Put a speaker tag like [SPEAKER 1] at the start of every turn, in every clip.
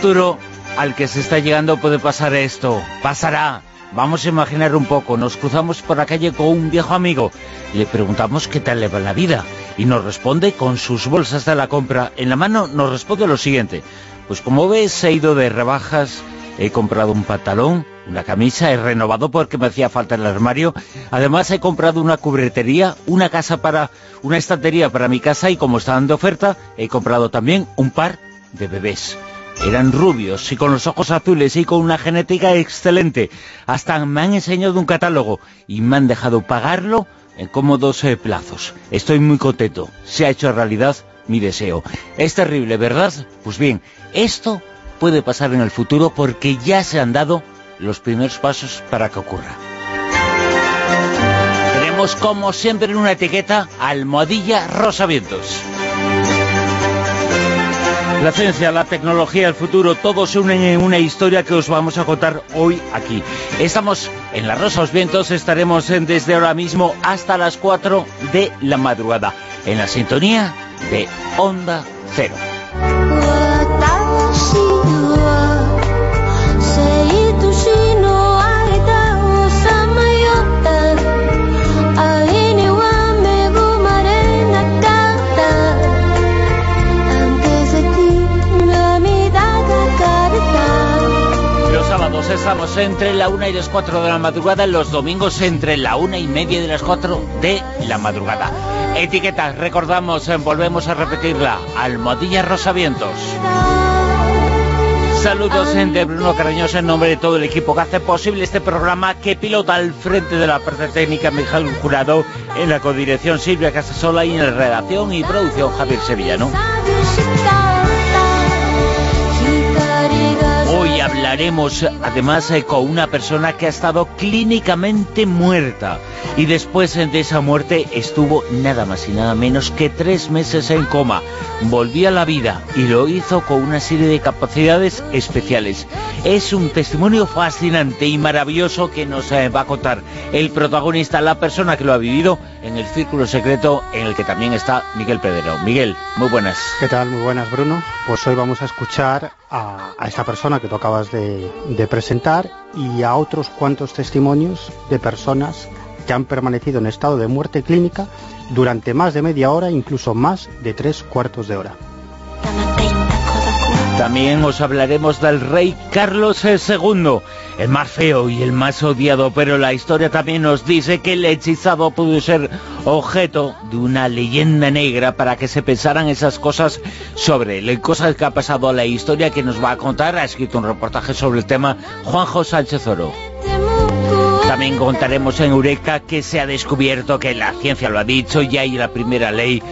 [SPEAKER 1] Futuro al que se está llegando puede pasar esto. Pasará. Vamos a imaginar un poco. Nos cruzamos por la calle con un viejo amigo. Le preguntamos qué tal le va la vida. Y nos responde con sus bolsas de la compra. En la mano nos responde lo siguiente. Pues como ves, he ido de rebajas, he comprado un pantalón, una camisa, he renovado porque me hacía falta el armario. Además he comprado una cubretería, una casa para, una estantería para mi casa y como estaban de oferta, he comprado también un par de bebés. Eran rubios y con los ojos azules y con una genética excelente. Hasta me han enseñado un catálogo y me han dejado pagarlo en cómodos eh, plazos. Estoy muy contento. Se ha hecho realidad mi deseo. Es terrible, ¿verdad? Pues bien, esto puede pasar en el futuro porque ya se han dado los primeros pasos para que ocurra. Tenemos como siempre en una etiqueta almohadilla rosa vientos. La ciencia, la tecnología, el futuro, todos se unen en una historia que os vamos a contar hoy aquí. Estamos en La Rosa los Vientos, estaremos desde ahora mismo hasta las 4 de la madrugada, en la sintonía de Onda Cero. Estamos entre la una y las 4 de la madrugada, los domingos entre la una y media de las 4 de la madrugada. Etiqueta, recordamos, eh, volvemos a repetirla, Almohadilla Rosavientos. Saludos de Bruno Carañosa en nombre de todo el equipo que hace posible este programa que pilota al frente de la parte técnica Miguel Jurado, en la codirección Silvia Casasola y en la redacción y producción Javier Sevillano. Hablaremos además eh, con una persona que ha estado clínicamente muerta y después de esa muerte estuvo nada más y nada menos que tres meses en coma. Volvió a la vida y lo hizo con una serie de capacidades especiales. Es un testimonio fascinante y maravilloso que nos eh, va a contar el protagonista, la persona que lo ha vivido en el círculo secreto en el que también está Miguel Pedrero. Miguel, muy buenas.
[SPEAKER 2] ¿Qué tal? Muy buenas, Bruno. Pues hoy vamos a escuchar a, esta persona que tú acabas de, de presentar y a otros cuantos testimonios de personas que han permanecido en estado de muerte clínica durante más de media hora, incluso más de tres cuartos de hora.
[SPEAKER 1] También os hablaremos del rey Carlos II, el más feo y el más odiado, pero la historia también nos dice que el hechizado pudo ser objeto de una leyenda negra para que se pensaran esas cosas sobre él, cosas que ha pasado a la historia que nos va a contar, ha escrito un reportaje sobre el tema Juanjo Sánchez Oro. También contaremos en Eureka que se ha descubierto que la ciencia lo ha dicho, y hay la primera ley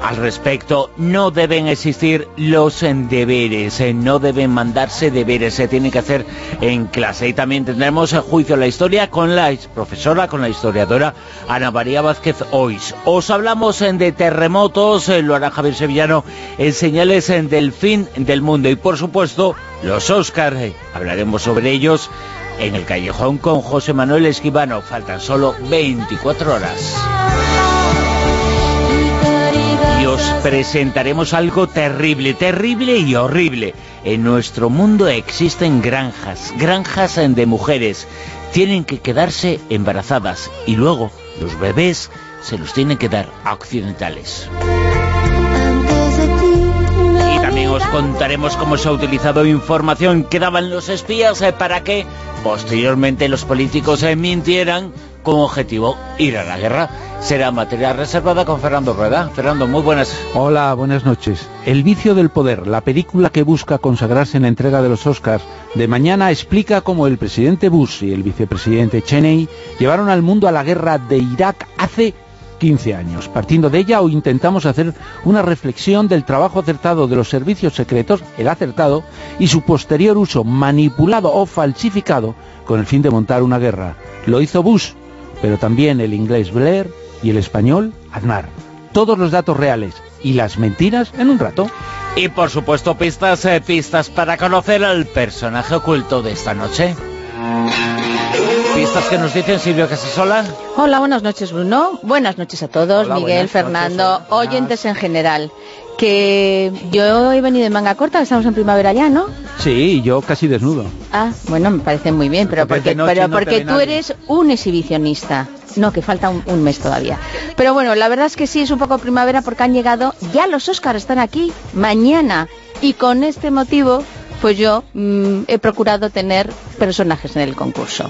[SPEAKER 1] al respecto. No deben existir los deberes, eh, no deben mandarse deberes, se tienen que hacer en clase. Y también tendremos el juicio de la historia con la profesora, con la historiadora Ana María Vázquez Ois. Os hablamos de terremotos, eh, lo hará Javier Sevillano, en señales del fin del mundo. Y por supuesto, los Oscar, eh, hablaremos sobre ellos en el callejón con José Manuel Esquivano. Faltan solo 24 horas. Y os presentaremos algo terrible, terrible y horrible. En nuestro mundo existen granjas, granjas de mujeres. Tienen que quedarse embarazadas y luego los bebés se los tienen que dar a occidentales. Y también os contaremos cómo se ha utilizado información que daban los espías eh, para que posteriormente los políticos se mintieran con objetivo ir a la guerra. Será materia reservada con Fernando Rueda. Fernando, muy buenas.
[SPEAKER 3] Hola, buenas noches. El vicio del poder, la película que busca consagrarse en la entrega de los Oscars de mañana, explica cómo el presidente Bush y el vicepresidente Cheney llevaron al mundo a la guerra de Irak hace 15 años. Partiendo de ella, hoy intentamos hacer una reflexión del trabajo acertado de los servicios secretos, el acertado, y su posterior uso manipulado o falsificado con el fin de montar una guerra. Lo hizo Bush, pero también el inglés Blair y el español Aznar. Todos los datos reales y las mentiras en un rato.
[SPEAKER 1] Y por supuesto pistas, eh, pistas para conocer al personaje oculto de esta noche. Pistas que nos dicen Silvio Casasola.
[SPEAKER 4] Hola, buenas noches Bruno. Buenas noches a todos, Miguel, Fernando, oyentes en general. Que yo he venido en manga corta, que estamos en primavera ya, ¿no?
[SPEAKER 3] Sí, yo casi desnudo.
[SPEAKER 4] Ah, bueno, me parece muy bien, pero porque, pero porque tú eres un exhibicionista. No, que falta un, mes todavía. Pero bueno, la verdad es que sí, es un poco primavera porque han llegado, ya los Oscars están aquí, mañana. Y con este motivo, pues yo mm, he procurado tener personajes en el concurso.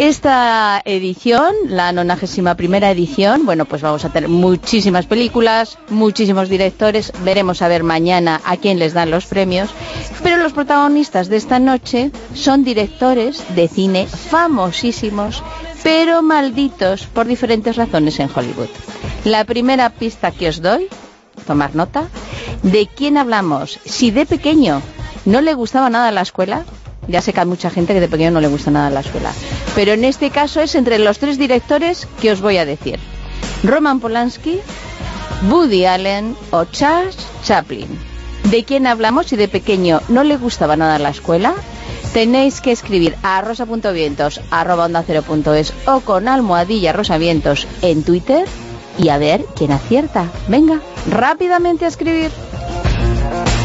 [SPEAKER 4] Esta edición, la 91 primera edición, bueno, pues vamos a tener muchísimas películas, muchísimos directores, veremos a ver mañana a quién les dan los premios, pero los protagonistas de esta noche son directores de cine famosísimos, pero malditos por diferentes razones en Hollywood. La primera pista que os doy, tomar nota, ¿de quién hablamos? Si de pequeño no le gustaba nada la escuela, ya sé que hay mucha gente que de pequeño no le gusta nada la escuela. Pero en este caso es entre los tres directores que os voy a decir. Roman Polanski, Woody Allen o Charles Chaplin. ¿De quién hablamos si de pequeño no le gustaba nada la escuela? Tenéis que escribir a rosa.vientos arroba onda o con almohadilla rosavientos en Twitter y a ver quién acierta. Venga, rápidamente a escribir.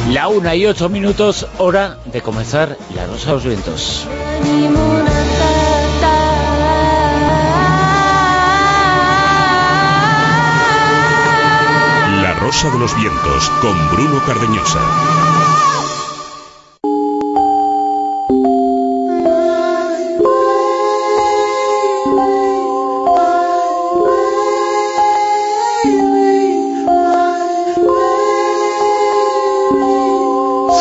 [SPEAKER 1] La una y ocho minutos, hora de comenzar La Rosa de los Vientos.
[SPEAKER 5] La Rosa de los Vientos con Bruno Cardeñosa.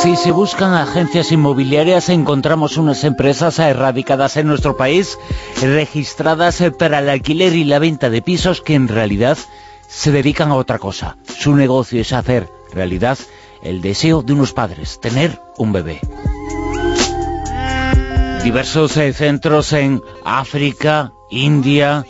[SPEAKER 1] Si se buscan agencias inmobiliarias, encontramos unas empresas erradicadas en nuestro país, registradas para el alquiler y la venta de pisos que en realidad se dedican a otra cosa. Su negocio es hacer realidad el deseo de unos padres, tener un bebé. Diversos eh, centros en África, India,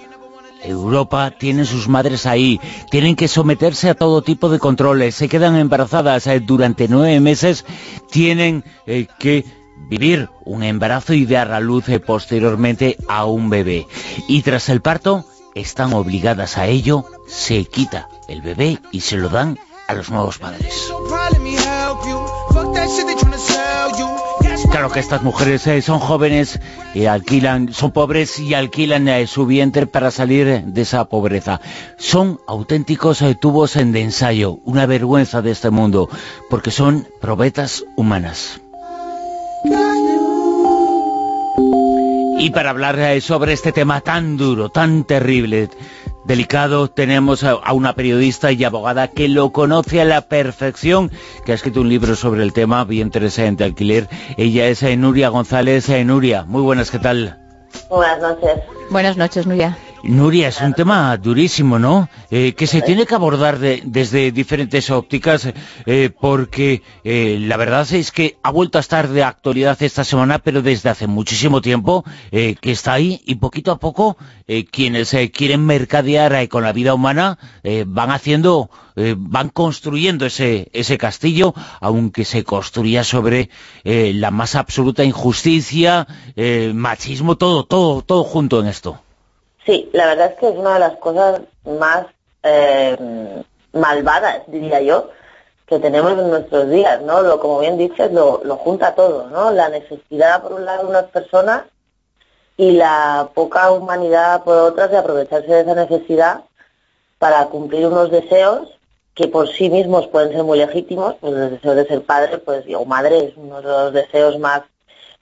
[SPEAKER 1] Europa tienen sus madres ahí, tienen que someterse a todo tipo de controles, se quedan embarazadas eh, durante nueve meses, tienen eh, que vivir un embarazo y dar a luz eh, posteriormente a un bebé. Y tras el parto, están obligadas a ello, se quita el bebé y se lo dan a los nuevos padres. Claro que estas mujeres eh, son jóvenes y alquilan, son pobres y alquilan eh, su vientre para salir de esa pobreza. Son auténticos eh, tubos de ensayo, una vergüenza de este mundo, porque son probetas humanas. Y para hablar sobre este tema tan duro, tan terrible, delicado, tenemos a, una periodista y abogada que lo conoce a la perfección, que ha escrito un libro sobre el tema, bien interesante, alquiler. Ella es eh, Nuria González. Eh, Nuria, muy buenas, ¿qué tal?
[SPEAKER 6] Buenas noches.
[SPEAKER 4] Buenas noches, Nuria.
[SPEAKER 1] Nuria, es un tema durísimo, ¿no? Eh, que se tiene que abordar desde diferentes ópticas, eh, porque eh, la verdad es que ha vuelto a estar de actualidad esta semana, pero desde hace muchísimo tiempo que está ahí, y poquito a poco quienes quieren mercadear con la vida humana van haciendo, van construyendo ese, ese castillo, aunque se construía sobre la más absoluta injusticia, machismo, todo, todo, todo junto en esto.
[SPEAKER 6] Sí, la verdad es que es una de las cosas más eh, malvadas, diría yo, que tenemos en nuestros días, ¿no? Lo, como bien dices, lo, lo junta todo, ¿no? La necesidad, por un lado, de unas personas y la poca humanidad, por otras, de aprovecharse de esa necesidad para cumplir unos deseos que por sí mismos pueden ser muy legítimos, pues el deseo de ser padre pues, o madre es uno de los deseos más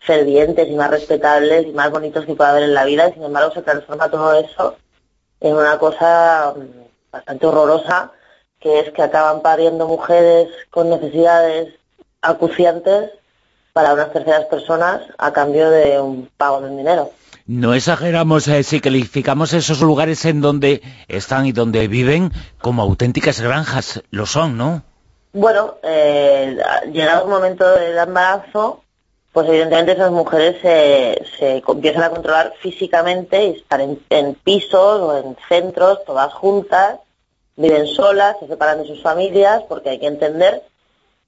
[SPEAKER 6] fervientes y más respetables y más bonitos que pueda haber en la vida y sin embargo se transforma todo eso en una cosa mm, bastante horrorosa que es que acaban pariendo mujeres con necesidades acuciantes para unas terceras personas a cambio de un pago de dinero.
[SPEAKER 1] No exageramos eh, si calificamos esos lugares en donde están y donde viven como auténticas granjas. Lo son, ¿no?
[SPEAKER 6] Bueno, eh, llegado el momento del embarazo, pues evidentemente esas mujeres se, se empiezan a controlar físicamente y estar en, en pisos o en centros, todas juntas, viven solas, se separan de sus familias, porque hay que entender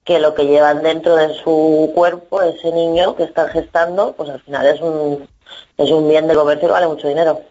[SPEAKER 6] que lo que llevan dentro de su cuerpo, ese niño que están gestando, pues al final es un, es un bien de comercio que vale mucho dinero.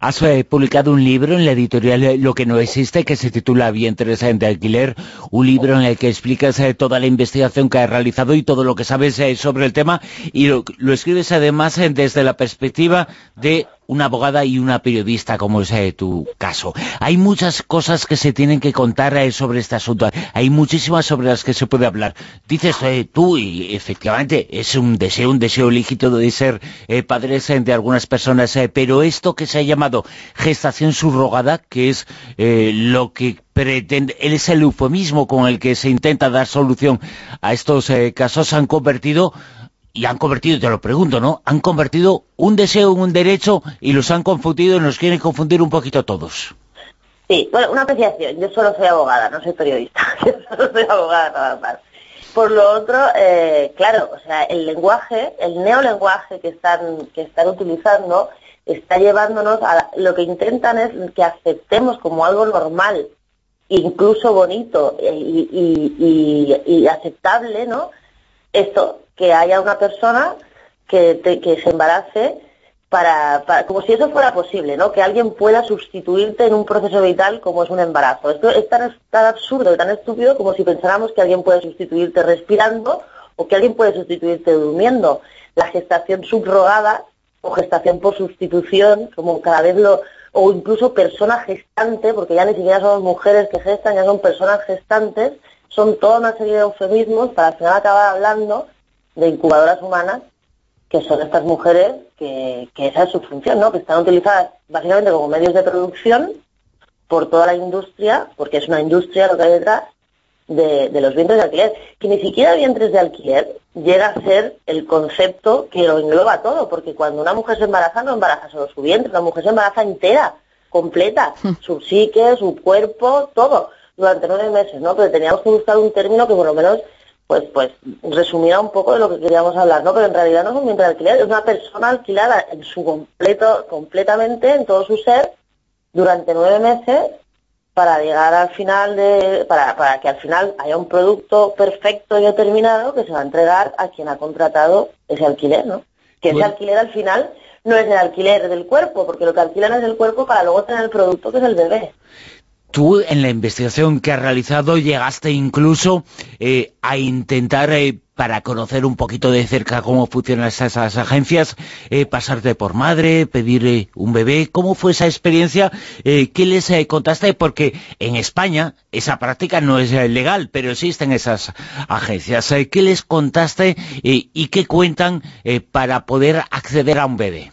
[SPEAKER 1] Has eh, publicado un libro en la editorial eh, Lo que no existe, que se titula Vientres de alquiler, un libro en el que explicas eh, toda la investigación que has realizado y todo lo que sabes sobre el tema, y lo, lo escribes además desde la perspectiva de una abogada y una periodista, como es eh, tu caso. Hay muchas cosas que se tienen que contar eh, sobre este asunto. Hay muchísimas sobre las que se puede hablar. Dices eh, tú, y efectivamente, es un deseo, un deseo lícito de ser padres de algunas personas, pero esto que se ha llamado gestación subrogada, que es lo que pretende, es el eufemismo con el que se intenta dar solución a estos casos, han convertido y han convertido, te lo pregunto, ¿no? Han convertido un deseo en un derecho y los han confundido y nos quieren confundir un poquito todos.
[SPEAKER 6] Sí, bueno, una apreciación. Yo solo soy abogada, no soy periodista. Yo solo soy abogada nada más. Por lo otro, eh, claro, o sea, el lenguaje, el neolenguaje que están, que están utilizando está llevándonos a lo que intentan es que aceptemos como algo normal, incluso bonito y, y, y aceptable, ¿no? Esto, que haya una persona que, que se embarace para, como si eso fuera posible, ¿no? Que alguien pueda sustituirte en un proceso vital como es un embarazo. Esto es tan, absurdo y tan estúpido como si pensáramos que alguien puede sustituirte respirando o que alguien puede sustituirte durmiendo. La gestación subrogada o gestación por sustitución, como cada vez lo o incluso persona gestante, porque ya ni siquiera son mujeres que gestan, ya son personas gestantes, son toda una serie de eufemismos para al final acabar hablando de incubadoras humanas, que son estas mujeres que, que esa es su función, ¿no? que están utilizadas básicamente como medios de producción por toda la industria, porque es una industria lo que hay detrás, de, de, los vientres de alquiler, que ni siquiera vientres de alquiler llega a ser el concepto que lo engloba todo, porque cuando una mujer se embaraza no embaraza solo su vientre, la mujer se embaraza entera, completa, su psique, su cuerpo, todo, durante nueve meses, ¿no? Pero teníamos que buscar un término que por lo menos pues pues resumirá un poco de lo que queríamos hablar, ¿no? Pero en realidad no es un bien de alquiler, es una persona alquilada en su completo, completamente, en todo su ser, durante nueve meses, para llegar al final de, para, para que al final haya un producto perfecto y determinado que se va a entregar a quien ha contratado ese alquiler, ¿no? Que ese alquiler al final no es el alquiler del cuerpo, porque lo que alquilan es el cuerpo para luego tener el producto que es el bebé.
[SPEAKER 1] Tú en la investigación que has realizado llegaste incluso eh, a intentar, eh, para conocer un poquito de cerca cómo funcionan esas, agencias, eh, pasarte por madre, pedir un bebé. ¿Cómo fue esa experiencia? ¿Qué les contaste? Porque en España esa práctica no es legal, pero existen esas agencias. ¿Qué les contaste y qué cuentan para poder acceder a un bebé?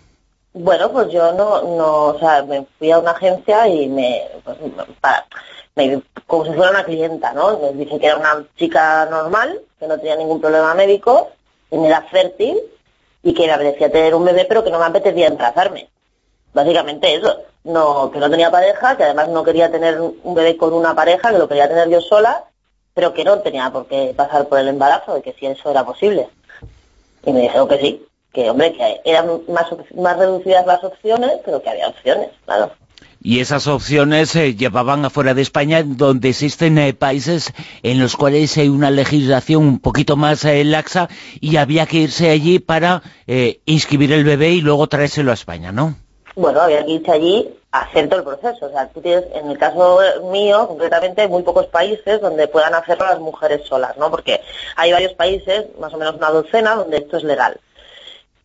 [SPEAKER 6] Bueno, pues yo no, no, o sea, me fui a una agencia y me, pues, para, me, como si fuera una clienta, ¿no? Me dije que era una chica normal, que no tenía ningún problema médico, que era fértil y que me apetecía tener un bebé, pero que no me apetecía embarazarme. Básicamente eso, no, que no tenía pareja, que además no quería tener un bebé con una pareja, que lo quería tener yo sola, pero que no tenía por qué pasar por el embarazo, de que si eso era posible. Y me dijeron que sí, que hombre, que eran más, más reducidas las opciones, pero que había opciones, claro.
[SPEAKER 1] Y esas opciones se eh, llevaban afuera de España, donde existen eh, países en los cuales hay una legislación un poquito más eh, laxa y había que irse allí para inscribir el bebé y luego traérselo a España, ¿no?
[SPEAKER 6] Bueno, había que irse allí a hacer todo el proceso. O sea, tú tienes, en el caso mío, concretamente, muy pocos países donde puedan hacerlo las mujeres solas, ¿no? Porque hay varios países, más o menos una docena, donde esto es legal.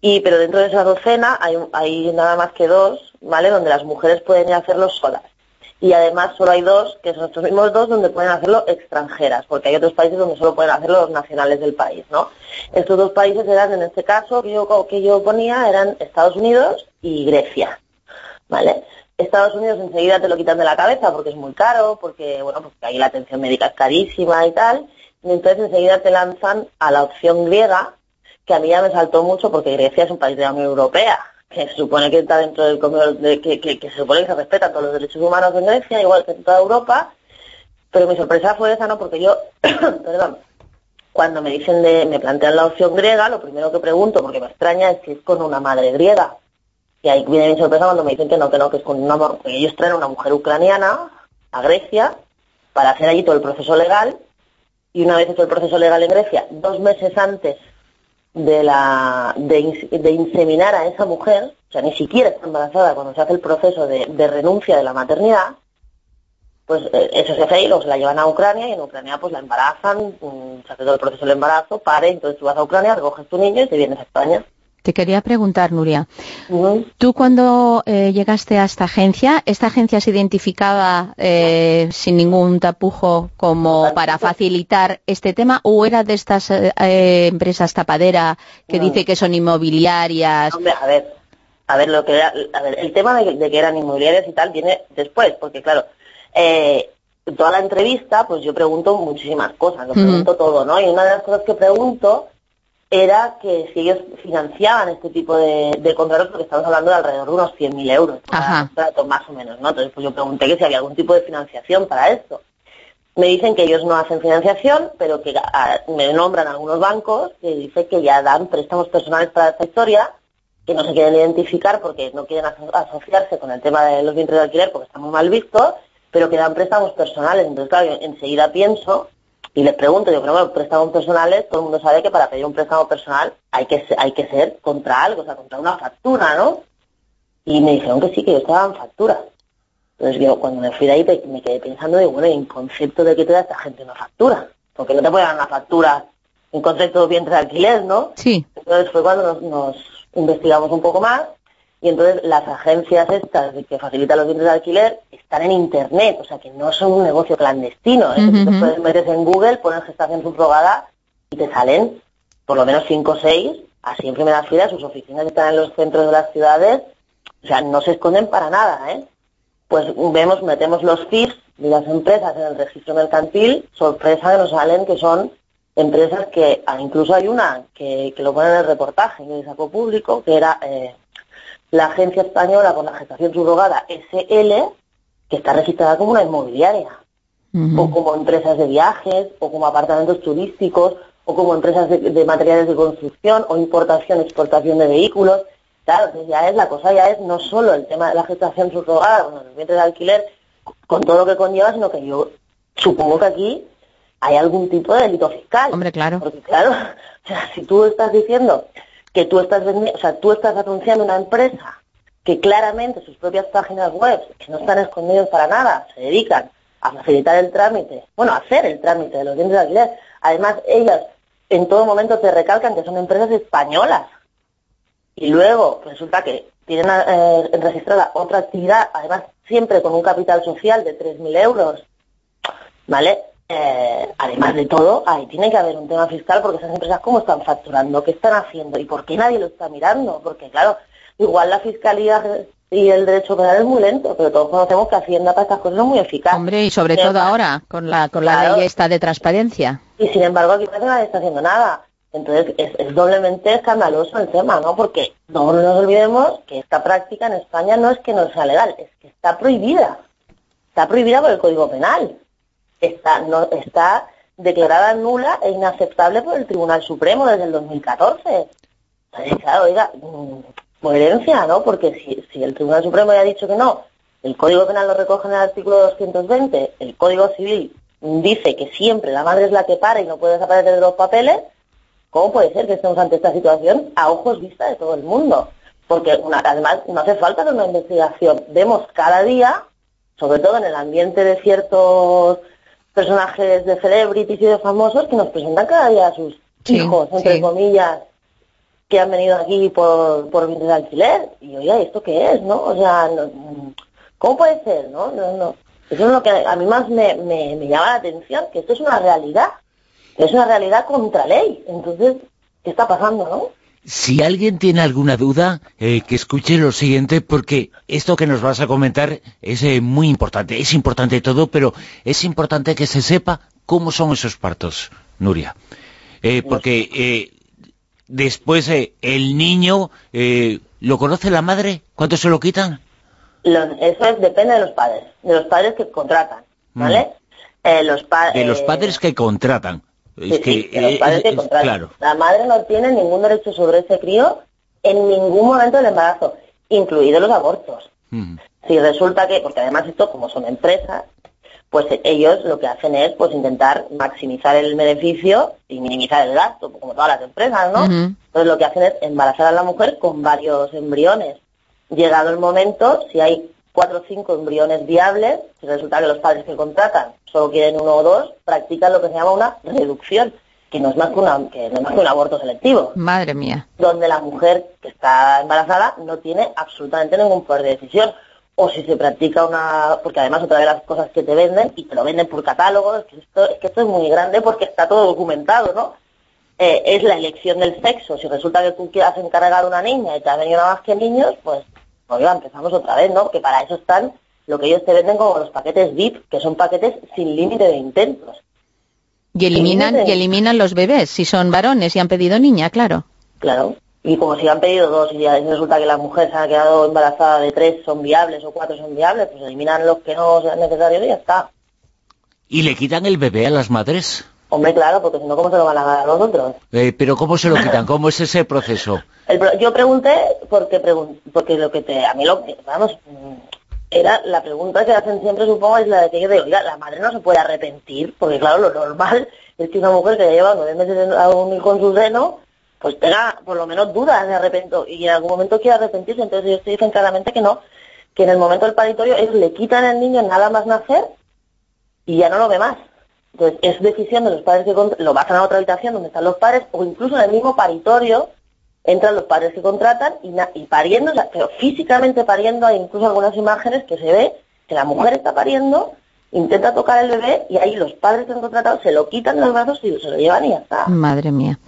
[SPEAKER 6] Y, pero dentro de esa docena hay, hay nada más que dos, ¿vale? Donde las mujeres pueden hacerlo solas. y además solo hay dos, que son estos mismos dos, donde pueden hacerlo extranjeras, porque hay otros países donde solo pueden hacerlo los nacionales del país, ¿no? Estos dos países eran, en este caso, que yo, que yo ponía, eran Estados Unidos y Grecia, ¿vale? Estados Unidos enseguida te lo quitan de la cabeza porque es muy caro, porque, bueno, porque ahí la atención médica es carísima y tal, y entonces enseguida te lanzan a la opción griega, que a mí ya me saltó mucho porque Grecia es un país de la Unión Europea, que se supone que está dentro del de, que, que, que, se supone que se respetan todos los derechos humanos en Grecia, igual que en toda Europa, pero mi sorpresa fue esa, ¿no? Porque yo, perdón, cuando me dicen de, me plantean la opción griega, lo primero que pregunto, porque me extraña, es si es con una madre griega. Y ahí viene mi sorpresa cuando me dicen que no, que no, que es con una porque ellos traen una mujer ucraniana a Grecia para hacer allí todo el proceso legal, y una vez hecho el proceso legal en Grecia, dos meses antes de, la, de, inseminar a esa mujer, o sea, ni siquiera está embarazada cuando se hace el proceso de, renuncia de la maternidad, pues eso se hace y los la llevan a Ucrania y en Ucrania pues la embarazan, mm, se hace todo el proceso del embarazo, pare, entonces tú vas a Ucrania, recoges tu niño y te vienes a España.
[SPEAKER 4] Te quería preguntar, Nuria, tú cuando eh, llegaste a esta agencia, ¿esta agencia se identificaba eh, sin ningún tapujo como para facilitar este tema o era de estas eh, empresas tapadera que dice que son inmobiliarias?
[SPEAKER 6] Hombre, a ver, a ver, lo que a ver, el tema de, que eran inmobiliarias y tal viene después, porque claro, en toda la entrevista pues yo pregunto muchísimas cosas, lo pregunto todo, ¿no? Y una de las cosas que pregunto era que si ellos financiaban este tipo de, contratos, porque estamos hablando de alrededor de unos 100.000 euros, contrato, más o menos, ¿no? Entonces, pues yo pregunté que si había algún tipo de financiación para esto. Me dicen que ellos no hacen financiación, pero que ah, me nombran algunos bancos que dicen que ya dan préstamos personales para esta historia, que no se quieren identificar porque no quieren asociarse con el tema de los vientres de alquiler porque está muy mal visto, pero que dan préstamos personales. Entonces, claro, enseguida pienso y les pregunto, yo, pero bueno, préstamos personales, todo el mundo sabe que para pedir un préstamo personal hay que, hay que ser contra algo, o sea, contra una factura, ¿no? Y me dijeron que sí, que yo estaba en factura. Entonces yo cuando me fui de ahí me quedé pensando, digo, bueno, en concepto de que te da esta gente una factura? Porque no te puede dar una factura en concepto de vientre de alquiler, ¿no?
[SPEAKER 4] Sí.
[SPEAKER 6] Entonces fue cuando nos investigamos un poco más y entonces las agencias estas que facilitan los bienes de alquiler están en Internet, o sea que no son un negocio clandestino. ¿eh? puedes metes en Google, pones gestación subrogada y te salen por lo menos cinco o seis, así en primera fila, sus oficinas están en los centros de las ciudades, o sea, no se esconden para nada, ¿eh? Pues vemos, metemos los FIPS de las empresas en el registro mercantil, sorpresa que nos salen que son empresas que, ah, incluso hay una que, lo pone en el reportaje que sacó público, que era eh, la agencia española con la gestación subrogada SL, que está registrada como una inmobiliaria, o como empresas de viajes, o como apartamentos turísticos, o como empresas de, materiales de construcción, o importación, exportación de vehículos. Claro, ya es, la cosa ya es no solo el tema de la gestación subrogada, los bienes de alquiler, con todo lo que conlleva, sino que yo supongo que aquí hay algún tipo de delito fiscal.
[SPEAKER 4] Hombre, claro.
[SPEAKER 6] Porque claro, o sea, si tú estás diciendo que tú estás o sea, tú estás anunciando una empresa que claramente sus propias páginas web, que no están escondidos para nada, se dedican a facilitar el trámite, bueno, a hacer el trámite de los bienes de alquiler. Además, ellas en todo momento te recalcan que son empresas españolas. Y luego resulta que tienen eh, registrada otra actividad, además siempre con un capital social de 3.000 euros, ¿vale? Eh, además de todo, ahí tiene que haber un tema fiscal porque esas empresas cómo están facturando, qué están haciendo y por qué nadie lo está mirando. Porque claro, igual la fiscalía y el derecho penal es muy lento, pero todos conocemos que Hacienda para estas cosas es muy eficaz.
[SPEAKER 4] Hombre, y sobre todo ahora, con la, con la ley esta de transparencia.
[SPEAKER 6] Y sin embargo aquí parece que nadie está haciendo nada. Entonces es, doblemente escandaloso el tema, ¿no? Porque no nos olvidemos que esta práctica en España no es que no sea legal, es que está prohibida. Está prohibida por el Código Penal está, no, está declarada nula e inaceptable por el Tribunal Supremo desde el 2014. Entonces, claro, oiga, mm, coherencia, ¿no? Porque si, si el Tribunal Supremo ya ha dicho que no, el Código Penal lo recoge en el artículo 220, el Código Civil dice que siempre la madre es la que para y no puede desaparecer de los papeles, ¿cómo puede ser que estemos ante esta situación a ojos vista de todo el mundo? Porque una, además no hace falta una investigación. Vemos cada día, sobre todo en el ambiente de ciertos personajes de celebrities y de famosos que nos presentan cada día a sus hijos, entre comillas, que han venido aquí por, por de alquiler. Y oiga, ¿esto qué es, no? O sea, ¿cómo puede ser, no? no, no. Eso es lo que a mí más me, me, me llama la atención, que esto es una realidad, es una realidad contra ley. Entonces, ¿qué está pasando, no?
[SPEAKER 1] Si alguien tiene alguna duda, eh, que escuche lo siguiente, porque esto que nos vas a comentar es eh, muy importante. Es importante todo, pero es importante que se sepa cómo son esos partos, Nuria. Eh, porque eh, después el niño, ¿lo conoce la madre? ¿Cuánto se lo quitan?
[SPEAKER 6] Lo- eso es, depende de los padres, de los padres que contratan, ¿vale? Los pa-
[SPEAKER 1] De los padres que contratan. Es
[SPEAKER 6] Sí,
[SPEAKER 1] que,
[SPEAKER 6] sí, de los
[SPEAKER 1] eh,
[SPEAKER 6] padres
[SPEAKER 1] es-
[SPEAKER 6] contratan.
[SPEAKER 1] claro.
[SPEAKER 6] La madre no tiene ningún derecho sobre ese crío en ningún momento del embarazo, incluidos los abortos.
[SPEAKER 1] Mm.
[SPEAKER 6] Si resulta que, porque además esto como son empresas, pues eh, ellos lo que hacen es pues intentar maximizar el beneficio y minimizar el gasto, como todas las empresas, ¿no?
[SPEAKER 4] Ujú.
[SPEAKER 6] Entonces lo que hacen es embarazar a la mujer con varios embriones. Llegado el momento, si hay cuatro o cinco embriones viables, si resulta que los padres que contratan solo quieren uno o dos, practican lo que se llama una reducción, que no es más que, una, que no es más que un aborto selectivo
[SPEAKER 4] Madre mía.
[SPEAKER 6] donde la mujer que está embarazada no tiene absolutamente ningún poder de decisión. O si se practica una... Porque además otra de las cosas que te venden, y te lo venden por catálogo, es que esto, es que esto es muy grande porque está todo documentado, ¿no? Eh, es la elección del sexo. Si resulta que tú quieras encargar una niña y te ha venido nada más que niños, pues, oiga, empezamos otra vez, ¿no? Que para eso están lo que ellos te venden como los paquetes VIP, que son paquetes sin límite de intentos.
[SPEAKER 4] Y eliminan, y eliminan los bebés, si son varones y han pedido niña, claro.
[SPEAKER 6] Claro. Y como si han pedido dos y ya resulta que la mujer se ha quedado embarazada de tres son viables o cuatro son viables, pues eliminan los que no sean necesarios y ya está.
[SPEAKER 1] ¿Y le quitan el bebé a las madres?
[SPEAKER 6] Hombre, claro, porque si no, ¿cómo se lo van a dar a los otros?
[SPEAKER 1] Eh, ¿Pero cómo se lo quitan? ¿Cómo es ese proceso?
[SPEAKER 6] El pro- yo pregunté porque pregun- porque lo que te a mí lo que vamos mm, era la pregunta que hacen siempre supongo es la de que yo digo, oiga, la madre no se puede arrepentir, porque claro, lo normal es que una mujer que ya lleva nueve meses a un hijo en su seno, pues tenga por lo menos dudas de arrepento y en algún momento quiera arrepentirse, entonces ellos te dicen claramente que no, que en el momento del paritorio ellos le quitan al niño nada más nacer y ya no lo ve más. Entonces es decisión de los padres que lo bajan a otra habitación donde están los padres o incluso en el mismo paritorio entran los padres que contratan y, y pariendo, o sea, pero físicamente pariendo, hay incluso algunas imágenes que se ve que la mujer está pariendo, intenta tocar el bebé y ahí los padres que han contratado se lo quitan los brazos y se lo llevan y ya está.
[SPEAKER 4] Madre mía.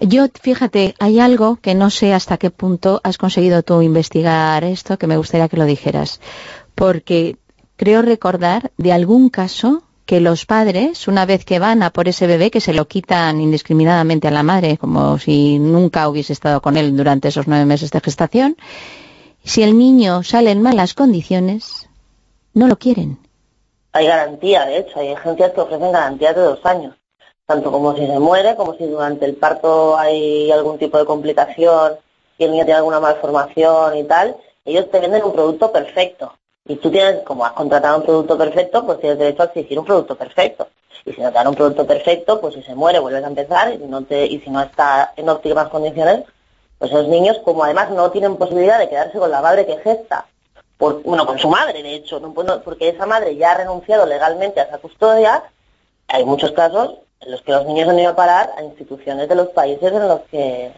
[SPEAKER 4] Yo, fíjate, hay algo que no sé hasta qué punto has conseguido tú investigar esto, que me gustaría que lo dijeras. Porque creo recordar de algún caso que los padres, una vez que van a por ese bebé, que se lo quitan indiscriminadamente a la madre, como si nunca hubiese estado con él durante esos nueve meses de gestación, si el niño sale en malas condiciones, no lo quieren.
[SPEAKER 6] Hay garantía, de hecho, hay agencias que ofrecen garantías de dos años, tanto como si se muere, como si durante el parto hay algún tipo de complicación y el niño tiene alguna malformación y tal, ellos te venden un producto perfecto. Y tú tienes, como has contratado un producto perfecto, pues tienes derecho a exigir un producto perfecto. Y si no te dan un producto perfecto, pues si se muere vuelves a empezar y, no te, y si no está en óptimas condiciones, pues esos niños, como además no tienen posibilidad de quedarse con la madre que gesta, por, bueno, con su madre, de hecho, no, pues porque esa madre ya ha renunciado legalmente a esa custodia, hay muchos casos en los que los niños han ido a parar a instituciones de los países en los que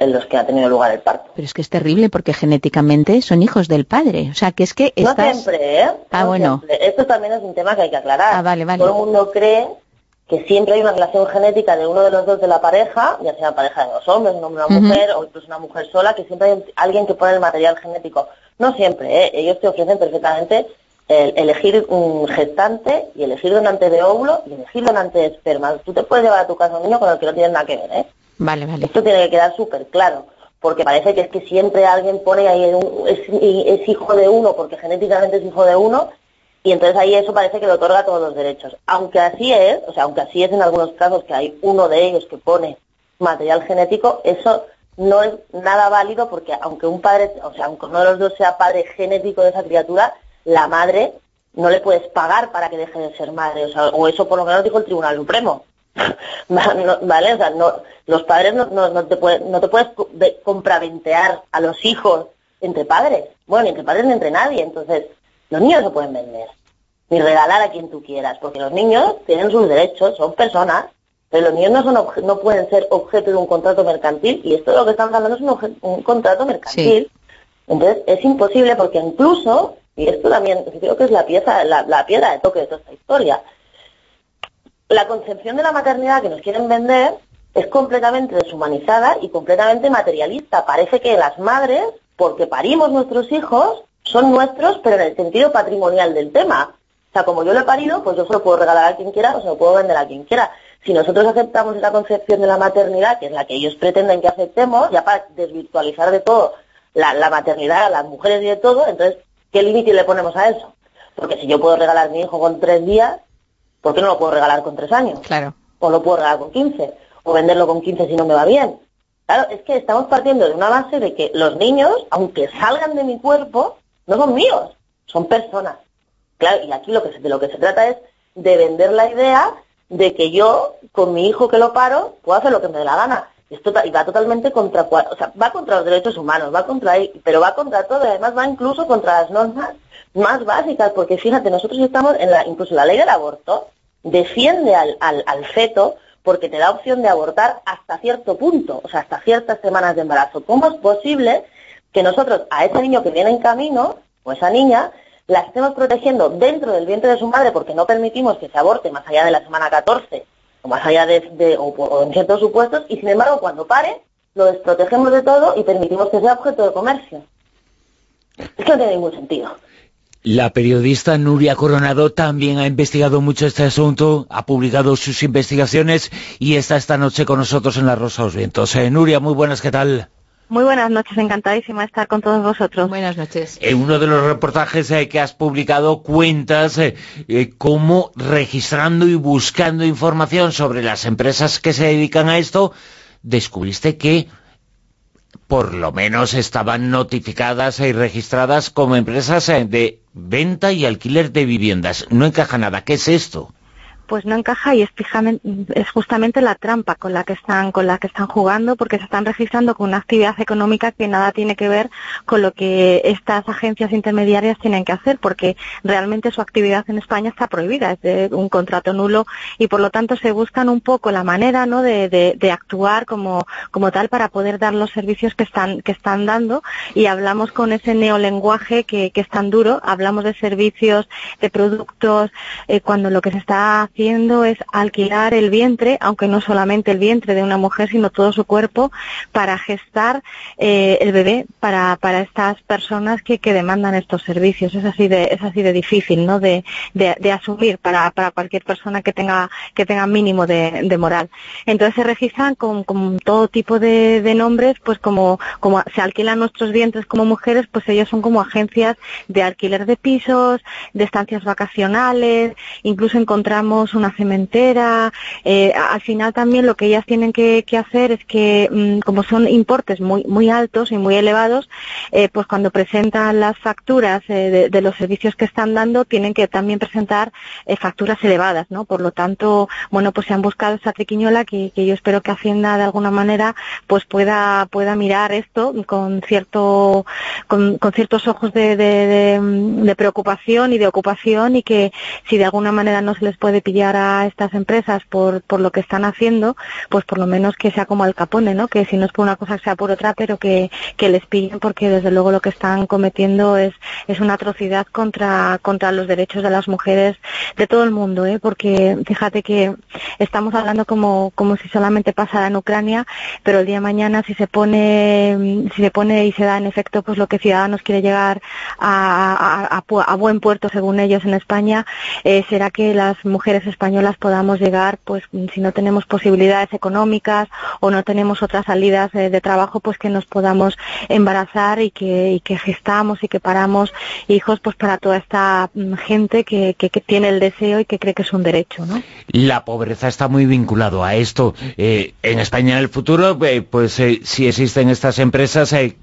[SPEAKER 6] en los que ha tenido lugar el parto.
[SPEAKER 4] Pero es que es terrible porque genéticamente son hijos del padre. O sea, que es que
[SPEAKER 6] No
[SPEAKER 4] estás...
[SPEAKER 6] siempre, ¿eh?
[SPEAKER 4] Ah,
[SPEAKER 6] No
[SPEAKER 4] bueno.
[SPEAKER 6] siempre. Esto también es un tema que hay que aclarar.
[SPEAKER 4] Ah, vale, vale.
[SPEAKER 6] Todo el mundo cree que siempre hay una relación genética de uno de los dos de la pareja, ya sea pareja de dos hombres, un hombre y una mujer, o incluso una mujer sola, que siempre hay alguien que pone el material genético. No siempre, ¿eh? Ellos te ofrecen perfectamente el- elegir un gestante y elegir donante de óvulo y elegir donante de esperma. Tú te puedes llevar a tu casa un niño con el que no tienes nada que ver, ¿eh? Esto tiene que quedar súper claro, porque parece que es que siempre alguien pone ahí, un- es, es hijo de uno, porque genéticamente es hijo de uno, y entonces ahí eso parece que le otorga todos los derechos. Aunque así es, o sea, aunque así es en algunos casos que hay uno de ellos que pone material genético, eso no es nada válido porque aunque un padre, o sea, aunque uno de los dos sea padre genético de esa criatura, la madre no le puedes pagar para que deje de ser madre, o, sea, o eso por lo menos dijo el Tribunal Supremo. ¿Vale? O sea, no, los padres no, no, no te pueden, no te puedes co- de- compraventear a los hijos entre padres. Bueno, ni entre padres ni entre nadie. Entonces, los niños no se pueden vender. Ni regalar a quien tú quieras. Porque los niños tienen sus derechos, son personas. Pero los niños no, son no pueden ser objeto de un contrato mercantil. Y esto de lo que estamos hablando es un, un contrato mercantil. Entonces, es imposible porque incluso, y esto también creo que es la pieza, la, la piedra de toque de toda esta historia. La concepción de la maternidad que nos quieren vender es completamente deshumanizada y completamente materialista. Parece que las madres, porque parimos nuestros hijos, son nuestros, pero en el sentido patrimonial del tema. O sea, como yo lo he parido, pues yo se lo puedo regalar a quien quiera o se lo puedo vender a quien quiera. Si nosotros aceptamos esa concepción de la maternidad, que es la que ellos pretenden que aceptemos, ya para desvirtualizar de todo la, la maternidad a las mujeres y de todo, entonces, ¿qué límite le ponemos a eso? Porque si yo puedo regalar a mi hijo con tres días, ¿por qué no lo puedo regalar con tres años?
[SPEAKER 4] Claro.
[SPEAKER 6] O lo puedo regalar con quince, o venderlo con quince si no me va bien. Claro, es que estamos partiendo de una base de que los niños, aunque salgan de mi cuerpo, no son míos, son personas. Claro, y aquí lo que se, de lo que se trata es de vender la idea de que yo, con mi hijo que lo paro, puedo hacer lo que me dé la gana. Y, esto, y va totalmente contra, o sea, va contra los derechos humanos, va contra, pero va contra todo, y además va incluso contra las normas más básicas, porque fíjate, nosotros estamos en la, incluso la ley del aborto, defiende al, al, al feto porque te da opción de abortar hasta cierto punto, o sea, hasta ciertas semanas de embarazo. ¿Cómo es posible que nosotros a ese niño que viene en camino, o esa niña, la estemos protegiendo dentro del vientre de su madre porque no permitimos que se aborte más allá de la semana 14 o más allá de, o, o en ciertos supuestos y sin embargo cuando pare lo desprotegemos de todo y permitimos que sea objeto de comercio. Esto no tiene ningún sentido.
[SPEAKER 1] La periodista Nuria Coronado también ha investigado mucho este asunto, ha publicado sus investigaciones y está esta noche con nosotros en La Rosa de los Vientos. Eh, Nuria, muy buenas, ¿qué tal?
[SPEAKER 7] Muy buenas noches, encantadísima de estar con todos vosotros.
[SPEAKER 4] Buenas noches.
[SPEAKER 1] En uno de los reportajes eh, que has publicado cuentas eh, eh, cómo registrando y buscando información sobre las empresas que se dedican a esto, descubriste que por lo menos estaban notificadas y registradas como empresas eh, de venta y alquiler de viviendas. No encaja nada. ¿Qué es esto?
[SPEAKER 7] Pues no encaja y es, es justamente la trampa con la que están con la que están jugando porque se están registrando con una actividad económica que nada tiene que ver con lo que estas agencias intermediarias tienen que hacer porque realmente su actividad en España está prohibida es un contrato nulo y por lo tanto se buscan un poco la manera ¿no? de, de, de actuar como, como tal para poder dar los servicios que están que están dando y hablamos con ese neolenguaje que, que es tan duro hablamos de servicios de productos eh, cuando lo que se está haciendo es alquilar el vientre, aunque no solamente el vientre de una mujer, sino todo su cuerpo, para gestar eh, el bebé para, para estas personas que, que demandan estos servicios. Es así de, es así de difícil, ¿no? De, de, de asumir para, para cualquier persona que tenga, que tenga mínimo de, de moral. Entonces se registran con, con todo tipo de, de nombres, pues como, como se alquilan nuestros vientres como mujeres, pues ellos son como agencias de alquiler de pisos, de estancias vacacionales, incluso encontramos una cementera. Eh, al final también lo que ellas tienen que, hacer es que, mmm, como son importes muy, muy altos y muy elevados, eh, pues cuando presentan las facturas eh, de, los servicios que están dando, tienen que también presentar eh, facturas elevadas, ¿no? Por lo tanto, bueno, pues se han buscado esa triquiñola que, yo espero que Hacienda de alguna manera pues pueda, pueda mirar esto con cierto, con, ciertos ojos de, de, preocupación y de ocupación y que si de alguna manera no se les puede a estas empresas por, por lo que están haciendo, pues por lo menos que sea como al capone, ¿no? Que si no es por una cosa sea por otra, pero que, que les pillen porque desde luego lo que están cometiendo es, es una atrocidad contra, contra los derechos de las mujeres de todo el mundo, ¿eh? Porque fíjate que estamos hablando como, como si solamente pasara en Ucrania, pero el día de mañana si se pone, si se pone y se da en efecto pues lo que Ciudadanos quiere llegar a, a, a, a buen puerto según ellos en España, eh, será que las mujeres españolas podamos llegar, pues si no tenemos posibilidades económicas o no tenemos otras salidas de, de trabajo, pues que nos podamos embarazar y que, y que gestamos y que paramos hijos pues para toda esta mm, gente que, que, que, tiene el deseo y que cree que es un derecho, ¿no?
[SPEAKER 1] La pobreza está muy vinculado a esto. Eh, en España en el futuro, eh, pues eh, si existen estas empresas eh,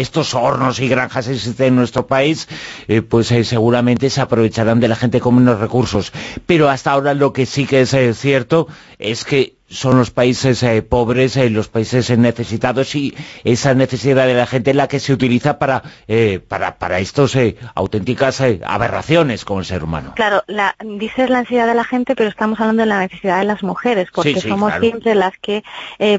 [SPEAKER 1] estos hornos y granjas existen en nuestro país, eh, pues eh, seguramente se aprovecharán de la gente con menos recursos. Pero hasta ahora lo que sí que es eh, cierto es que son los países eh, pobres, eh, los países necesitados y esa necesidad de la gente es la que se utiliza para, para, para estos auténticas aberraciones con el ser humano.
[SPEAKER 7] Claro, la, dices la necesidad de la gente, pero estamos hablando de la necesidad de las mujeres, porque somos siempre las que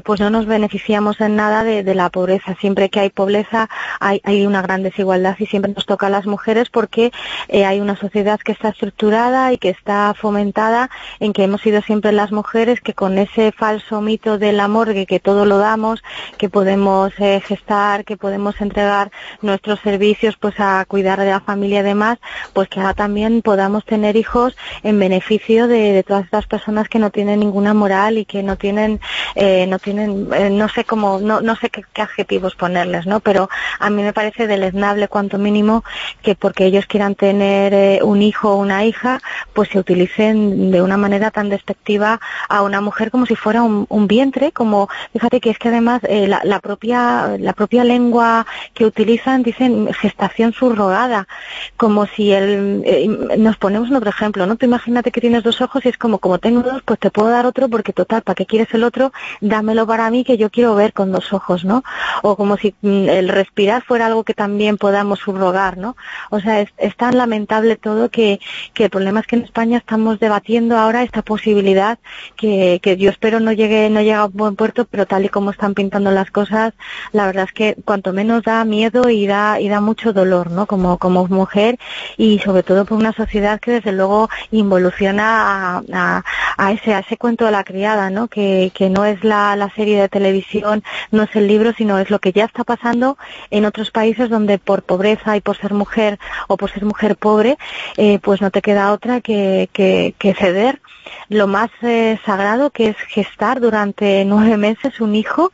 [SPEAKER 7] pues no nos beneficiamos en nada de, de, la pobreza. Siempre que hay pobreza hay, hay una gran desigualdad y siempre nos toca a las mujeres porque hay una sociedad que está estructurada y que está fomentada en que hemos sido siempre las mujeres que con ese falso mito del amor de que todo lo damos, que podemos eh, gestar, que podemos entregar nuestros servicios pues a cuidar de la familia y demás, pues que ahora también podamos tener hijos en beneficio de, todas estas personas que no tienen ninguna moral y que no tienen, eh, no tienen, eh, no sé cómo, no, no sé qué, adjetivos ponerles, ¿no? Pero a mí me parece deleznable cuanto mínimo que porque ellos quieran tener un hijo o una hija, pues se utilicen de una manera tan despectiva a una mujer como si fuera un, vientre, como fíjate que es que además eh, la, propia la propia lengua que utilizan dicen gestación subrogada, como si el eh, nos ponemos otro ejemplo, ¿no? Tú imagínate que tienes dos ojos y es como como tengo dos, pues te puedo dar otro porque total, ¿para qué quieres el otro? Dámelo para mí que yo quiero ver con dos ojos, ¿no? O como si mm, el respirar fuera algo que también podamos subrogar, ¿no? O sea, es, es tan lamentable todo que, que el problema es que en España estamos debatiendo ahora esta posibilidad que, yo espero no llegue, no llegue a un buen puerto, pero tal y como están pintando las cosas, la verdad es que cuanto menos da miedo y da, y da mucho dolor, ¿no? Como, como mujer y sobre todo por una sociedad que desde luego involuciona a, a, ese, a ese cuento de la criada, ¿no? Que, que no es la, la serie de televisión, no es el libro, sino es lo que ya está pasando en otros países donde por pobreza y por ser mujer o por ser mujer pobre, eh, pues no te queda otra que, que, que ceder lo más eh, sagrado que es gestar durante nueve meses un hijo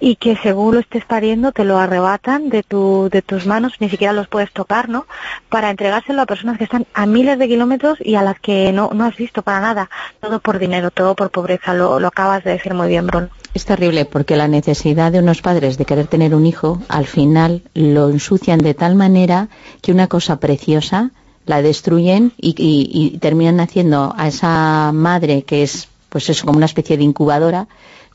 [SPEAKER 7] y que según lo estés pariendo te lo arrebatan de, tu, de tus manos, ni siquiera los puedes tocar, ¿no? Para entregárselo a personas que están a miles de kilómetros y a las que no, no has visto para nada, todo por dinero, todo por pobreza, lo, lo acabas de decir muy bien, Bruno.
[SPEAKER 4] Es terrible porque la necesidad de unos padres de querer tener un hijo, al final lo ensucian de tal manera que una cosa preciosa la destruyen y, terminan haciendo a esa madre que es pues eso como una especie de incubadora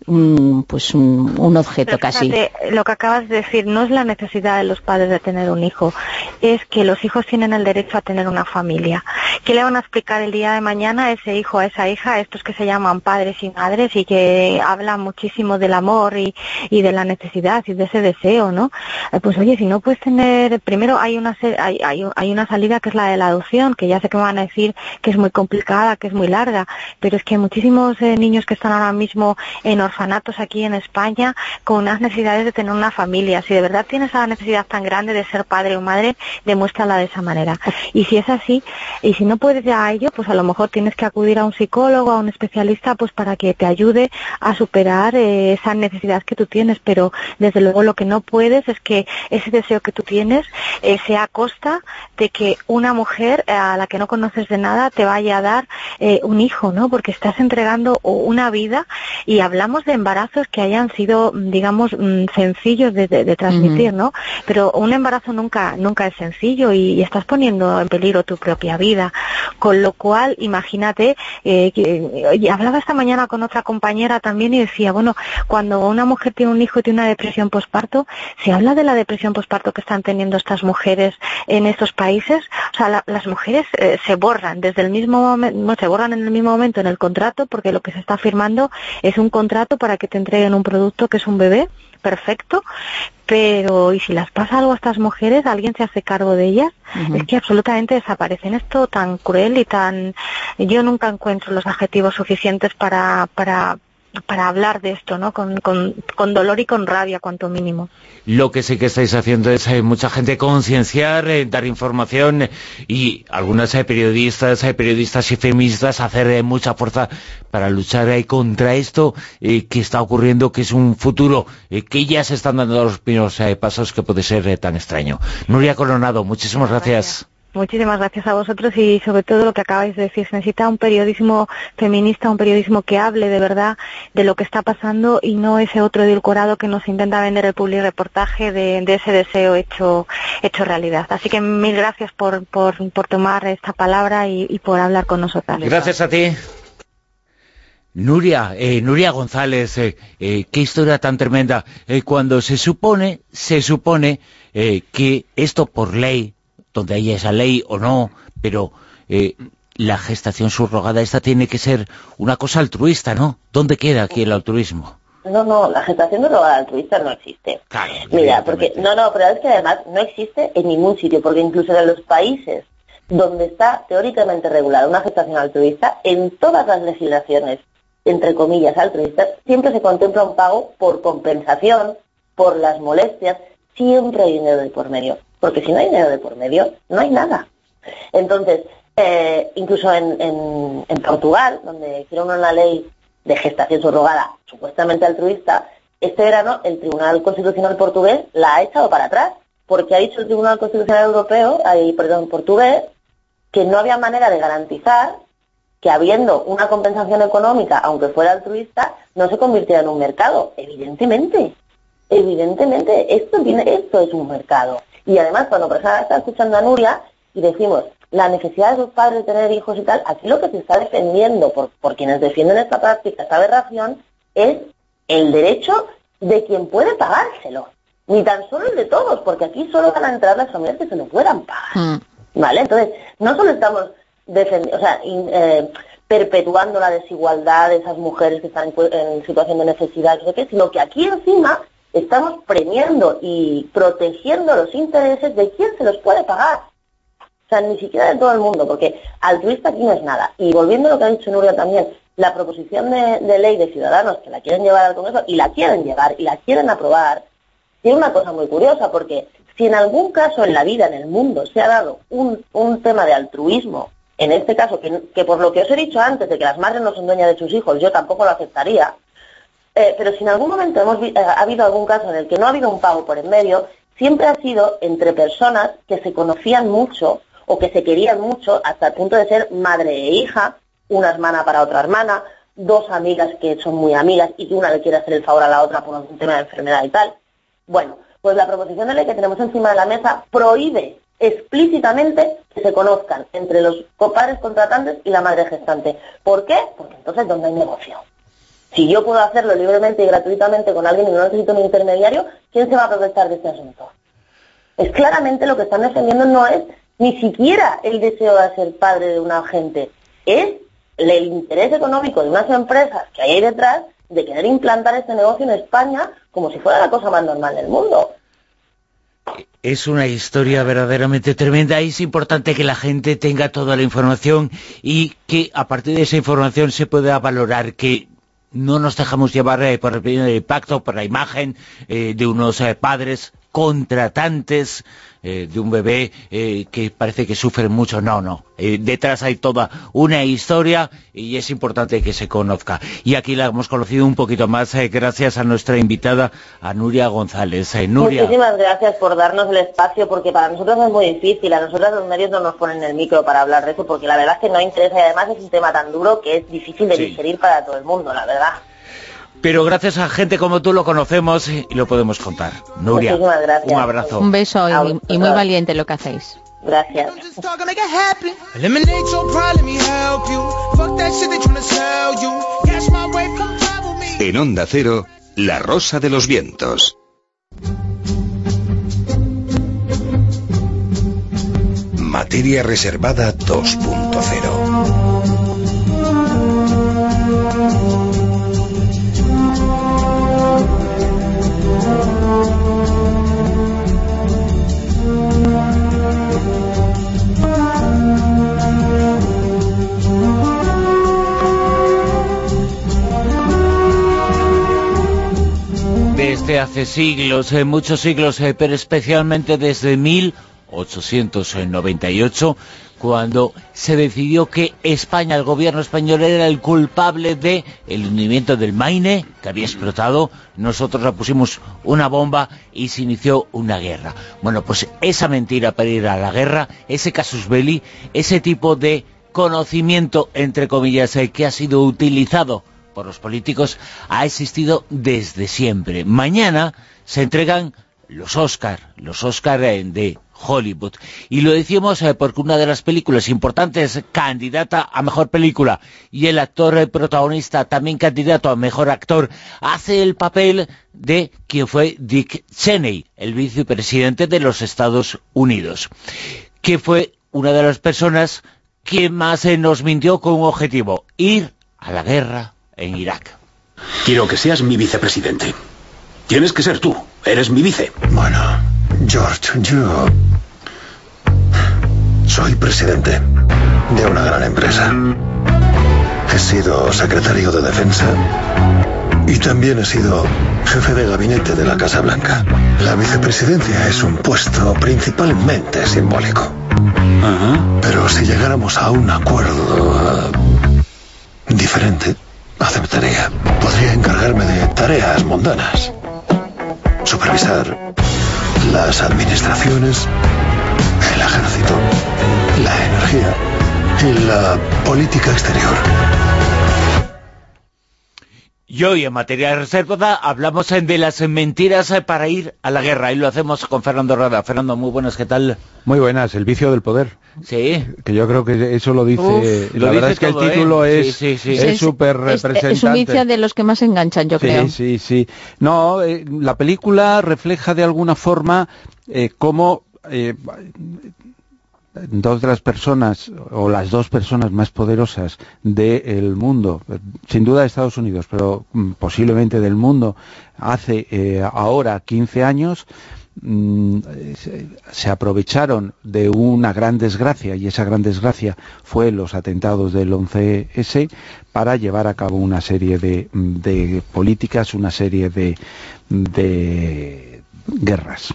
[SPEAKER 4] un, pues un, objeto casi.
[SPEAKER 7] Lo que acabas de decir no es la necesidad de los padres de tener un hijo, es que los hijos tienen el derecho a tener una familia. ¿Qué le van a explicar el día de mañana a ese hijo, a esa hija, a estos que se llaman padres y madres y que hablan muchísimo del amor y, y de la necesidad y de ese deseo, ¿no? Eh, pues oye, si no puedes tener, primero hay una, hay, hay, una salida que es la de la adopción, que ya sé que me van a decir que es muy complicada, que es muy larga, pero es que hay muchísimos eh, niños que están ahora mismo en orfanatos aquí en España con unas necesidades de tener una familia. Si de verdad tienes esa necesidad tan grande de ser padre o madre, demuéstrala de esa manera. Y si es así, y si no puedes ya a ello, pues a lo mejor tienes que acudir a un psicólogo, a un especialista, pues para que te ayude a superar eh, esa necesidad que tú tienes. Pero desde luego lo que no puedes es que ese deseo que tú tienes eh, sea a costa de que una mujer eh, a la que no conoces de nada te vaya a dar un hijo, ¿no? Porque estás entregando una vida y hablamos de embarazos que hayan sido, digamos, mm, sencillos de, transmitir, ¿no? Pero un embarazo nunca, nunca es sencillo y, estás poniendo en peligro tu propia vida. Con lo cual, imagínate, eh, que, hablaba esta mañana con otra compañera también y decía, bueno, cuando una mujer tiene un hijo y tiene una depresión posparto, se habla de la depresión posparto que están teniendo estas mujeres en estos países, o sea, las mujeres eh, se borran desde el mismo momento, se borran en el mismo momento en el contrato porque lo que se está firmando es un contrato para que te entreguen un producto que es un bebé perfecto, pero ¿y si las pasa algo a estas mujeres? ¿Alguien se hace cargo de ellas? Es que absolutamente desaparecen. Esto tan cruel y tan... Yo nunca encuentro los adjetivos suficientes para, para, para hablar de esto, ¿no? Con, con, con, dolor y con rabia, cuanto mínimo.
[SPEAKER 1] Lo que sí que estáis haciendo es eh, mucha gente concienciar, eh, dar información eh, y algunas periodistas, periodistas y feministas hacer mucha fuerza para luchar contra esto que está ocurriendo, que es un futuro que ya se están dando los primeros pasos que puede ser tan extraño. Nuria Coronado, muchísimas gracias.
[SPEAKER 7] Muchísimas gracias a vosotros y sobre todo lo que acabáis de decir. Se necesita un periodismo feminista, un periodismo que hable de verdad de lo que está pasando y no ese otro edulcorado que nos intenta vender el public reportaje de, ese deseo hecho, hecho realidad. Así que mil gracias por, por, tomar esta palabra y, por hablar con nosotras.
[SPEAKER 1] Gracias a ti. Nuria, eh, Nuria González, eh, eh, qué historia tan tremenda. cuando se supone, se supone que esto por ley, donde haya esa ley o no, pero la gestación subrogada esta tiene que ser una cosa altruista, ¿no? ¿Dónde queda aquí el altruismo?
[SPEAKER 6] No, no, la gestación subrogada altruista no existe. Mira, porque, no, no, pero es que además no existe en ningún sitio, porque incluso en los países donde está teóricamente regulada una gestación altruista, en todas las legislaciones entre comillas, altruistas, siempre se contempla un pago por compensación, por las molestias, siempre hay dinero de por medio. Porque si no hay dinero de por medio, no hay nada. Entonces, eh, incluso en, en, Portugal, donde hicieron una ley de gestación subrogada supuestamente altruista, este verano el Tribunal Constitucional portugués la ha echado para atrás, porque ha dicho el Tribunal Constitucional Europeo, ahí, perdón, portugués, que no había manera de garantizar que habiendo una compensación económica, aunque fuera altruista, no se convirtiera en un mercado. Evidentemente, evidentemente, esto, tiene, esto es un mercado. Y además, cuando persona está escuchando a Nuria y decimos la necesidad de sus padres de tener hijos y tal, aquí lo que se está defendiendo por, por quienes defienden esta práctica, esta aberración, es el derecho de quien puede pagárselo. Ni tan solo el de todos, porque aquí solo van a entrar las familias que se lo puedan pagar. Hmm. ¿Vale? Entonces, no solo estamos o sea, eh, perpetuando la desigualdad de esas mujeres que están en, situación de necesidad, sino que aquí encima estamos premiando y protegiendo los intereses de quien se los puede pagar. O sea, ni siquiera de todo el mundo, porque altruista aquí no es nada. Y volviendo a lo que ha dicho Nuria también, la proposición de, ley de ciudadanos que la quieren llevar al Congreso, y la quieren llevar, y la quieren aprobar, tiene una cosa muy curiosa, porque si en algún caso en la vida, en el mundo, se ha dado un, un tema de altruismo en este caso, que, por lo que os he dicho antes, de que las madres no son dueñas de sus hijos, yo tampoco lo aceptaría, eh, pero si en algún momento hemos eh, ha habido algún caso en el que no ha habido un pago por en medio, siempre ha sido entre personas que se conocían mucho o que se querían mucho hasta el punto de ser madre e hija, una hermana para otra hermana, dos amigas que son muy amigas y que una le quiere hacer el favor a la otra por un tema de enfermedad y tal. Bueno, pues la proposición de ley que tenemos encima de la mesa prohíbe explícitamente que se conozcan entre los padres contratantes y la madre gestante. ¿Por qué? Porque entonces ¿dónde hay negocio? Si yo puedo hacerlo libremente y gratuitamente con alguien y no necesito un intermediario, ¿quién se va a aprovechar de este asunto? Es claramente lo que están defendiendo no es ni siquiera el deseo de ser padre de una gente, es el interés económico de unas empresas que hay ahí detrás de querer implantar este negocio en España como si fuera la cosa más normal del mundo.
[SPEAKER 1] Es una historia verdaderamente tremenda. Es importante que la gente tenga toda la información y que a partir de esa información se pueda valorar que no nos dejamos llevar eh, por el primer impacto, por la imagen eh, de unos eh, padres contratantes eh, de un bebé eh, que parece que sufre mucho. No, no. Eh, detrás hay toda una historia y es importante que se conozca. Y aquí la hemos conocido un poquito más gracias a nuestra invitada, a Nuria González. Nuria.
[SPEAKER 6] Muchísimas gracias por darnos el espacio porque para nosotros es muy difícil. A nosotros los medios no nos ponen el micro para hablar de eso porque la verdad es que no interesa y además es un tema tan duro que es difícil de digerir para todo el mundo, la verdad
[SPEAKER 1] pero gracias a gente como tú lo conocemos y lo podemos contar. Nuria, un abrazo.
[SPEAKER 4] Un beso y, muy valiente lo que hacéis.
[SPEAKER 6] Gracias.
[SPEAKER 5] En Onda Cero, La Rosa de los Vientos. Materia Reservada 2.0
[SPEAKER 1] desde hace siglos, eh, muchos siglos, eh, pero especialmente desde 1898, cuando se decidió que España, el gobierno español, era el culpable de el hundimiento del Maine, que había explotado, nosotros le pusimos una bomba y se inició una guerra. Bueno, pues esa mentira para ir a la guerra, ese casus belli, ese tipo de conocimiento, entre comillas, eh, que ha sido utilizado por los políticos ha existido desde siempre. Mañana se entregan los Oscar, los Oscar eh, de Hollywood. Y lo decimos eh, porque una de las películas importantes, candidata a Mejor Película, y el actor eh, protagonista, también candidato a Mejor Actor, hace el papel de quien fue Dick Cheney, el vicepresidente de los Estados Unidos, que fue una de las personas que más nos mintió con un objetivo, ir a la guerra en Irak.
[SPEAKER 8] Quiero que seas mi vicepresidente. Tienes que ser tú. Eres mi vice.
[SPEAKER 9] Bueno, George, yo... Soy presidente de una gran empresa. He sido secretario de defensa y también he sido jefe de gabinete de la Casa Blanca. La vicepresidencia es un puesto principalmente simbólico. Pero si llegáramos a un acuerdo uh, diferente, aceptaría. Podría encargarme de tareas mundanas. Supervisar las administraciones, el ejército, la energía y la política exterior.
[SPEAKER 1] Y hoy en materia de reserva hablamos de las mentiras para ir a la guerra y lo hacemos con Fernando Rada. Fernando, muy buenas, ¿qué tal?
[SPEAKER 3] Muy buenas, el vicio del poder.
[SPEAKER 1] Sí.
[SPEAKER 3] Que yo creo que eso lo dice...
[SPEAKER 1] Uf,
[SPEAKER 3] la
[SPEAKER 1] lo
[SPEAKER 3] verdad
[SPEAKER 1] dice
[SPEAKER 3] es que
[SPEAKER 1] todo,
[SPEAKER 3] el título
[SPEAKER 1] ¿eh?
[SPEAKER 3] es
[SPEAKER 1] Sí, sí, sí.
[SPEAKER 3] es súper
[SPEAKER 4] Es,
[SPEAKER 3] representante.
[SPEAKER 4] es un vicio de los que más enganchan, yo
[SPEAKER 3] sí,
[SPEAKER 4] creo.
[SPEAKER 3] Sí, sí, No, eh, la película refleja de alguna forma eh, cómo eh, dos de las personas, o las dos personas más poderosas del mundo, sin duda de Estados Unidos, pero mm, posiblemente del mundo, hace eh, ahora 15 años, mm, se, aprovecharon de una gran desgracia, y esa gran desgracia fue los atentados del 11S, para llevar a cabo una serie de, de políticas, una serie de, de guerras.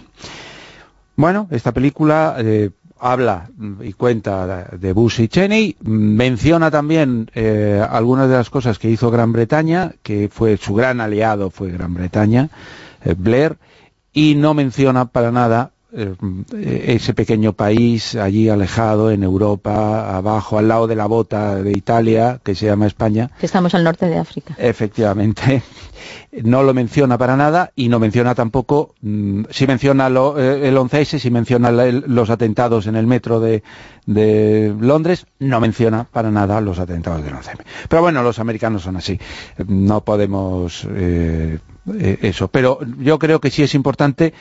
[SPEAKER 3] Bueno, esta película eh, habla y cuenta de Bush y Cheney, menciona también eh, algunas de las cosas que hizo Gran Bretaña, que fue su gran aliado fue Gran Bretaña, eh, Blair, y no menciona para nada ese pequeño país allí alejado en Europa, abajo, al lado de la bota de Italia, que se llama España,
[SPEAKER 4] Que estamos al norte de África.
[SPEAKER 3] Efectivamente, no lo menciona para nada y no menciona tampoco, mm, sí menciona lo- eh, el 11S, sí menciona el- los atentados en el metro de, de Londres, no menciona para nada los atentados del 11M. Pero bueno, los americanos son así, no podemos eh, eh, eso. Pero yo creo que sí es importante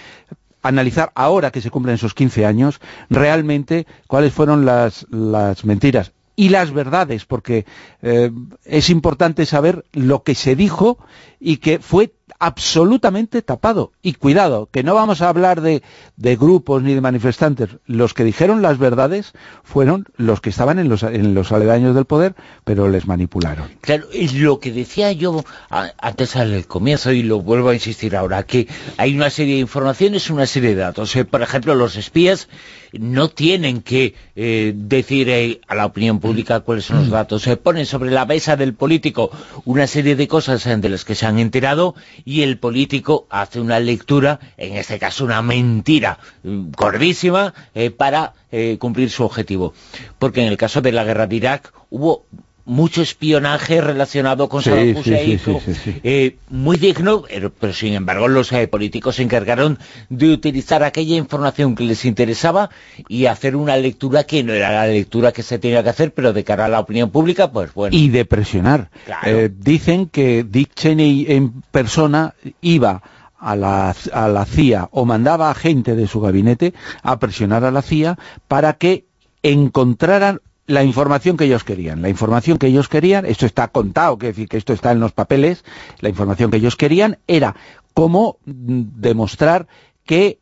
[SPEAKER 3] analizar ahora que se cumplen esos 15 años realmente cuáles fueron las, las mentiras y las verdades, porque eh, es importante saber lo que se dijo y que fue absolutamente tapado. Y cuidado, que no vamos a hablar de, de grupos ni de manifestantes. Los que dijeron las verdades fueron los que estaban en los, en los aledaños del poder, pero les manipularon.
[SPEAKER 1] Claro, y lo que decía yo antes al comienzo, y lo vuelvo a insistir ahora, que hay una serie de informaciones, una serie de datos. Eh, por ejemplo, los espías no tienen que eh, decir eh, a la opinión pública cuáles son los datos. Se ponen sobre la mesa del político una serie de cosas de las que se han enterado y el político hace una lectura, en este caso una mentira mm, gordísima, eh, para eh, cumplir su objetivo. Porque en el caso de la guerra de Irak hubo mucho espionaje relacionado con
[SPEAKER 3] Sí,
[SPEAKER 1] Saddam
[SPEAKER 3] sí,
[SPEAKER 1] Hussein,
[SPEAKER 3] sí, sí,
[SPEAKER 1] eh, muy digno, pero, pero sin embargo los eh, políticos se encargaron de utilizar aquella información que les interesaba y hacer una lectura que no era la lectura que se tenía que hacer, pero de cara a la opinión pública, pues bueno.
[SPEAKER 3] y de presionar.
[SPEAKER 1] Claro.
[SPEAKER 3] Eh, dicen que Dick Cheney en persona iba a la, a la CIA o mandaba a gente de su gabinete a presionar a la CIA para que encontraran la información que ellos querían. La información que ellos querían, esto está contado, que esto está en los papeles, la información que ellos querían era cómo mm, demostrar que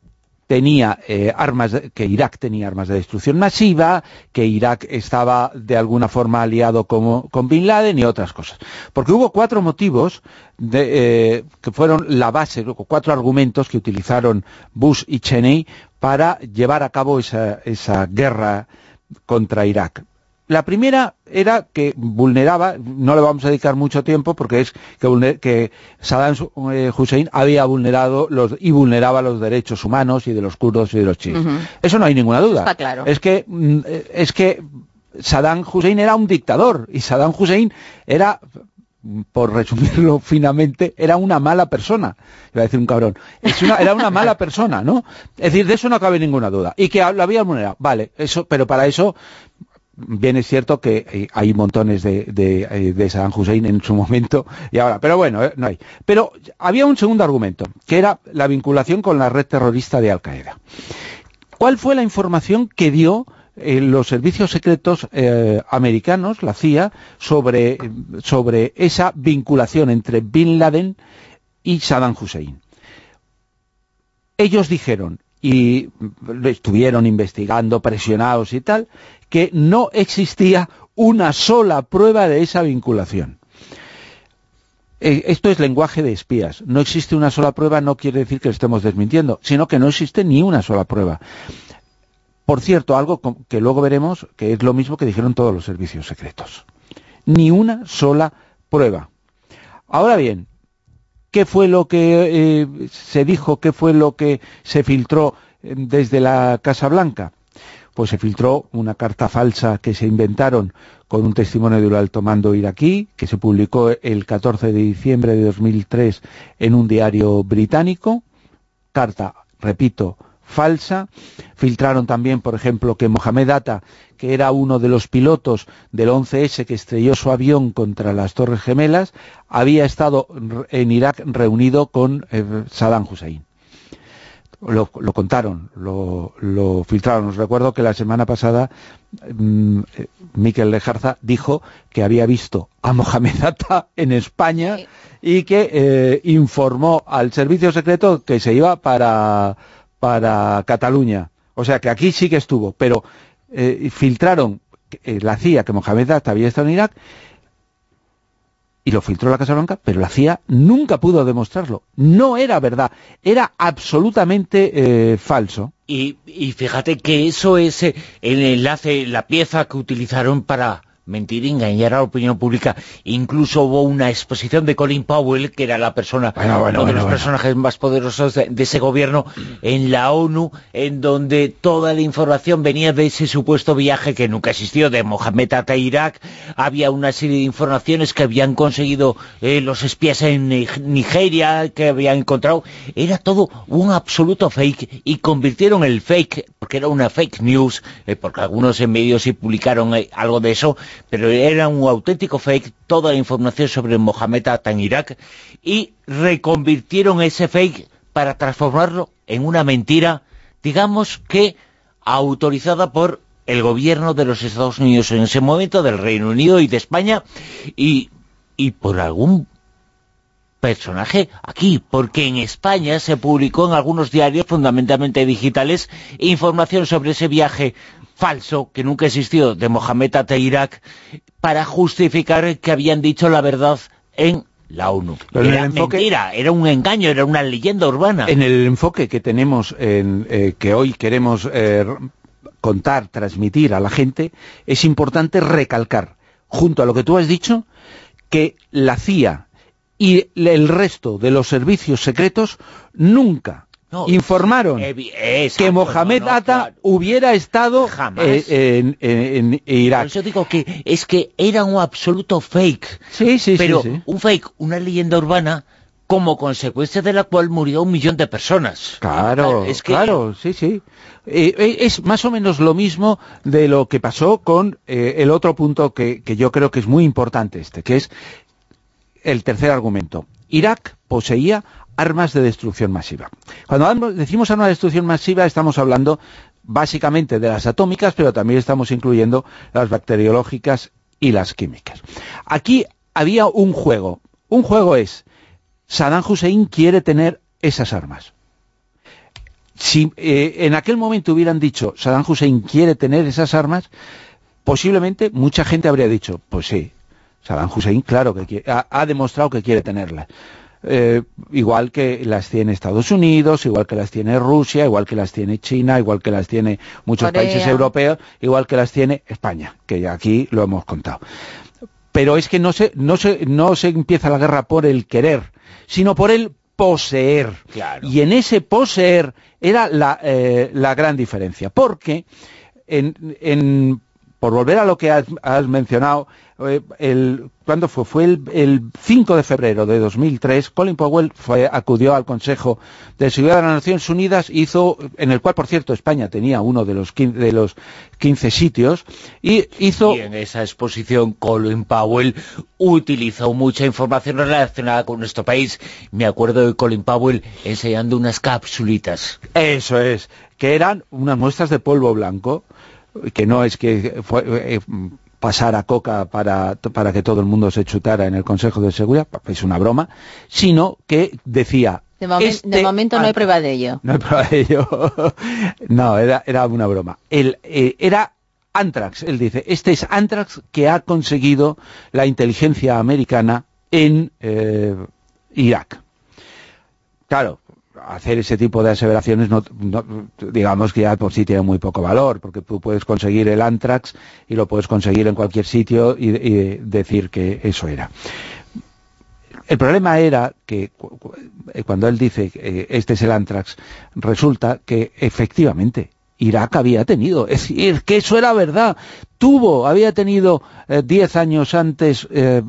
[SPEAKER 3] tenía eh, armas, que Irak tenía armas de destrucción masiva, que Irak estaba de alguna forma aliado como- con Bin Laden y otras cosas. Porque hubo cuatro motivos eh, que fueron la base, cuatro argumentos que utilizaron Bush y Cheney para llevar a cabo esa guerra contra Irak. La primera era que vulneraba, no le vamos a dedicar mucho tiempo porque es que, que Saddam eh, Hussein había vulnerado los, y vulneraba los derechos humanos y de los kurdos y de los chiíes. Eso no hay ninguna duda.
[SPEAKER 4] Está claro.
[SPEAKER 3] Es que, mm, eh, es que Saddam Hussein era un dictador y Saddam Hussein era por resumirlo finamente, era una mala persona. Iba a decir un cabrón. era una mala persona, ¿no? Es decir, de eso no cabe ninguna duda. Y que lo había vulnerado. Vale, eso, pero para eso bien es cierto que eh, hay montones de, de, eh, de Saddam Hussein en su momento y ahora, pero bueno, eh, no hay. Pero había un segundo argumento, que era la vinculación con la red terrorista de Al-Qaeda. ¿Cuál fue la información que dio los servicios secretos americanos, la CIA, sobre, sobre esa vinculación entre Bin Laden y Saddam Hussein? Ellos dijeron, y estuvieron investigando, presionados y tal, que no existía una sola prueba de esa vinculación. Eh, esto es lenguaje de espías. No existe una sola prueba no quiere decir que lo estemos desmintiendo, sino que no existe ni una sola prueba. Por cierto, algo que luego veremos que es lo mismo que dijeron todos los servicios secretos. Ni una sola prueba. Ahora bien, ¿qué fue lo que eh, se dijo? ¿Qué fue lo que se filtró eh, desde la Casa Blanca? pues se filtró una carta falsa que se inventaron con un testimonio de un alto mando iraquí, que se publicó el 14 de diciembre de 2003 en un diario británico, carta, repito, falsa. Filtraron también, por ejemplo, que Mohamed Atta, que era uno de los pilotos del 11S que estrelló su avión contra las Torres Gemelas, había estado en Irak reunido con eh, Saddam Hussein lo, contaron, lo, filtraron. Os recuerdo que la semana pasada mm, eh, Miquel Lejarza dijo que había visto a Mohamed Atta en España y que eh, informó al servicio secreto que se iba para, para Cataluña. O sea que aquí sí que estuvo, pero eh, filtraron la CIA que Mohamed Atta había estado en Irak y lo filtró la Casa Blanca, pero la CIA nunca pudo demostrarlo. No era verdad, era absolutamente eh, falso.
[SPEAKER 1] Y, y, fíjate que eso es eh, el enlace, la pieza que utilizaron para mentir, engañar a la opinión pública. Incluso hubo una exposición de Colin Powell, que era la persona, uno de los personajes más poderosos de, ese gobierno en la ONU, en donde toda la información venía de ese supuesto viaje que nunca existió, de Mohamed Atta Irak. Había una serie de informaciones que habían conseguido eh, los espías en Nigeria, que habían encontrado. Era todo un absoluto fake y convirtieron el fake, porque era una fake news, eh, porque algunos en medios sí publicaron eh, algo de eso, pero era un auténtico fake toda la información sobre Mohamed Atta en Irak y reconvirtieron ese fake para transformarlo en una mentira, digamos que autorizada por el gobierno de los Estados Unidos en ese momento, del Reino Unido y de España, y, y por algún personaje aquí, porque en España se publicó en algunos diarios fundamentalmente digitales información sobre ese viaje falso, que nunca existió, de Mohamed Irak, para justificar que habían dicho la verdad en la ONU. era mentira, era un engaño, era una leyenda urbana.
[SPEAKER 3] En el enfoque que tenemos, en, eh, que hoy queremos eh, contar, transmitir a la gente, es importante recalcar, junto a lo que tú has dicho, que la CIA y el resto de los servicios secretos nunca informaron que Mohamed Atta hubiera estado eh, en, Irak. Por
[SPEAKER 1] eso digo que es que era un absoluto fake.
[SPEAKER 3] Sí, sí,
[SPEAKER 1] pero un fake, una leyenda urbana como consecuencia de la cual murió un millón de personas.
[SPEAKER 3] Claro, es claro, sí, sí. Eh, eh, es más o menos lo mismo de lo que pasó con el otro punto que, que yo creo que es muy importante este, que es el tercer argumento. Irak poseía armas de destrucción masiva. Cuando decimos armas de destrucción masiva estamos hablando básicamente de las atómicas, pero también estamos incluyendo las bacteriológicas y las químicas. Aquí había un juego. Un juego es, Saddam Hussein quiere tener esas armas. Si eh, en aquel momento hubieran dicho, Saddam Hussein quiere tener esas armas, posiblemente mucha gente habría dicho, pues sí, Saddam Hussein, claro que ha, demostrado que quiere tenerlas. Eh, igual que las tiene Estados Unidos, igual que las tiene Rusia, igual que las tiene China, igual que las tiene muchos países europeos, igual que las tiene España, que ya aquí lo hemos contado. Pero es que no se, no se, no se empieza la guerra por el querer, sino por el poseer. Y en ese poseer era la, eh, la gran diferencia, porque en, en por volver a lo que has, has mencionado, eh, el, ¿cuándo fue? Fue el, el, 5 de febrero de 2003, Colin Powell fue, acudió al Consejo de Seguridad de las Naciones Unidas, hizo, en el cual, por cierto, España tenía uno de los, de los 15 sitios, y hizo...
[SPEAKER 1] Y en esa exposición Colin Powell utilizó mucha información relacionada con nuestro país. Me acuerdo de Colin Powell enseñando unas capsulitas.
[SPEAKER 3] Eso es, que eran unas muestras de polvo blanco, que no es que fue, eh, pasara coca para, para que todo el mundo se chutara en el Consejo de Seguridad, es una broma, sino que decía...
[SPEAKER 4] De, momen
[SPEAKER 3] este
[SPEAKER 4] de momento no hay prueba de ello.
[SPEAKER 3] No hay prueba de ello. no, era, era una broma. El, eh, era Antrax, él dice, este es Antrax que ha conseguido la inteligencia americana en eh, Irak. Claro, hacer ese tipo de aseveraciones, no, digamos que ya por sí tiene muy poco valor, porque tú puedes conseguir el antrax y lo puedes conseguir en cualquier sitio y, decir que eso era. El problema era que cuando él dice que este es el antrax, resulta que efectivamente Irak había tenido, es decir, que eso era verdad, tuvo, había tenido 10 eh, años antes eh,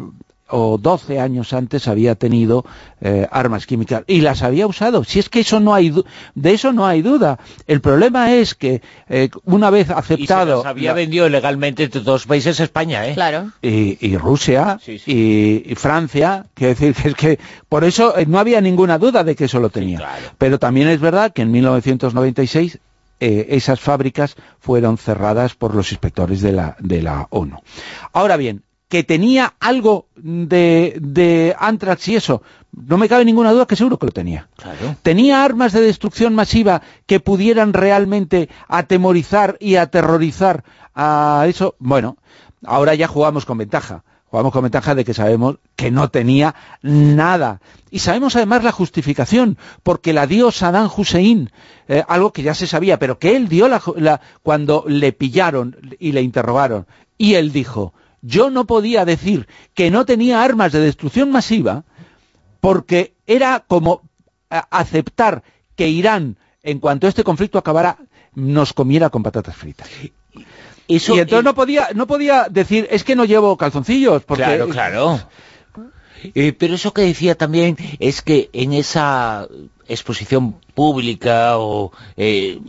[SPEAKER 3] o 12 años antes había tenido eh, armas químicas y las había usado. Si es que eso no hay de eso no hay duda. El problema es que eh, una vez aceptado...
[SPEAKER 1] Y se las había la... vendido legalmente entre dos países España, ¿eh?
[SPEAKER 4] Claro.
[SPEAKER 3] Y, y Rusia sí, sí. Y, y, Francia, quiero decir que es que por eso eh, no había ninguna duda de que eso lo tenía.
[SPEAKER 1] Sí, claro.
[SPEAKER 3] Pero también es verdad que en 1996 eh, esas fábricas fueron cerradas por los inspectores de la, de la ONU. Ahora bien, que tenía algo de, de Antrax y eso, no me cabe ninguna duda que seguro que lo tenía.
[SPEAKER 1] Claro.
[SPEAKER 3] Tenía armas de destrucción masiva que pudieran realmente atemorizar y aterrorizar a eso. Bueno, ahora ya jugamos con ventaja. Jugamos con ventaja de que sabemos que no tenía nada. Y sabemos además la justificación, porque la dio Saddam Hussein, eh, algo que ya se sabía, pero que él dio la, la, cuando le pillaron y le interrogaron. Y él dijo, yo no podía decir que no tenía armas de destrucción masiva porque era como aceptar que Irán, en cuanto este conflicto acabara, nos comiera con patatas fritas. Eso, y entonces no podía no podía decir, es que no llevo calzoncillos. Porque...
[SPEAKER 1] Claro, claro. Eh, pero eso que decía también es que en esa exposición pública o... Eh,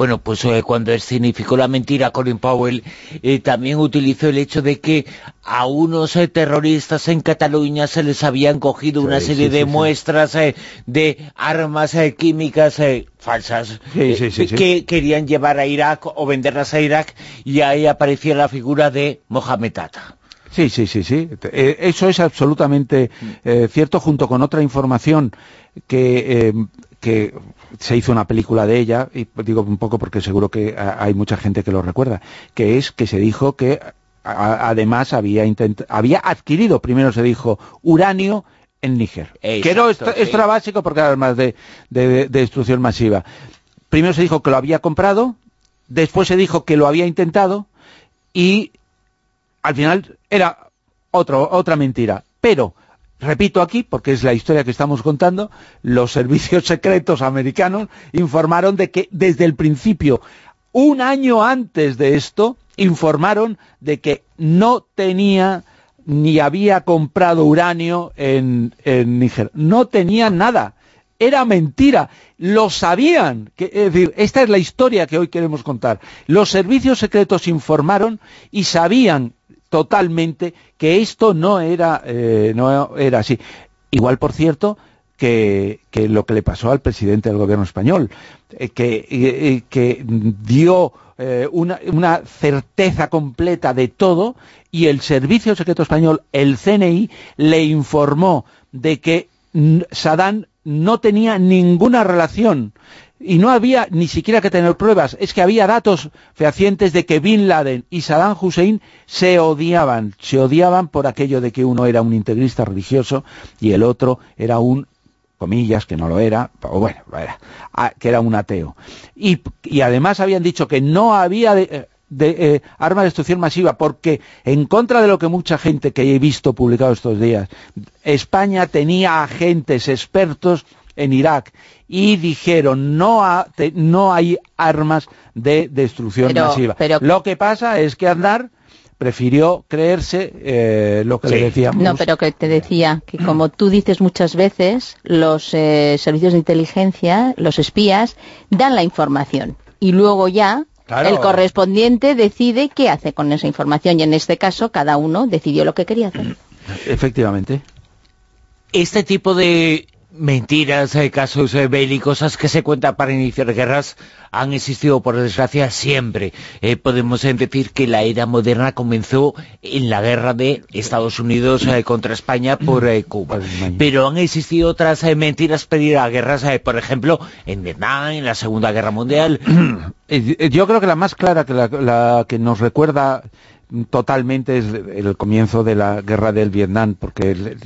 [SPEAKER 1] bueno, pues eh, cuando escenificó la mentira Colin Powell, eh, también utilizó el hecho de que a unos eh, terroristas en Cataluña se les habían cogido sí, una serie sí, de sí, muestras de armas químicas falsas que querían llevar a Irak o venderlas a Irak y ahí aparecía la figura de Mohamed Atta.
[SPEAKER 3] Sí, sí, sí, sí. Eso es absolutamente eh, cierto, junto con otra información que, eh, que se hizo una película de ella, y digo un poco porque seguro que hay mucha gente que lo recuerda, que es que se dijo que además había, había adquirido, primero se dijo, uranio en Níger.
[SPEAKER 1] Exacto,
[SPEAKER 3] que no, esto,
[SPEAKER 1] sí.
[SPEAKER 3] esto, era básico porque era más de, de, de, destrucción masiva. Primero se dijo que lo había comprado, después se dijo que lo había intentado, y al final era otro, otra mentira. Pero, repito aquí, porque es la historia que estamos contando, los servicios secretos americanos informaron de que desde el principio, un año antes de esto, informaron de que no tenía ni había comprado uranio en, Níger. No tenía nada. Era mentira. Lo sabían. Que, es decir, esta es la historia que hoy queremos contar. Los servicios secretos informaron y sabían totalmente que esto no era, eh, no era así. Igual, por cierto, que, que, lo que le pasó al presidente del gobierno español, eh, que, eh, que, dio una, una, certeza completa de todo y el Servicio Secreto Español, el CNI, le informó de que Saddam no tenía ninguna relación y no había ni siquiera que tener pruebas, es que había datos fehacientes de que Bin Laden y Saddam Hussein se odiaban, se odiaban por aquello de que uno era un integrista religioso y el otro era un comillas, que no lo era, o bueno, era, que era un ateo. Y, y además habían dicho que no había de, de eh, armas de destrucción masiva, porque en contra de lo que mucha gente que he visto publicado estos días, España tenía agentes expertos en Irak y dijeron no, no hay armas de destrucción masiva. Lo que pasa es que Andar prefirió creerse eh, lo que le decíamos.
[SPEAKER 4] No, pero que te decía que como tú dices muchas veces, los eh, servicios de inteligencia, los espías, dan la información y luego ya el correspondiente decide qué hace con esa información y en este caso cada uno decidió lo que quería hacer.
[SPEAKER 3] Efectivamente.
[SPEAKER 1] Este tipo de mentiras, eh, casos eh, bélicos que se cuentan para iniciar guerras han existido, por desgracia, siempre. Eh, podemos decir que la era moderna comenzó en la guerra de Estados Unidos contra España por Cuba. Pero han existido otras mentiras pedir a guerras, por ejemplo, en Vietnam, en la Segunda Guerra Mundial.
[SPEAKER 3] Yo creo que la más clara, que la, que nos recuerda totalmente es el comienzo de la guerra del Vietnam, porque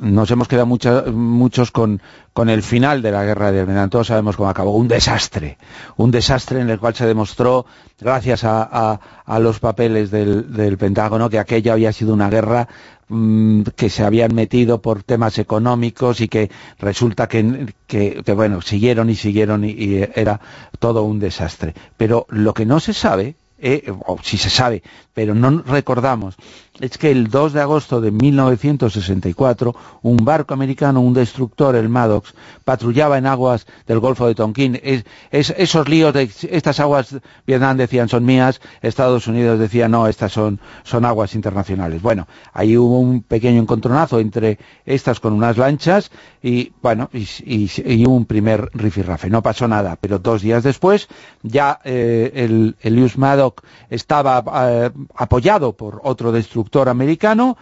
[SPEAKER 3] nos hemos quedado muchos con, el final de la guerra de Vietnam. Todos sabemos cómo acabó. Un desastre. Un desastre en el cual se demostró, gracias a, los papeles del, Pentágono, que aquella había sido una guerra mm, que se habían metido por temas económicos y que resulta que, bueno, siguieron y siguieron y, era todo un desastre. Pero lo que no se sabe, eh, o si se sabe, pero no recordamos, es que el 2 de agosto de 1964 un barco americano, un destructor, el Maddox, patrullaba en aguas del Golfo de Tonkin. Es, esos líos de estas aguas, Vietnam decían son mías, Estados Unidos decía no, estas son, son aguas internacionales. Bueno, ahí hubo un pequeño encontronazo entre estas con unas lanchas y bueno, y, un primer rifirrafe. No pasó nada, pero dos días después ya eh, el, el Maddox estaba eh, apoyado por otro destructor americano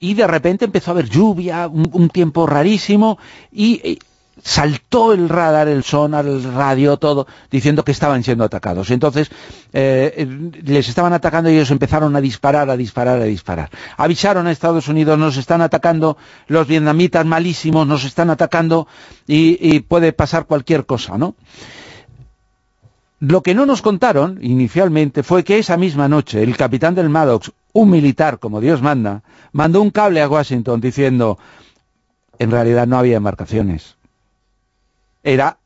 [SPEAKER 3] y de repente empezó a haber lluvia, un, tiempo rarísimo y, saltó el radar, el sonar, el radio, todo, diciendo que estaban siendo atacados. Entonces, eh, les estaban atacando y ellos empezaron a disparar, a disparar, a disparar. Avisaron a Estados Unidos, nos están atacando los vietnamitas malísimos, nos están atacando y, y puede pasar cualquier cosa, ¿no? Lo que no nos contaron inicialmente fue que esa misma noche el capitán del Maddox, un militar como Dios manda, mandó un cable a Washington diciendo en realidad no había embarcaciones. Era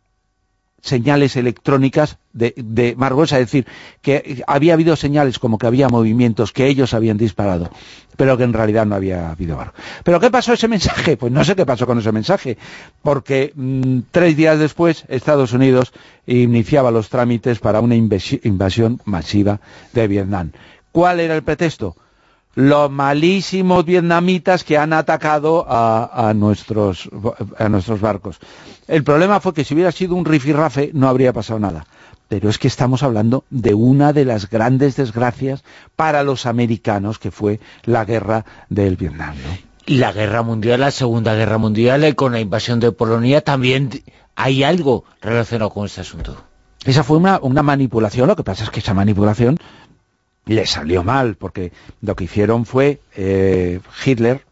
[SPEAKER 3] señales electrónicas de, de es decir, que había habido señales como que había movimientos que ellos habían disparado, pero que en realidad no había habido barco. ¿Pero qué pasó ese mensaje? Pues no sé qué pasó con ese mensaje, porque mm, tres días después Estados Unidos iniciaba los trámites para una invasión masiva de Vietnam. ¿Cuál era el pretexto? los malísimos vietnamitas que han atacado a, nuestros, a nuestros barcos. El problema fue que si hubiera sido un rifirrafe no habría pasado nada. Pero es que estamos hablando de una de las grandes desgracias para los americanos, que fue la guerra del Vietnam.
[SPEAKER 1] La guerra mundial, la segunda guerra mundial, eh, con la invasión de Polonia, también hay algo relacionado con este asunto.
[SPEAKER 3] Esa fue una, una manipulación, lo que pasa es que esa manipulación le salió mal, porque lo que hicieron fue eh, Hitler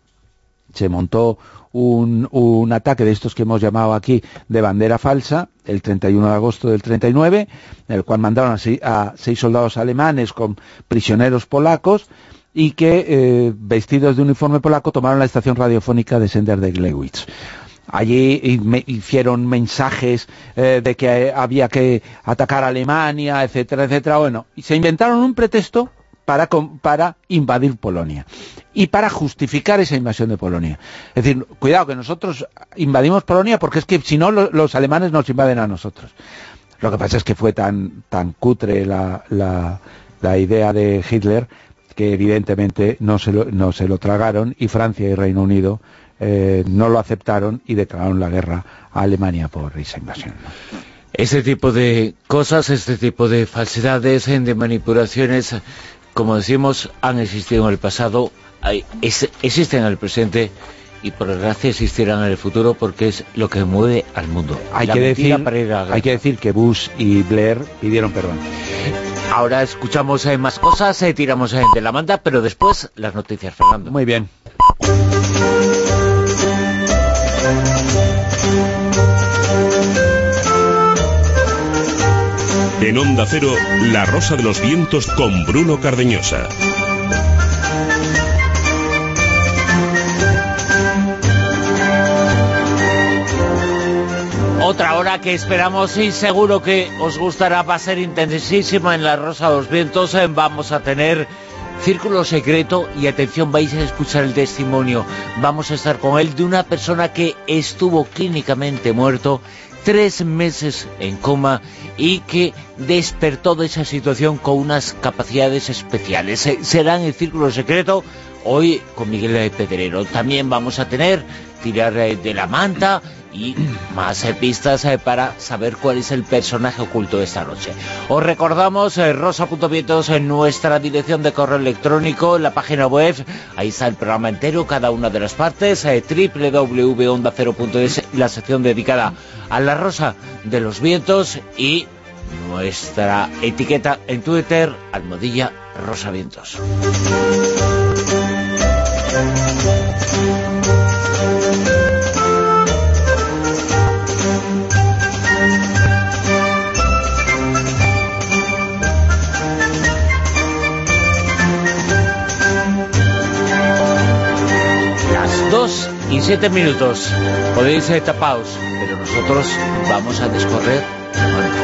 [SPEAKER 3] se montó un, un, ataque de estos que hemos llamado aquí de bandera falsa, el 31 de agosto del 39, en el cual mandaron a, seis soldados alemanes con prisioneros polacos, y que, eh, vestidos de uniforme polaco, tomaron la estación radiofónica de Sender de Glewitz. Allí hicieron mensajes eh, de que había que atacar a Alemania, etcétera, etcétera. Bueno, y se inventaron un pretexto para, invadir Polonia y para justificar esa invasión de Polonia. Es decir, cuidado que nosotros invadimos Polonia porque es que si no los alemanes nos invaden a nosotros. Lo que pasa es que fue tan, cutre la, idea de Hitler que evidentemente no se lo, tragaron y Francia y Reino Unido eh, no lo aceptaron y declararon la guerra a Alemania por esa invasión.
[SPEAKER 1] Este tipo de cosas, este tipo de falsedades, de manipulaciones, como decimos, han existido en el pasado, existen en el presente y por desgracia existirán en el futuro porque es lo que mueve al mundo.
[SPEAKER 3] Hay, que decir, hay que decir que Bush y Blair pidieron perdón.
[SPEAKER 1] Ahora escuchamos eh, más cosas, eh, tiramos de la manda, pero después las noticias, Fernando.
[SPEAKER 3] Muy bien.
[SPEAKER 5] En Onda Cero, La Rosa de los Vientos con Bruno Cardeñosa.
[SPEAKER 1] hora que esperamos y seguro que os gustará, va a ser intensísima en la Rosa de los Vientos. Eh, vamos a tener Círculo Secreto y atención, vais a escuchar el testimonio. Vamos a estar con él de una persona que estuvo clínicamente muerto tres meses en coma y que despertó de esa situación con unas capacidades especiales. Será en el Círculo Secreto hoy con Miguel Pedrero. También vamos a tener tirar eh, de la manta y más eh, pistas eh, para saber cuál es el personaje oculto de esta noche. Os recordamos eh, rosa.vientos en nuestra dirección de correo electrónico, en la página web, ahí está el programa entero, cada una de las partes, www.onda0.es, la sección dedicada a la rosa de los vientos y nuestra etiqueta en Twitter, almohadilla rosa vientos. 27 minutos. Podéis eh, ser tapados, pero nosotros vamos a descorrer la manta.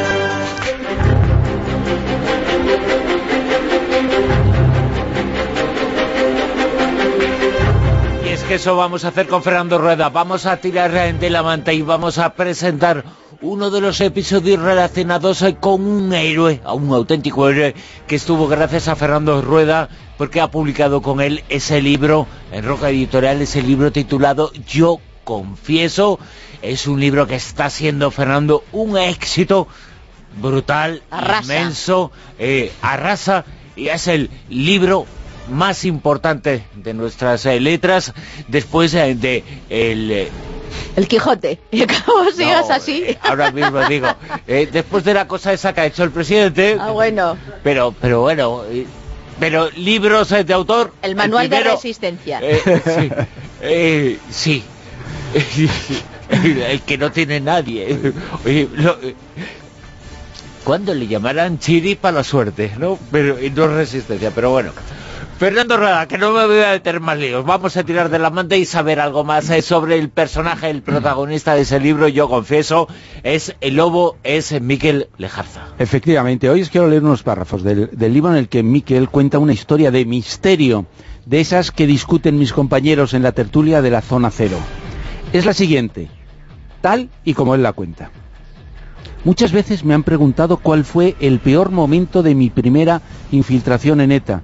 [SPEAKER 1] Y es que eso vamos a hacer con Fernando Rueda. Vamos a tirar de la manta y vamos a presentar uno de los episodios relacionados con un héroe, un auténtico héroe, que estuvo gracias a Fernando Rueda, porque ha publicado con él ese libro en Roca Editorial, ese libro titulado Yo Confieso. Es un libro que está siendo, Fernando, un éxito brutal, inmenso, eh, arrasa, y es el libro más importante de nuestras eh, letras después eh, de el
[SPEAKER 4] el Quijote. Y acabo sigas así.
[SPEAKER 1] Eh, ahora mismo digo, eh, después de la cosa esa que ha hecho el presidente...
[SPEAKER 4] Ah, bueno.
[SPEAKER 1] Pero, pero bueno... Eh, pero libros de autor...
[SPEAKER 4] El manual de resistencia.
[SPEAKER 1] sí. sí. el que no tiene nadie. ¿Cuándo le llamarán Chiri para la suerte? ¿no? Pero no resistencia, pero bueno. Fernando Rueda, que no me voy a meter más líos. Vamos a tirar de la manta y saber algo más eh, sobre el personaje, el protagonista de ese libro, yo confieso, es el lobo, es Miquel Lejarza.
[SPEAKER 3] Efectivamente, hoy os quiero leer unos párrafos del, libro en el que Miquel cuenta una historia de misterio, de esas que discuten mis compañeros en la tertulia de la Zona Cero. Es la siguiente, tal y como él la cuenta. Muchas veces me han preguntado cuál fue el peor momento de mi primera infiltración en ETA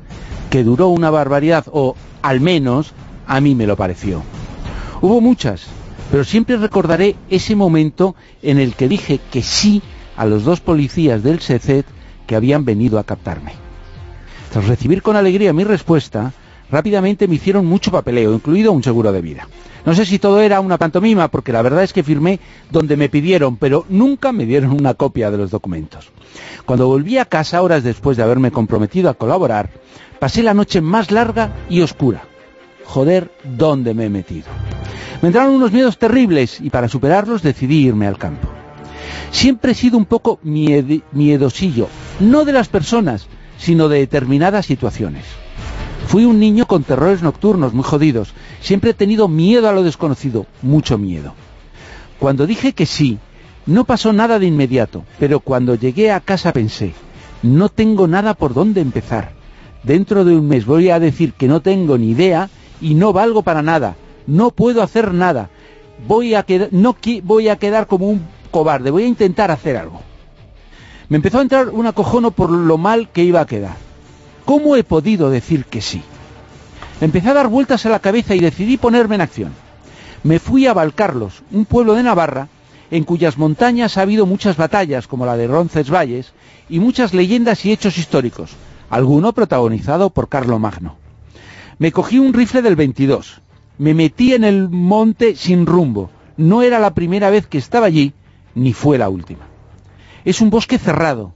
[SPEAKER 3] que duró una barbaridad, o al menos a mí me lo pareció. Hubo muchas, pero siempre recordaré ese momento en el que dije que sí a los dos policías del SECET que habían venido a captarme. Tras recibir con alegría mi respuesta, rápidamente me hicieron mucho papeleo, incluido un seguro de vida. No sé si todo era una pantomima, porque la verdad es que firmé donde me pidieron, pero nunca me dieron una copia de los documentos. Cuando volví a casa, horas después de haberme comprometido a colaborar, Pasé la noche más larga y oscura. Joder, ¿dónde me he metido? Me entraron unos miedos terribles y para superarlos decidí irme al campo. Siempre he sido un poco miedosillo, no de las personas, sino de determinadas situaciones. Fui un niño con terrores nocturnos muy jodidos. Siempre he tenido miedo a lo desconocido, mucho miedo. Cuando dije que sí, no pasó nada de inmediato, pero cuando llegué a casa pensé, no tengo nada por dónde empezar dentro de un mes voy a decir que no tengo ni idea y no valgo para nada, no puedo hacer nada, voy a quedar, no voy a quedar como un cobarde, voy a intentar hacer algo. Me empezó a entrar un acojono por lo mal que iba a quedar. ¿Cómo he podido decir que sí? Empecé a dar vueltas a la cabeza y decidí ponerme en acción. Me fui a Valcarlos, un pueblo de Navarra, en cuyas montañas ha habido muchas batallas, como la de Roncesvalles, y muchas leyendas y hechos históricos, alguno protagonizado por Carlo Magno. Me cogí un rifle del 22, me metí en el monte sin rumbo, no era la primera vez que estaba allí, ni fue la última. Es un bosque cerrado,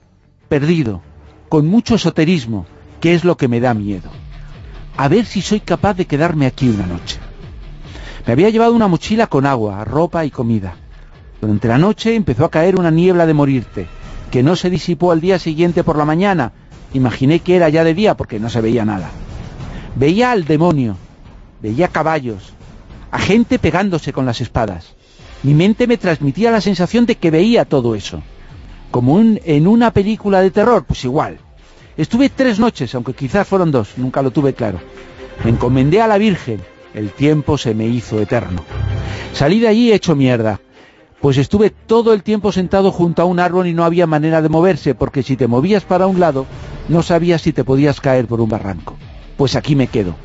[SPEAKER 3] perdido, con mucho esoterismo, que es lo que me da miedo. A ver si soy capaz de quedarme aquí una noche. Me había llevado una mochila con agua, ropa y comida. Durante la noche empezó a caer una niebla de morirte, que no se disipó al día siguiente por la mañana, Imaginé que era ya de día porque no se veía nada. Veía al demonio, veía caballos, a gente pegándose con las espadas. Mi mente me transmitía la sensación de que veía todo eso. Como en una película de terror, pues igual. Estuve tres noches, aunque quizás fueron dos, nunca lo tuve claro. Me encomendé a la Virgen, el tiempo se me hizo eterno. Salí de allí hecho mierda, pues estuve todo el tiempo sentado junto a un árbol y no había manera de moverse, porque si te movías para un lado, no sabías si te podías caer por un barranco. Pues aquí me quedo.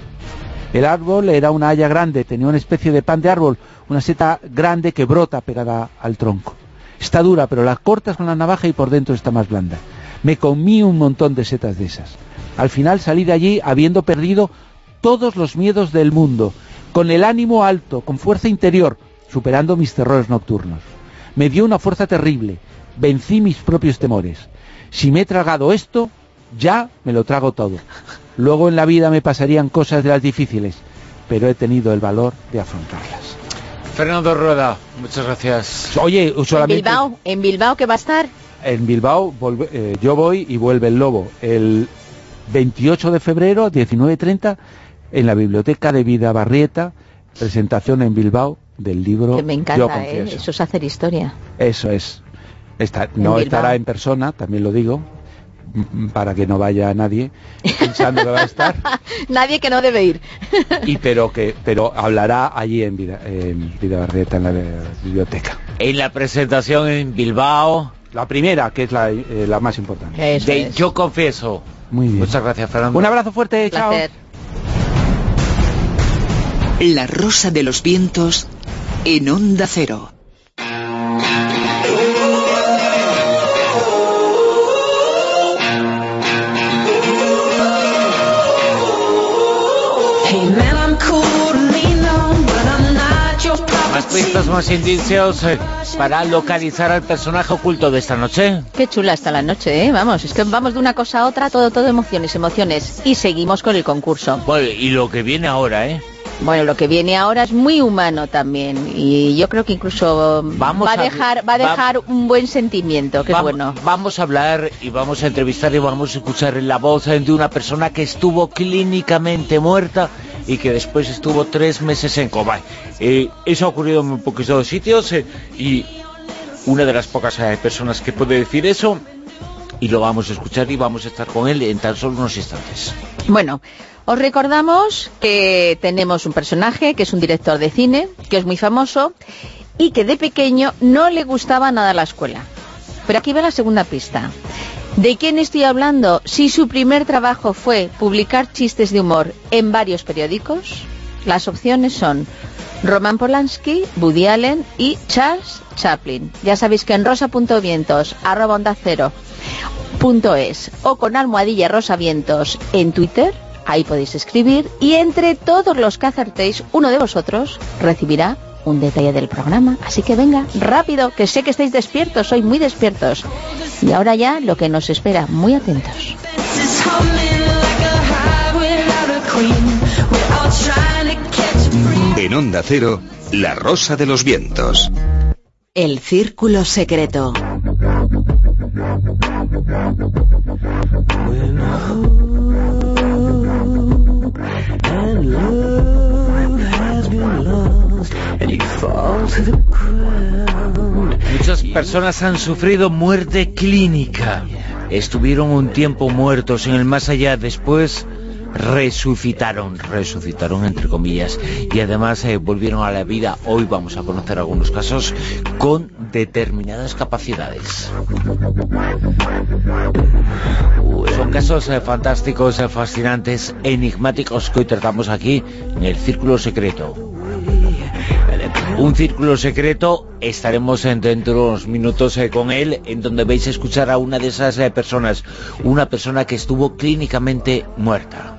[SPEAKER 3] El árbol era una haya grande, tenía una especie de pan de árbol, una seta grande que brota pegada al tronco. Está dura, pero la cortas con la navaja y por dentro está más blanda. Me comí un montón de setas de esas. Al final salí de allí habiendo perdido todos los miedos del mundo, con el ánimo alto, con fuerza interior, superando mis terrores nocturnos. Me dio una fuerza terrible, vencí mis propios temores. Si me he tragado esto, ya me lo trago todo. Luego en la vida me pasarían cosas de las difíciles, pero he tenido el valor de afrontarlas.
[SPEAKER 1] Fernando Rueda, muchas gracias.
[SPEAKER 3] Oye, solamente...
[SPEAKER 4] ¿En Bilbao? ¿En Bilbao qué va a estar?
[SPEAKER 3] En Bilbao eh, yo voy y vuelve el lobo. El 28 de febrero, 19.30, en la Biblioteca de Vida Barrieta, presentación en Bilbao del libro
[SPEAKER 4] Que me encanta, ¿eh? eso es hacer historia.
[SPEAKER 3] Eso es. no estará en persona, también lo digo, para que no vaya nadie pensando que va a estar.
[SPEAKER 4] nadie que no debe ir.
[SPEAKER 3] y pero que pero hablará allí en Vida, en Barrieta, en la biblioteca.
[SPEAKER 1] En la presentación en Bilbao.
[SPEAKER 3] La primera, que es la, eh, más importante.
[SPEAKER 1] Yo confieso.
[SPEAKER 3] Muy bien.
[SPEAKER 1] Muchas gracias, Fernando.
[SPEAKER 3] Un abrazo fuerte, chao.
[SPEAKER 10] La rosa de los vientos en onda cero.
[SPEAKER 1] Pistas, más indicios eh, para localizar al personaje oculto de esta noche.
[SPEAKER 4] Qué chula está la noche, ¿eh? Vamos, es que vamos de una cosa a otra, todo, todo emociones, emociones. Y seguimos con el concurso.
[SPEAKER 1] Bueno, y lo que viene ahora, ¿eh?
[SPEAKER 4] Bueno, lo que viene ahora es muy humano también y yo creo que incluso vamos va a dejar va a dejar un buen sentimiento, que
[SPEAKER 1] es
[SPEAKER 4] bueno.
[SPEAKER 1] Vamos a hablar y vamos a entrevistar y vamos a escuchar la voz de una persona que estuvo clínicamente muerta y que después estuvo tres meses en coma. Eh, eso ha ocurrido en muy poquitos sitios eh, y una de las pocas eh, personas que puede decir eso y lo vamos a escuchar y vamos a estar con él en tan solo unos instantes.
[SPEAKER 4] Bueno, os recordamos que tenemos un personaje que es un director de cine, que es muy famoso y que de pequeño no le gustaba nada la escuela. Pero aquí va la segunda pista. ¿De quién estoy hablando? Si su primer trabajo fue publicar chistes de humor en varios periódicos, las opciones son Roman Polanski, Woody Allen y Charles Chaplin. Ya sabéis que en rosa.vientos, arroba onda cero, es, o con almohadilla rosavientos en Twitter, Ahí podéis escribir y entre todos los que acertéis, uno de vosotros recibirá un detalle del programa. Así que venga, rápido, que sé que estáis despiertos, soy muy despiertos. Y ahora ya lo que nos espera, muy atentos.
[SPEAKER 5] En Onda Cero, La Rosa de los Vientos.
[SPEAKER 10] El Círculo Secreto.
[SPEAKER 1] Muchas personas han sufrido muerte clínica. Estuvieron un tiempo muertos en el más allá. Después resucitaron, resucitaron entre comillas, y además eh, volvieron a la vida. Hoy vamos a conocer algunos casos con determinadas capacidades. Son casos eh, fantásticos, eh, fascinantes, enigmáticos que hoy tratamos aquí en el Círculo Secreto. Un círculo secreto, estaremos dentro de unos minutos con él, en donde vais a escuchar a una de esas personas, una persona que estuvo clínicamente muerta.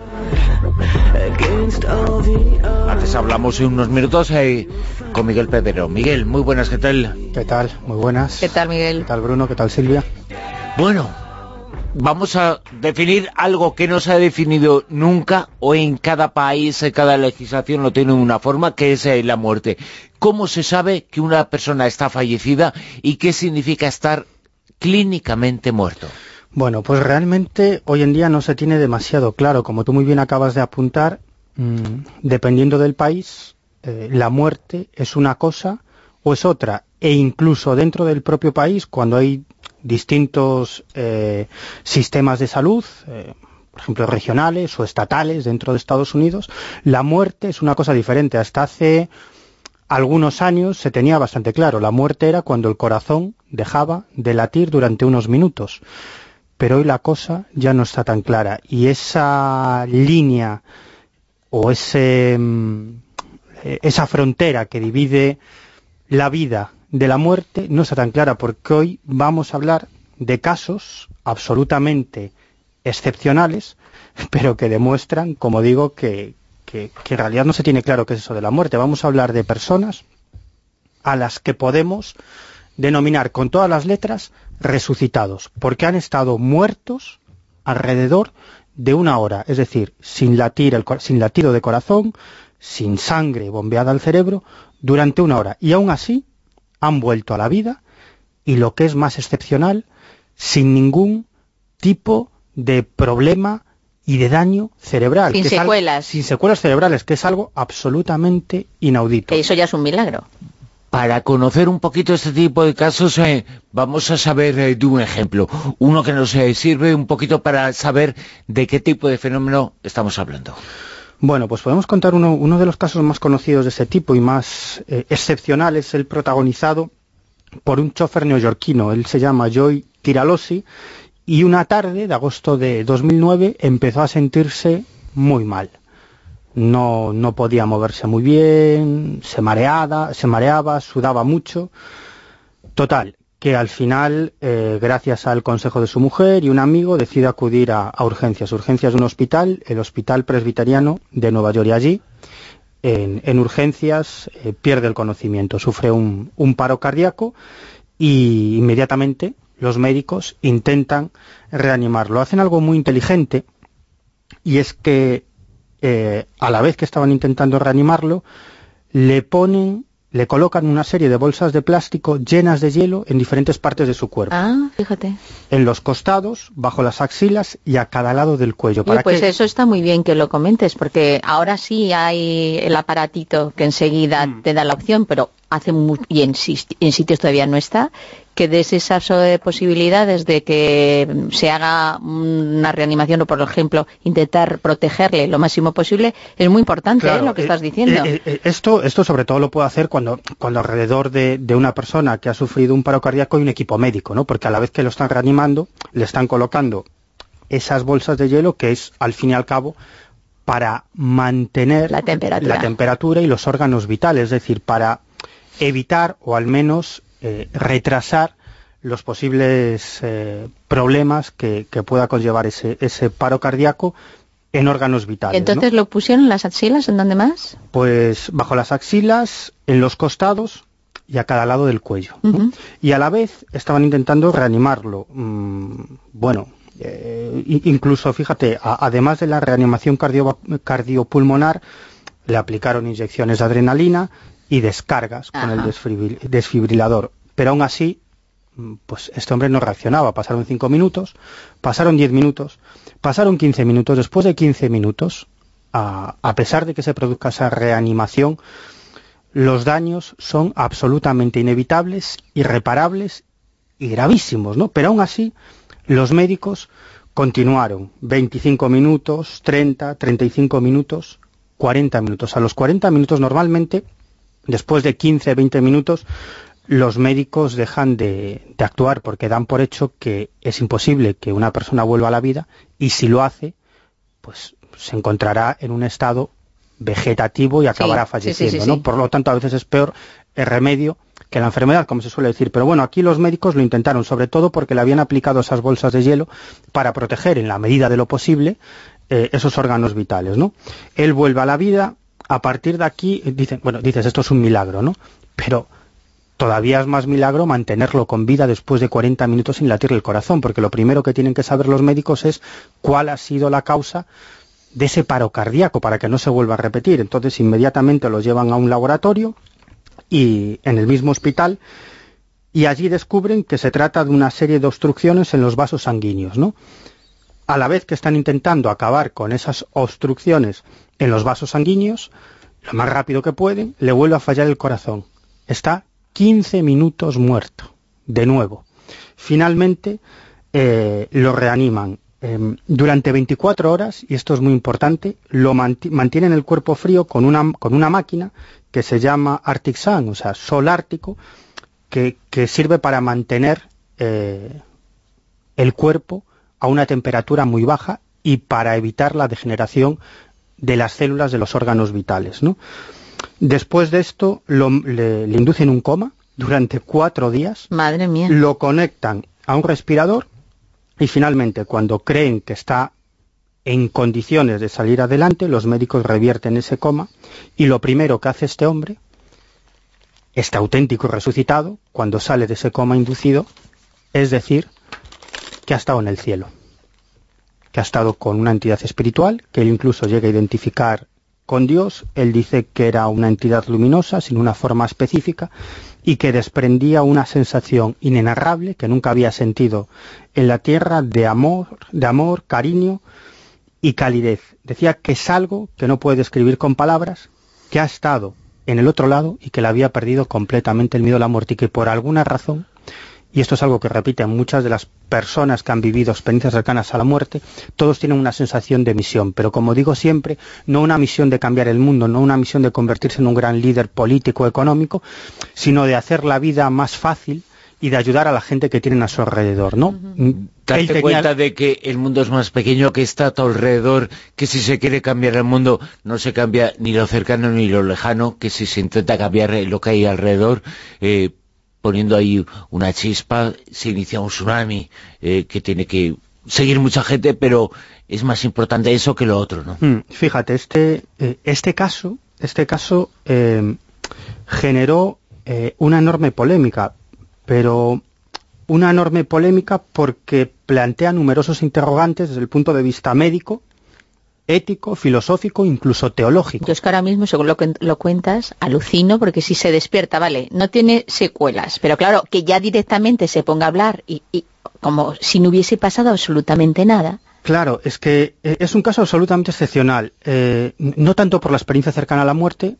[SPEAKER 1] Antes hablamos en unos minutos eh, con Miguel Pedro. Miguel, muy buenas, ¿qué tal?
[SPEAKER 2] ¿Qué tal? Muy buenas.
[SPEAKER 4] ¿Qué tal, Miguel?
[SPEAKER 2] ¿Qué tal, Bruno? ¿Qué tal, Silvia?
[SPEAKER 1] Bueno, vamos a definir algo que no se ha definido nunca o en cada país, en cada legislación lo tiene una forma, que es eh, la muerte. ¿Cómo se sabe que una persona está fallecida y qué significa estar clínicamente muerto?
[SPEAKER 2] Bueno, pues realmente hoy en día no se tiene demasiado claro. Como tú muy bien acabas de apuntar, mm, dependiendo del país, eh, la muerte es una cosa o es otra, e incluso dentro del propio país, cuando hay distintos eh, sistemas de salud, eh, por ejemplo, regionales o estatales dentro de Estados Unidos, la muerte es una cosa diferente. Hasta hace algunos años se tenía bastante claro, la muerte era cuando el corazón dejaba de latir durante unos minutos. Pero hoy la cosa ya no está tan clara y esa línea o ese, mm, esa frontera que divide la vida de la muerte no está tan clara porque hoy vamos a hablar de casos absolutamente excepcionales, pero que demuestran, como digo, que, que, en realidad no se tiene claro qué es eso de la muerte. Vamos a hablar de personas a las que podemos denominar con todas las letras resucitados, porque han estado muertos alrededor de una hora, es decir, sin, latir el, sin latido de corazón, sin sangre bombeada al cerebro, durante una hora. Y aún así han vuelto a la vida y lo que es más excepcional, sin ningún tipo de problema y de daño cerebral.
[SPEAKER 4] Sin secuelas.
[SPEAKER 2] sin secuelas cerebrales, que es algo absolutamente inaudito.
[SPEAKER 4] Eso ya es un milagro.
[SPEAKER 1] Para conocer un poquito este tipo de casos, eh, vamos a saber eh, de un ejemplo. Uno que nos eh, sirve un poquito para saber de qué tipo de fenómeno estamos hablando.
[SPEAKER 2] Bueno, pues podemos contar uno, de los casos más conocidos de ese tipo y más excepcionales, el protagonizado por un chofer neoyorquino. Él se llama Joy Tiralosi y una tarde de agosto de 2009 empezó a sentirse muy mal. No, no podía moverse muy bien, se mareaba, se mareaba, sudaba mucho. Total, que al final, eh, gracias al consejo de su mujer y un amigo, decide acudir a, urgencias. Urgencias de un hospital, el Hospital Presbiteriano de Nueva York. Y allí, en, urgencias, eh, pierde el conocimiento, sufre un, paro cardíaco y inmediatamente los médicos intentan reanimarlo. Hacen algo muy inteligente y es que eh, a la vez que estaban intentando reanimarlo, le ponen le colocan una serie de bolsas de plástico llenas de hielo en diferentes partes de su cuerpo.
[SPEAKER 4] Ah, fíjate.
[SPEAKER 2] En los costados, bajo las axilas y a cada lado del cuello.
[SPEAKER 4] ¿para pues eso está muy bien que lo comentes, porque ahora sí hay el aparatito que enseguida mm. te da la opción, pero hace y en, en sitios todavía no está, que des esas eh, posibilidades de que se haga una reanimación o, por ejemplo, intentar protegerle lo máximo posible, es muy importante ¿eh? lo que estás diciendo.
[SPEAKER 2] Eh, esto, esto sobre todo lo puede hacer cuando, cuando alrededor de, de, una persona que ha sufrido un paro cardíaco hay un equipo médico, ¿no? porque a la vez que lo están reanimando, le están colocando esas bolsas de hielo que es, al fin y al cabo, para mantener
[SPEAKER 4] la temperatura,
[SPEAKER 2] la temperatura y los órganos vitales, es decir, para evitar o al menos eh, retrasar los posibles eh, problemas que, pueda conllevar ese, ese paro cardíaco en órganos vitales.
[SPEAKER 4] ¿Entonces lo pusieron en las axilas? ¿En dónde más?
[SPEAKER 2] Pues bajo las axilas, en los costados y a cada lado del cuello. Y a la vez estaban intentando reanimarlo. Mm, bueno, eh, incluso, fíjate, además de la reanimación cardiopulmonar, le aplicaron inyecciones de adrenalina, y descargas con el desfibrilador. Pero aún así, mm, pues este hombre no reaccionaba. Pasaron cinco minutos, pasaron diez minutos, pasaron quince minutos. Después de quince minutos, a, pesar de que se produzca esa reanimación, los daños son absolutamente inevitables, irreparables y gravísimos, ¿no? Pero aún así, los médicos continuaron 25 minutos, 30, 35 minutos, 40 minutos. A los 40 minutos normalmente Después de 15, 20 minutos, los médicos dejan de, actuar porque dan por hecho que es imposible que una persona vuelva a la vida y si lo hace, pues se encontrará en un estado vegetativo y acabará falleciendo, ¿no? Por lo tanto, a veces es peor el remedio que la enfermedad, como se suele decir. Pero bueno, aquí los médicos lo intentaron, sobre todo porque le habían aplicado esas bolsas de hielo para proteger, en la medida de lo posible, eh, esos órganos vitales, ¿no? Él vuelve a la vida, a partir de aquí, dicen, bueno, dices, esto es un milagro, ¿no? Pero todavía es más milagro mantenerlo con vida después de 40 minutos sin latir el corazón, porque lo primero que tienen que saber los médicos es cuál ha sido la causa de ese paro cardíaco para que no se vuelva a repetir. Entonces inmediatamente lo llevan a un laboratorio y en el mismo hospital y allí descubren que se trata de una serie de obstrucciones en los vasos sanguíneos, ¿no? A la vez que están intentando acabar con esas obstrucciones en los vasos sanguíneos, lo más rápido que pueden, le vuelve a fallar el corazón. Está 15 minutos muerto, de nuevo. Finalmente eh, lo reaniman em, durante 24 horas, y esto es muy importante, lo mantienen el cuerpo frío con una, con una máquina que se llama Arctic Sun, o sea, sol ártico, que, sirve para mantener eh, el cuerpo a una temperatura muy baja y para evitar la degeneración de las células de los órganos vitales. Después de esto le, inducen un coma durante cuatro días.
[SPEAKER 4] Madre mía.
[SPEAKER 2] Lo conectan a un respirador y finalmente cuando creen que está en condiciones de salir adelante, los médicos revierten ese coma y lo primero que hace este hombre, este auténtico resucitado, cuando sale de ese coma inducido, es decir, que ha estado en el cielo, que ha estado con una entidad espiritual, que él incluso llega a identificar con Dios, él dice que era una entidad luminosa, sin una forma específica, y que desprendía una sensación inenarrable que nunca había sentido en la tierra de amor, de amor, cariño y calidez. Decía que es algo que no puede describir con palabras, que ha estado en el otro lado y que le había perdido completamente el miedo a la muerte y que por alguna razón y esto es algo que repiten muchas de las personas que han vivido experiencias cercanas a la muerte, todos tienen una sensación de misión, pero como digo siempre, no una misión de cambiar el mundo, no una misión de convertirse en un gran líder político económico, sino de hacer la vida más fácil y de ayudar a la gente que tienen a su alrededor, ¿no?
[SPEAKER 1] Darte cuenta de que el mundo es más pequeño, que está a tu alrededor, que si se quiere cambiar el mundo no se cambia ni lo cercano ni lo lejano, que si se intenta cambiar lo que hay alrededor, eh, poniendo ahí una chispa, se inicia un tsunami eh, que tiene que seguir mucha gente, pero es más importante eso que lo otro, ¿no?
[SPEAKER 2] Hmm, fíjate, este, eh, este caso, este caso eh, generó una enorme polémica, pero una enorme polémica porque plantea numerosos interrogantes desde el punto de vista médico, ético, filosófico, incluso teológico.
[SPEAKER 4] Yo es que ahora mismo, según lo, lo cuentas, alucino, porque si se despierta, vale, no tiene secuelas, pero claro, que ya directamente se ponga a hablar y, como si no hubiese pasado absolutamente nada.
[SPEAKER 2] Claro, es que eh, es un caso absolutamente excepcional, eh, no tanto por la experiencia cercana a la muerte,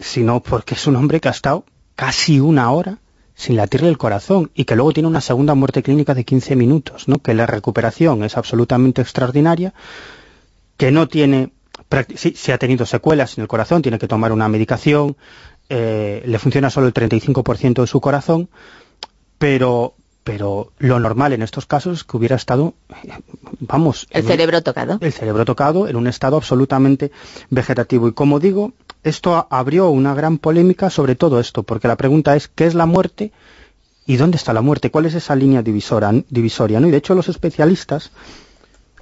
[SPEAKER 2] sino porque es un hombre que ha estado casi una hora sin latirle el corazón y que luego tiene una segunda muerte clínica de 15 minutos, ¿no? que la recuperación es absolutamente extraordinaria, que no tiene, sí, ha tenido secuelas en el corazón, tiene que tomar una medicación, eh, le funciona solo el 35% de su corazón, pero, pero lo normal en estos casos es que hubiera estado, vamos...
[SPEAKER 4] El cerebro tocado.
[SPEAKER 2] El cerebro tocado en un estado absolutamente vegetativo. Y como digo, esto abrió una gran polémica sobre todo esto, porque la pregunta es, ¿qué es la muerte? ¿Y dónde está la muerte? ¿Cuál es esa línea divisoria? divisoria ¿no? Y de hecho los especialistas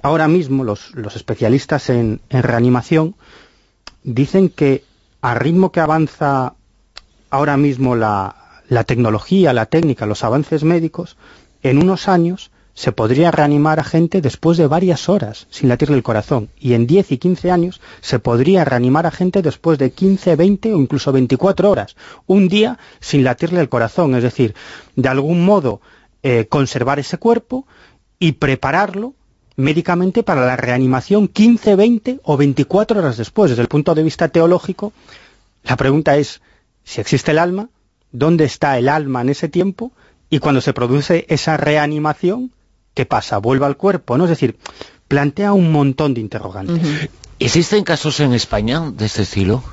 [SPEAKER 2] ahora mismo los, especialistas en, reanimación dicen que al ritmo que avanza ahora mismo la, tecnología, la técnica, los avances médicos, en unos años se podría reanimar a gente después de varias horas sin latirle el corazón. Y en 10 y 15 años se podría reanimar a gente después de 15, 20 o incluso 24 horas. Un día sin latirle el corazón. Es decir, de algún modo eh, conservar ese cuerpo y prepararlo médicamente para la reanimación 15, 20 o 24 horas después. Desde el punto de vista teológico, la pregunta es, si existe el alma, ¿dónde está el alma en ese tiempo? Y cuando se produce esa reanimación, ¿qué pasa? ¿Vuelve al cuerpo? ¿no? Es decir, plantea un montón de interrogantes.
[SPEAKER 1] ¿Existen casos en España de este estilo?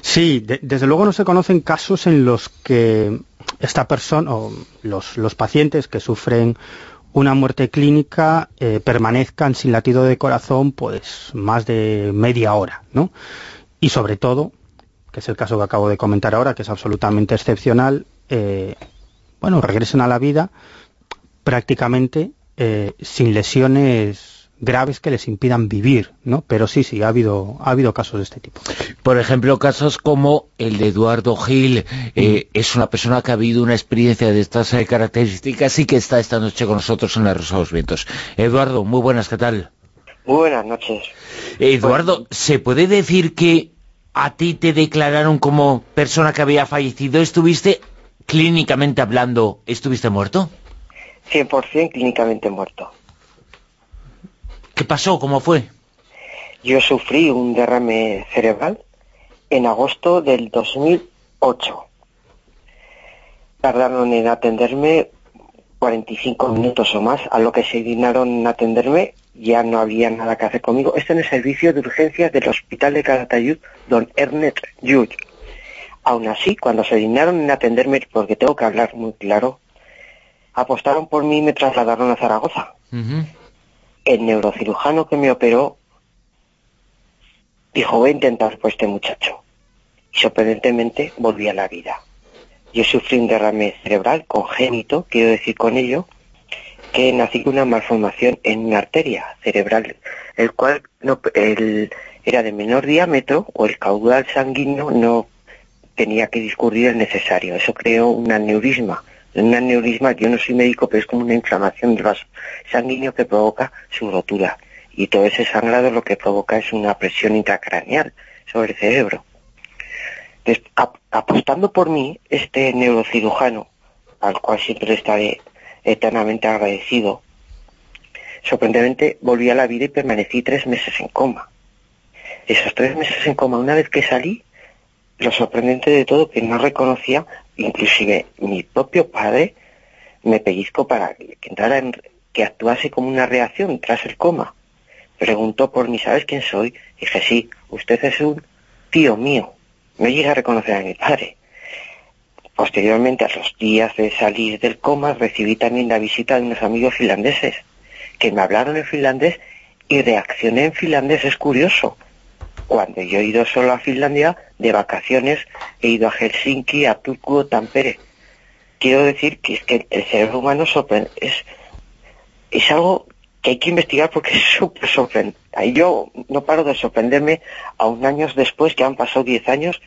[SPEAKER 2] Sí, desde luego no se conocen casos en los que esta persona, o los, los pacientes que sufren una muerte clínica eh, permanezcan sin latido de corazón pues más de media hora, ¿no? Y sobre todo, que es el caso que acabo de comentar ahora, que es absolutamente excepcional, eh, bueno, regresen a la vida prácticamente eh, sin lesiones graves que les impidan vivir, ¿no? Pero sí, sí, ha habido, ha habido casos de este tipo.
[SPEAKER 1] Por ejemplo, casos como el de Eduardo Gil, eh, mm. es una persona que ha habido una experiencia de estas eh, características y que está esta noche con nosotros en la Rosa de los Vientos. Eduardo, muy buenas, ¿qué tal?
[SPEAKER 11] Muy buenas noches.
[SPEAKER 1] Eduardo, ¿se puede decir que a ti te declararon como persona que había fallecido? ¿Estuviste clínicamente hablando, estuviste muerto?
[SPEAKER 11] 100% clínicamente muerto.
[SPEAKER 1] ¿Qué pasó? ¿Cómo fue?
[SPEAKER 11] Yo sufrí un derrame cerebral en agosto del 2008. tardaron en atenderme 45 minutos o más, a lo que se dignaron en atenderme ya no había nada que hacer conmigo. Esto en el servicio de urgencias del Hospital de Calatayud, don Ernest Yud. Aún así, cuando se dignaron en atenderme, porque tengo que hablar muy claro, apostaron por mí y me trasladaron a Zaragoza. El neurocirujano que me operó dijo, voy a intentar por este muchacho. Y sorprendentemente volví a la vida. Yo sufrí un derrame cerebral congénito, quiero decir con ello, que nací con una malformación en una arteria cerebral, el cual no, era de menor diámetro o el caudal sanguíneo no tenía que discurrir el necesario. Eso creó un aneurisma. Un aneurisma, yo no soy médico, pero es como una inflamación del vaso sanguíneo que provoca su rotura. Y todo ese sangrado lo que provoca es una presión intracraneal sobre el cerebro. apostando por mí, este neurocirujano, al cual siempre estaré eternamente agradecido, sorprendentemente volví a la vida y permanecí tres meses en coma. Esos tres meses en coma, una vez que salí, lo sorprendente de todo que no reconocía, inclusive mi propio padre me pellizcó para que entrara en, que actuase como una reacción tras el coma. Preguntó por mí, ¿sabes quién soy? Dije, sí, usted es un tío mío. No llegué a reconocer a mi padre. Posteriormente, a los días de salir del coma, recibí también la visita de unos amigos finlandeses, que me hablaron en finlandés y reaccioné en finlandés. Es curioso. Cuando yo he ido solo a Finlandia, de vacaciones, he ido a Helsinki, a Turku, Tampere. Quiero decir que es que el cerebro humano es, es algo que hay que investigar porque es súper sorprendente. Yo no paro de sorprenderme aún años después, que han pasado 10 años,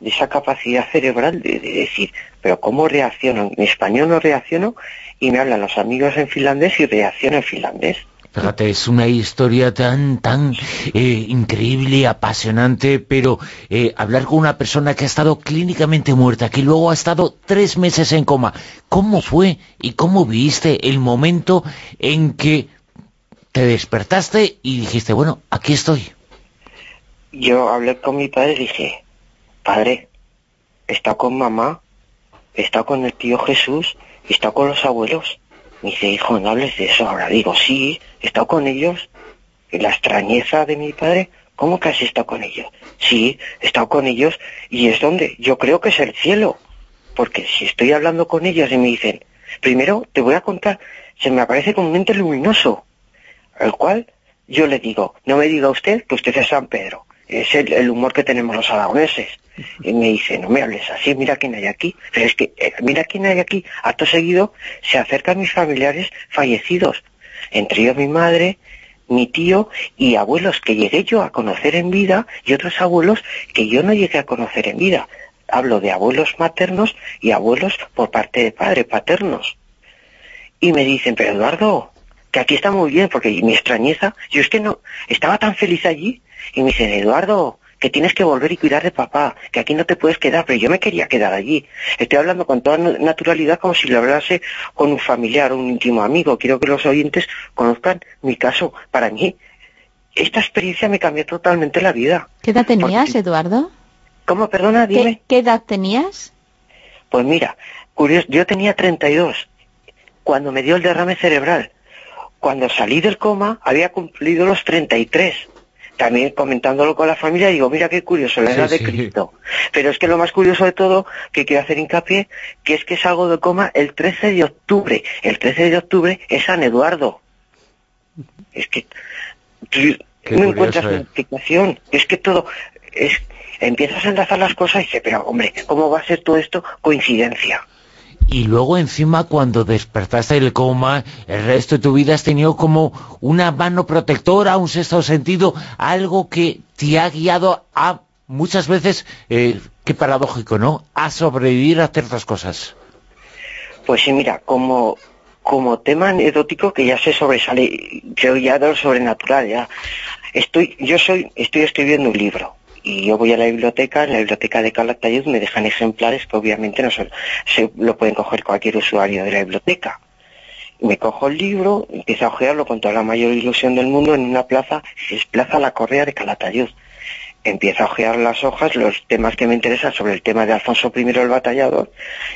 [SPEAKER 11] de esa capacidad cerebral de, decir, pero ¿cómo reacciono? En español no reacciono y me hablan los amigos en finlandés y reacciono en finlandés.
[SPEAKER 1] Fíjate, es una historia tan, tan eh, increíble apasionante, pero eh, hablar con una persona que ha estado clínicamente muerta, que luego ha estado tres meses en coma, ¿cómo fue y cómo viste el momento en que te despertaste y dijiste, bueno, aquí estoy?
[SPEAKER 11] Yo hablé con mi padre y dije, padre, está con mamá, está con el tío Jesús, está con los abuelos. Me dice, hijo, no hables de eso ahora. Digo, sí, he estado con ellos. Y la extrañeza de mi padre, ¿cómo que has estado con ellos? Sí, he estado con ellos y es donde yo creo que es el cielo. Porque si estoy hablando con ellos y me dicen, primero te voy a contar, se me aparece como un ente luminoso, al cual yo le digo, no me diga usted que usted es San Pedro es el, humor que tenemos los aragoneses. Y me dice, no me hables así, mira quién hay aquí. Pero es que, eh, mira quién hay aquí. Acto seguido se acercan mis familiares fallecidos, entre ellos mi madre, mi tío y abuelos que llegué yo a conocer en vida y otros abuelos que yo no llegué a conocer en vida. Hablo de abuelos maternos y abuelos por parte de padre, paternos. Y me dicen, pero Eduardo, que aquí está muy bien, porque mi extrañeza, yo es que no, estaba tan feliz allí y me dicen, Eduardo, que tienes que volver y cuidar de papá, que aquí no te puedes quedar, pero yo me quería quedar allí. Estoy hablando con toda naturalidad como si lo hablase con un familiar o un íntimo amigo. Quiero que los oyentes conozcan mi caso. Para mí, esta experiencia me cambió totalmente la vida.
[SPEAKER 4] ¿Qué edad tenías, Eduardo?
[SPEAKER 11] ¿Cómo? Perdona, dime.
[SPEAKER 4] ¿Qué, edad tenías?
[SPEAKER 11] Pues mira, curioso, yo tenía 32 cuando me dio el derrame cerebral. Cuando salí del coma había cumplido los 33 también comentándolo con la familia, digo, mira qué curioso, la edad de Cristo. Pero es que lo más curioso de todo, que quiero hacer hincapié, que es que salgo de coma el 13 de octubre. El 13 de octubre es San Eduardo. Es que no encuentras una explicación. Es que todo, es, empiezas a enlazar las cosas y dices, pero hombre, ¿cómo va a ser todo esto coincidencia?
[SPEAKER 1] Y luego encima cuando despertaste del coma, el resto de tu vida has tenido como una mano protectora, un sexto sentido, algo que te ha guiado a muchas veces, eh, qué paradójico, ¿no?, a sobrevivir a ciertas cosas.
[SPEAKER 11] Pues sí, mira, como, como tema anecdótico que ya se sobresale, yo ya de lo sobrenatural, ya. Estoy, yo soy, estoy escribiendo un libro y yo voy a la biblioteca, en la biblioteca de Calatayud me dejan ejemplares que obviamente no son, se lo pueden coger cualquier usuario de la biblioteca. Me cojo el libro, empiezo a ojearlo con toda la mayor ilusión del mundo en una plaza, es Plaza La Correa de Calatayud. empiezo a ojear las hojas, los temas que me interesan sobre el tema de Alfonso I el batallador,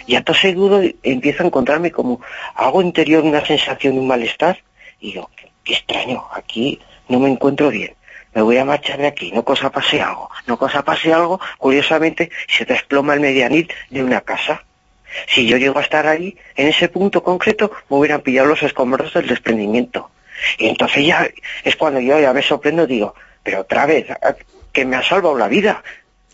[SPEAKER 11] y a todo seguro empiezo a encontrarme como algo interior, una sensación de un malestar, y digo, qué extraño, aquí no me encuentro bien, me voy a marchar de aquí, no cosa pase algo, no cosa pase algo, curiosamente se desploma el medianil de una casa. Si yo llego a estar ahí, en ese punto concreto, me hubieran pillado los escombros del desprendimiento. Y entonces ya es cuando yo ya me sorprendo, digo, pero otra vez, que me ha salvado la vida.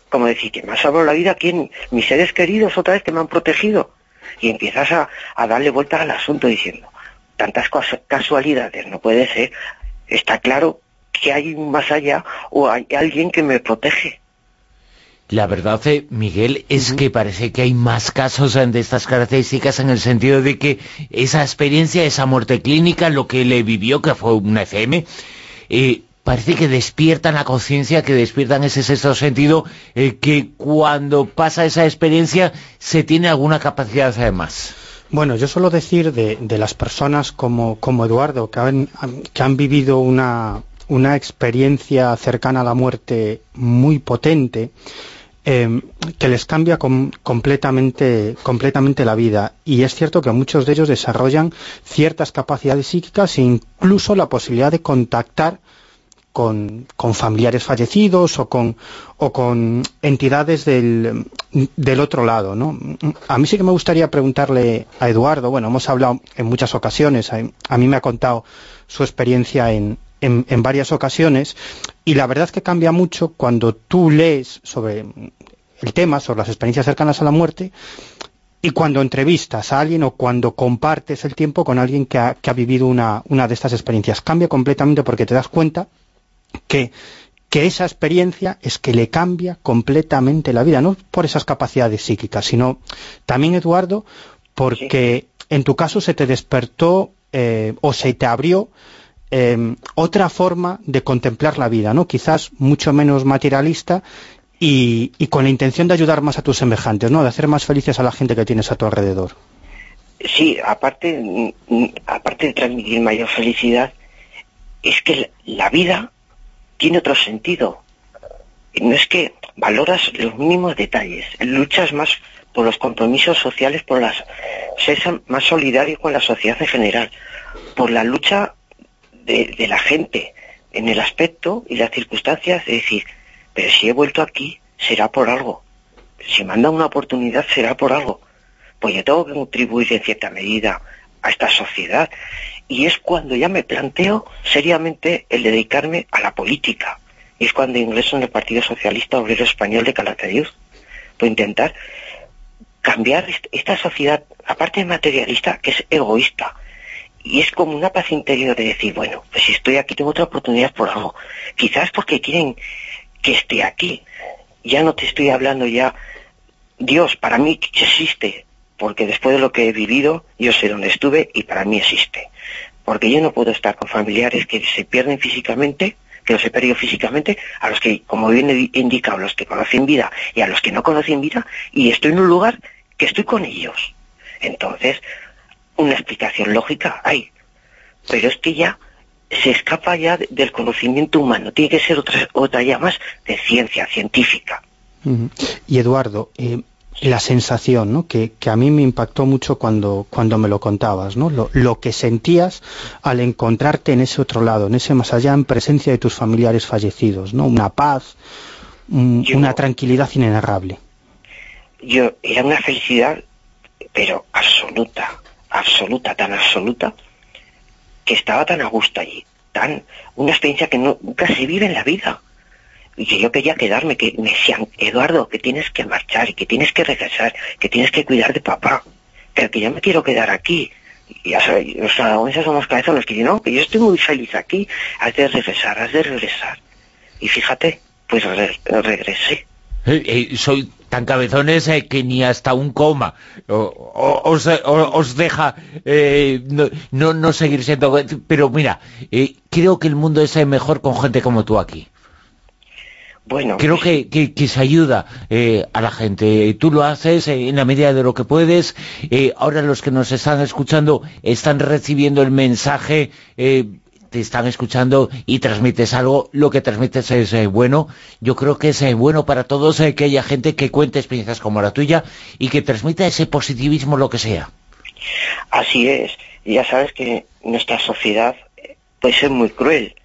[SPEAKER 11] Como decir, que me ha salvado la vida, ¿quién? Mis seres queridos otra vez que me han protegido. Y empiezas a, a darle vuelta al asunto diciendo, tantas casualidades, no puede ser. Está claro que hay más allá o hay alguien que me protege.
[SPEAKER 1] La verdad, eh, Miguel, es que parece que hay más casos de estas características en el sentido de que esa experiencia, esa muerte clínica, lo que le vivió, que fue una FM, eh, parece que despiertan la conciencia, que despiertan ese sexto sentido, eh, que cuando pasa esa experiencia se tiene alguna capacidad además.
[SPEAKER 2] Bueno, yo suelo decir de, las personas como, como Eduardo, que han, que han vivido una, una experiencia cercana a la muerte muy potente, em, que les cambia completamente, completamente la vida. Y es cierto que muchos de ellos desarrollan ciertas capacidades psíquicas e incluso la posibilidad de contactar con, familiares fallecidos o con, o con entidades del, del, otro lado. ¿no? A mí sí que me gustaría preguntarle a Eduardo, bueno, hemos hablado en muchas ocasiones, a, mí me ha contado su experiencia en, en, en, varias ocasiones, y la verdad es que cambia mucho cuando tú lees sobre el tema, sobre las experiencias cercanas a la muerte, y cuando entrevistas a alguien o cuando compartes el tiempo con alguien que ha, que ha vivido una, una de estas experiencias. Cambia completamente porque te das cuenta que, esa experiencia es que le cambia completamente la vida, no por esas capacidades psíquicas, sino también, Eduardo, porque en tu caso se te despertó eh, o se te abrió em, otra forma de contemplar la vida, ¿no? Quizás mucho menos materialista y, y, con la intención de ayudar más a tus semejantes, ¿no? De hacer más felices a la gente que tienes a tu alrededor.
[SPEAKER 11] Sí, aparte, mm, mm, aparte de transmitir mayor felicidad, es que la vida tiene otro sentido. No es que valoras los mínimos detalles, luchas más por los compromisos sociales, por las ser más solidario con la sociedad en general, por la lucha de, la gente en el aspecto y las circunstancias de decir, pero si he vuelto aquí, será por algo. Si me han dado una oportunidad, será por algo. Pues yo tengo que contribuir en cierta medida a esta sociedad y es cuando ya me planteo seriamente el dedicarme a la política. Y es cuando ingreso en el Partido Socialista Obrero Español de Calatayud. Por intentar cambiar esta sociedad, aparte materialista, que es egoísta. Y es como una paz interior de decir, bueno, pues si estoy aquí tengo otra oportunidad por algo. Quizás porque quieren que esté aquí. Ya no te estoy hablando ya, Dios para mí existe, porque después de lo que he vivido, yo sé dónde estuve y para mí existe. Porque yo no puedo estar con familiares que se pierden físicamente, que los he perdido físicamente, a los que, como bien he indicado, los que conocen vida y a los que no conocen vida, y estoy en un lugar que estoy con ellos. Entonces, una explicación lógica hay. Pero es que ya se escapa ya del conocimiento humano, tiene que ser otra, otra ya más de ciencia científica.
[SPEAKER 2] Y Eduardo, eh, la sensación, ¿no? que, a mí me impactó mucho cuando, cuando me lo contabas, ¿no? Lo, que sentías al encontrarte en ese otro lado, en ese más allá, en presencia de tus familiares fallecidos, ¿no? Una paz, una tranquilidad inenarrable.
[SPEAKER 11] Yo, era una felicidad, pero absoluta, absoluta, tan absoluta, que estaba tan a gusto allí, tan, una experiencia que nunca se vive en la vida y que yo quería quedarme, que me decían, Eduardo, que tienes que marchar, y que tienes que regresar, que tienes que cuidar de papá, pero que yo me quiero quedar aquí. Y ya sabes, los aragoneses son los cabezones que no, que yo estoy muy feliz aquí, has de regresar, has de regresar. Y fíjate, pues regresé.
[SPEAKER 1] Soy tan cabezones eh, que ni hasta un coma os, deja no, no, seguir siendo... Pero mira, creo que el mundo es mejor con gente como tú aquí.
[SPEAKER 11] Bueno,
[SPEAKER 1] Creo que, que, se ayuda eh, a la gente. Tú lo haces eh, en la medida de lo que puedes. Eh, ahora los que nos están escuchando están recibiendo el mensaje te están escuchando y transmites algo, lo que transmites es eh, bueno. Yo creo que es eh, bueno para todos eh, que haya gente que cuente experiencias como la tuya y que transmita ese positivismo, lo que sea.
[SPEAKER 11] Así es. Ya sabes que nuestra sociedad puede ser muy cruel.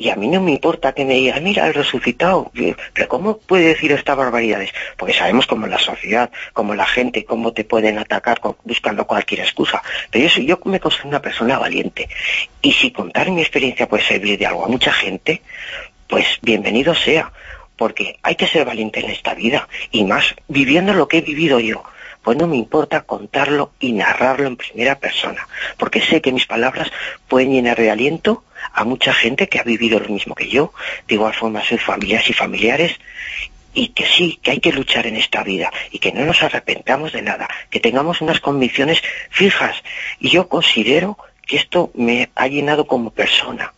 [SPEAKER 11] Y a mí no me importa que me digan, mira, el resucitado. Pero ¿cómo puede decir estas barbaridades? Porque sabemos cómo la sociedad, cómo la gente, cómo te pueden atacar buscando cualquier excusa. Pero yo, yo me considero una persona valiente. Y si contar mi experiencia puede servir de algo a mucha gente, pues bienvenido sea. Porque hay que ser valiente en esta vida. Y más viviendo lo que he vivido yo pues no me importa contarlo y narrarlo en primera persona, porque sé que mis palabras pueden llenar de aliento a mucha gente que ha vivido lo mismo que yo, de igual forma sus familias y familiares, y que sí, que hay que luchar en esta vida y que no nos arrepentamos de nada, que tengamos unas convicciones fijas. Y yo considero que esto me ha llenado como persona.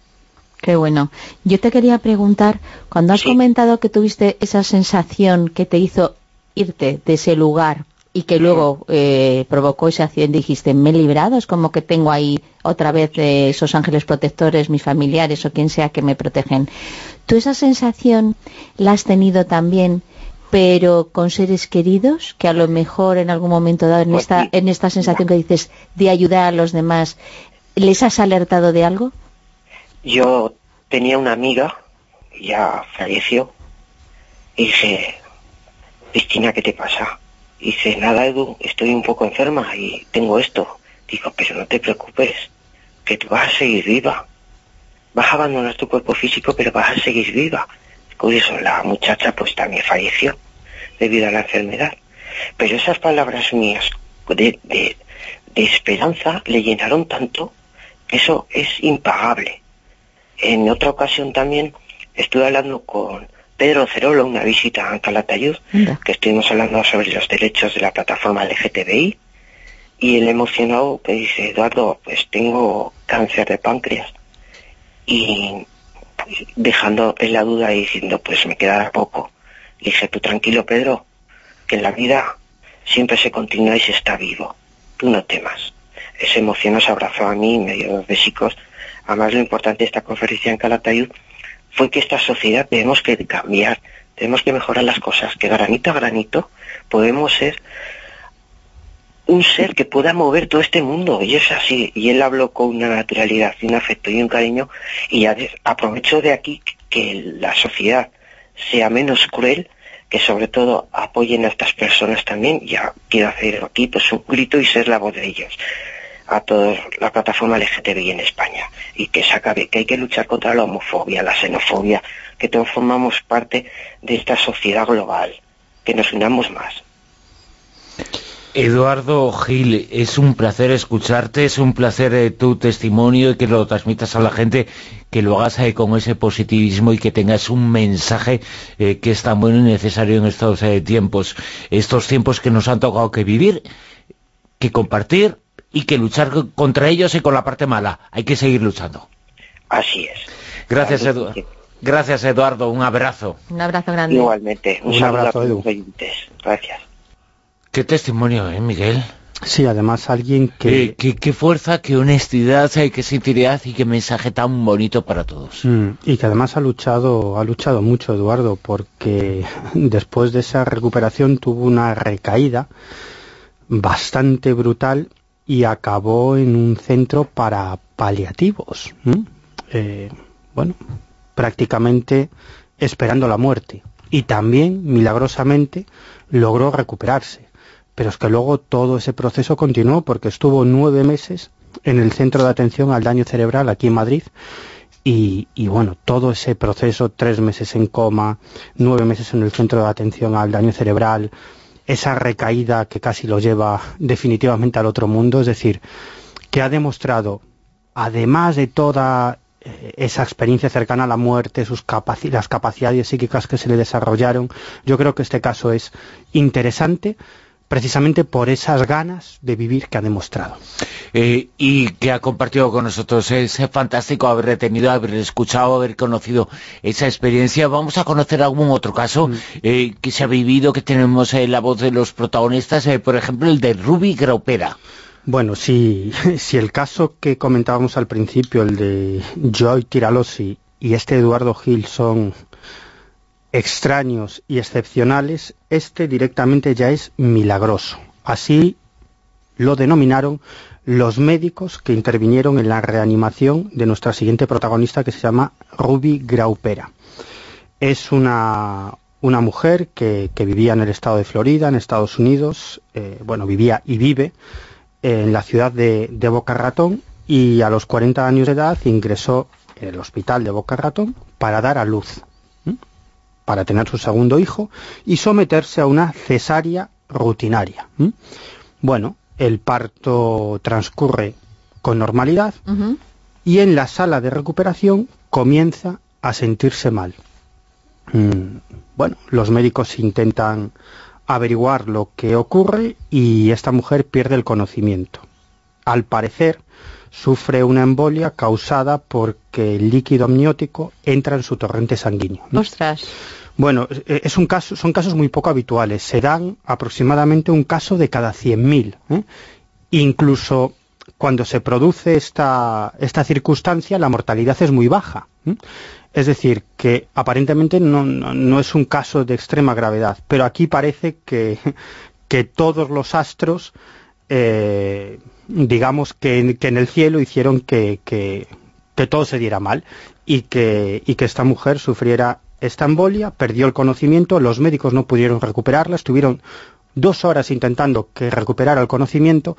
[SPEAKER 4] Qué bueno. Yo te quería preguntar, cuando has comentado que tuviste esa sensación que te hizo irte de ese lugar y que luego eh, provocó ese accidente, dijiste, me he librado, es como que tengo ahí otra vez esos ángeles protectores, mis familiares o quien sea que me protegen. ¿Tú esa sensación la has tenido también, pero con seres queridos, que a lo mejor en algún momento dado, en,
[SPEAKER 11] Pues
[SPEAKER 4] esta, en esta sensación que dices de ayudar a los demás, ¿les has alertado de algo?
[SPEAKER 11] Yo tenía una amiga, ya falleció, y dije, Cristina, ¿qué te pasa? Dice, nada, Edu, estoy un poco enferma y tengo esto. Digo, pero no te preocupes, que tú vas a seguir viva. Vas a abandonar tu cuerpo físico, pero vas a seguir viva. Curioso, la muchacha pues también falleció debido a la enfermedad. Pero esas palabras mías de, de, de esperanza le llenaron tanto que eso es impagable. En otra ocasión también estuve hablando con Pedro Cerolo, una visita a Calatayud, que estuvimos hablando sobre los derechos de la plataforma LGTBI, y el emocionado me dice, Eduardo, pues tengo cáncer de páncreas. Y dejando en la duda y diciendo, pues me quedará poco. Le dije, tú tranquilo, Pedro, que en la vida siempre se continúa y se está vivo. Tú no temas. Ese emocionó se abrazó a mí, me dio dos besicos. Además, lo importante de esta conferencia en Calatayud fue que esta sociedad tenemos que cambiar, tenemos que mejorar las cosas, que granito a granito podemos ser un ser que pueda mover todo este mundo, y es así, y él habló con una naturalidad, un afecto y un cariño, y aprovecho de aquí que la sociedad sea menos cruel, que sobre todo apoyen a estas personas también, ya quiero hacer aquí pues un grito y ser la voz de ellos a toda la plataforma LGTBI en España y que se acabe, que hay que luchar contra la homofobia, la xenofobia, que todos formamos parte de esta sociedad global, que nos unamos más.
[SPEAKER 1] Eduardo Gil, es un placer escucharte, es un placer eh, tu testimonio y que lo transmitas a la gente, que lo hagas eh, con ese positivismo y que tengas un mensaje eh, que es tan bueno y necesario en estos tiempos, estos tiempos que nos han tocado que vivir, que compartir y que luchar co- contra ellos y con la parte mala. Hay que seguir luchando.
[SPEAKER 11] Así es.
[SPEAKER 1] Gracias, Edu Gracias, Eduardo. Un abrazo.
[SPEAKER 4] Un abrazo grande.
[SPEAKER 11] Igualmente. Un,
[SPEAKER 2] Un abrazo,
[SPEAKER 11] a
[SPEAKER 2] Edu.
[SPEAKER 11] Gracias.
[SPEAKER 1] Qué testimonio, ¿eh, Miguel?
[SPEAKER 2] Sí, además alguien que...
[SPEAKER 1] Qué fuerza, qué honestidad, eh, qué sinceridad y qué mensaje tan bonito para todos.
[SPEAKER 2] Mm, y que además ha luchado, ha luchado mucho Eduardo, porque después de esa recuperación tuvo una recaída bastante brutal y acabó en un centro para paliativos. Eh, bueno, prácticamente esperando la muerte. Y también, milagrosamente, logró recuperarse. Pero es que luego todo ese proceso continuó porque estuvo nueve meses en el centro de atención al daño cerebral aquí en Madrid y, bueno, todo ese proceso, tres meses en coma, nueve meses en el centro de atención al daño cerebral, esa recaída que casi lo lleva definitivamente al otro mundo, es decir, que ha demostrado, además de toda eh, esa experiencia cercana a la muerte, sus capaci las capacidades psíquicas que se le desarrollaron, yo creo que este caso es interesante precisamente por esas ganas de vivir que ha demostrado.
[SPEAKER 1] Eh, y que ha compartido con nosotros. Es fantástico haber tenido, haber escuchado, haber conocido esa experiencia. Vamos a conocer algún otro caso eh, que se ha vivido, que tenemos eh, la voz de los protagonistas, por ejemplo el de Ruby Graupera.
[SPEAKER 2] Bueno, si, si el caso que comentábamos al principio, el de Joy Tiralosi y este Eduardo Gil son extraños y excepcionales, este directamente ya es milagroso. Así lo denominaron los médicos que intervinieron en la reanimación de nuestra siguiente protagonista que se llama Ruby Graupera. Es una, una mujer que, que, vivía en el estado de Florida, en Estados Unidos, eh, bueno, vivía y vive en la ciudad de, de, Boca Ratón y a los 40 años de edad ingresó en el hospital de Boca Ratón para dar a luz. Para tener su segundo hijo y someterse a una cesárea rutinaria. Bueno, el parto transcurre con normalidad uh -huh. y en la sala de recuperación comienza a sentirse mal. Mm, bueno, los médicos intentan averiguar lo que ocurre y esta mujer pierde el conocimiento. Al parecer, sufre una embolia causada porque el líquido amniótico entra en su torrente sanguíneo.
[SPEAKER 4] ¿no? ¡Ostras!
[SPEAKER 2] Bueno, es un caso, son casos muy poco habituales. Se dan aproximadamente un caso de cada 100.000. ¿eh? Incluso cuando se produce esta, esta circunstancia, la mortalidad es muy baja. ¿eh? Es decir, que aparentemente no, no, no, es un caso de extrema gravedad, pero aquí parece que, que todos los astros, eh, digamos que, que, en el cielo hicieron que, que, todo se diera mal y que, y que esta mujer sufriera esta embolia, perdió el conocimiento, los médicos no pudieron recuperarla, estuvieron dos horas intentando que recuperara el conocimiento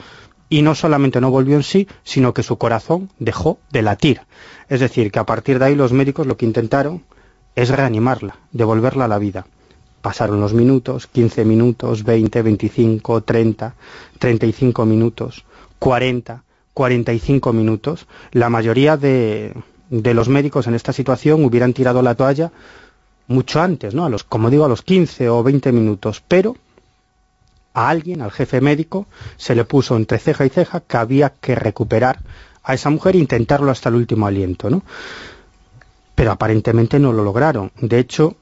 [SPEAKER 2] y no solamente no volvió en sí, sino que su corazón dejó de latir. Es decir, que a partir de ahí los médicos lo que intentaron es reanimarla, devolverla a la vida. Pasaron los minutos, 15 minutos, 20, 25, 30, 35 minutos, 40, 45 minutos. La mayoría de, de los médicos en esta situación hubieran tirado la toalla mucho antes, ¿no? A los, como digo, a los 15 o 20 minutos, pero a alguien, al jefe médico, se le puso entre ceja y ceja que había que recuperar a esa mujer e intentarlo hasta el último aliento, ¿no? Pero aparentemente no lo lograron. De hecho,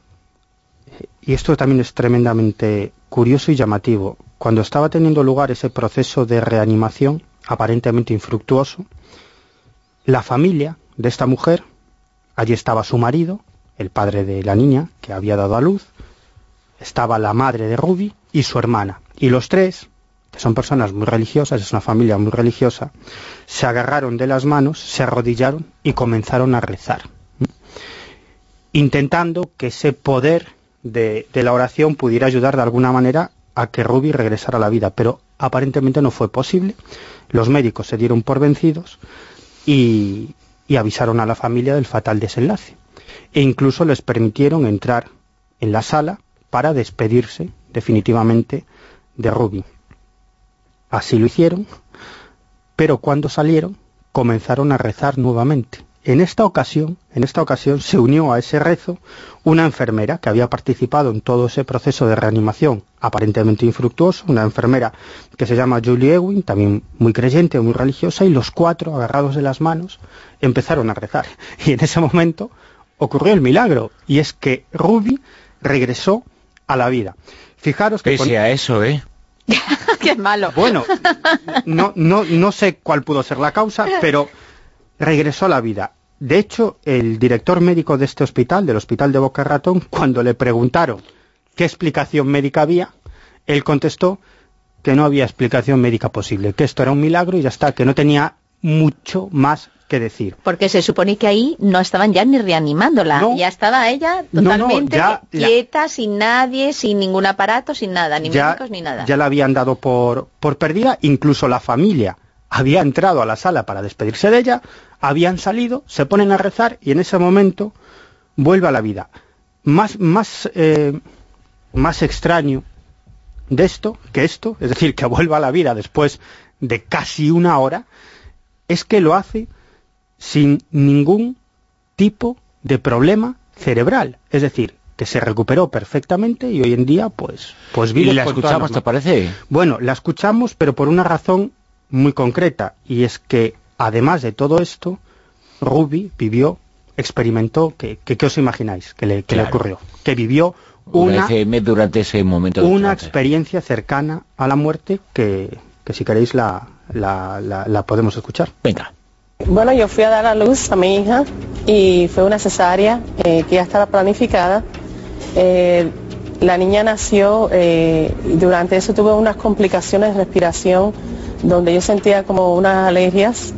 [SPEAKER 2] y esto también es tremendamente curioso y llamativo, cuando estaba teniendo lugar ese proceso de reanimación, aparentemente infructuoso, la familia de esta mujer, allí estaba su marido, el padre de la niña, que había dado a luz, estaba la madre de Ruby y su hermana. Y los tres, que son personas muy religiosas, es una familia muy religiosa, se agarraron de las manos, se arrodillaron y comenzaron a rezar, intentando que ese poder de, la oración pudiera ayudar de alguna manera a que Ruby regresara a la vida, pero aparentemente no fue posible. Los médicos se dieron por vencidos y, avisaron a la familia del fatal desenlace. E incluso les permitieron entrar en la sala para despedirse definitivamente de Ruby. Así lo hicieron, pero cuando salieron comenzaron a rezar nuevamente. En esta ocasión, en esta ocasión se unió a ese rezo una enfermera que había participado en todo ese proceso de reanimación aparentemente infructuoso, una enfermera que se llama Julie Ewing, también muy creyente, muy religiosa, y los cuatro, agarrados de las manos, empezaron a rezar. Y en ese momento ocurrió el milagro, y es que Ruby regresó a la vida. Fijaros que...
[SPEAKER 1] Pese con... a eso, ¿eh?
[SPEAKER 4] ¡Qué malo!
[SPEAKER 2] Bueno, no, no, no sé cuál pudo ser la causa, pero regresó a la vida. De hecho, el director médico de este hospital, del hospital de Boca Ratón, cuando le preguntaron qué explicación médica había, él contestó que no había explicación médica posible, que esto era un milagro y ya está, que no tenía mucho más que decir.
[SPEAKER 4] Porque se supone que ahí no estaban ya ni reanimándola,
[SPEAKER 2] No.
[SPEAKER 4] ya estaba ella totalmente
[SPEAKER 2] No, no, ya la-
[SPEAKER 4] quieta, sin nadie, sin ningún aparato, sin nada, ni
[SPEAKER 2] ya,
[SPEAKER 4] médicos ni nada.
[SPEAKER 2] ya la habían dado por, por perdida, incluso la familia había entrado a la sala para despedirse de ella, habían salido, se ponen a rezar y en ese momento vuelve a la vida. Más, más, eh, más extraño de esto que esto, es decir, que vuelva a la vida después de casi una hora, es que lo hace sin ningún tipo de problema cerebral. Es decir, que se recuperó perfectamente y hoy en día pues, pues vive
[SPEAKER 1] ¿Y la escuchamos, te parece?
[SPEAKER 2] Bueno, la escuchamos, pero por una razón muy concreta, y es que, además de todo esto, Ruby vivió, experimentó, que, que- ¿qué os imagináis que le, que le
[SPEAKER 1] Claro.
[SPEAKER 2] ocurrió? Que vivió
[SPEAKER 1] Una durante ese momento.
[SPEAKER 2] una experiencia cercana a la muerte que, que si queréis la, la, podemos escuchar.
[SPEAKER 1] Venga.
[SPEAKER 12] Bueno, yo fui a dar a luz a mi hija y fue una cesárea eh, que ya estaba planificada. Eh, la niña nació eh, y durante eso tuve unas complicaciones de respiración donde yo sentía como unas alergias.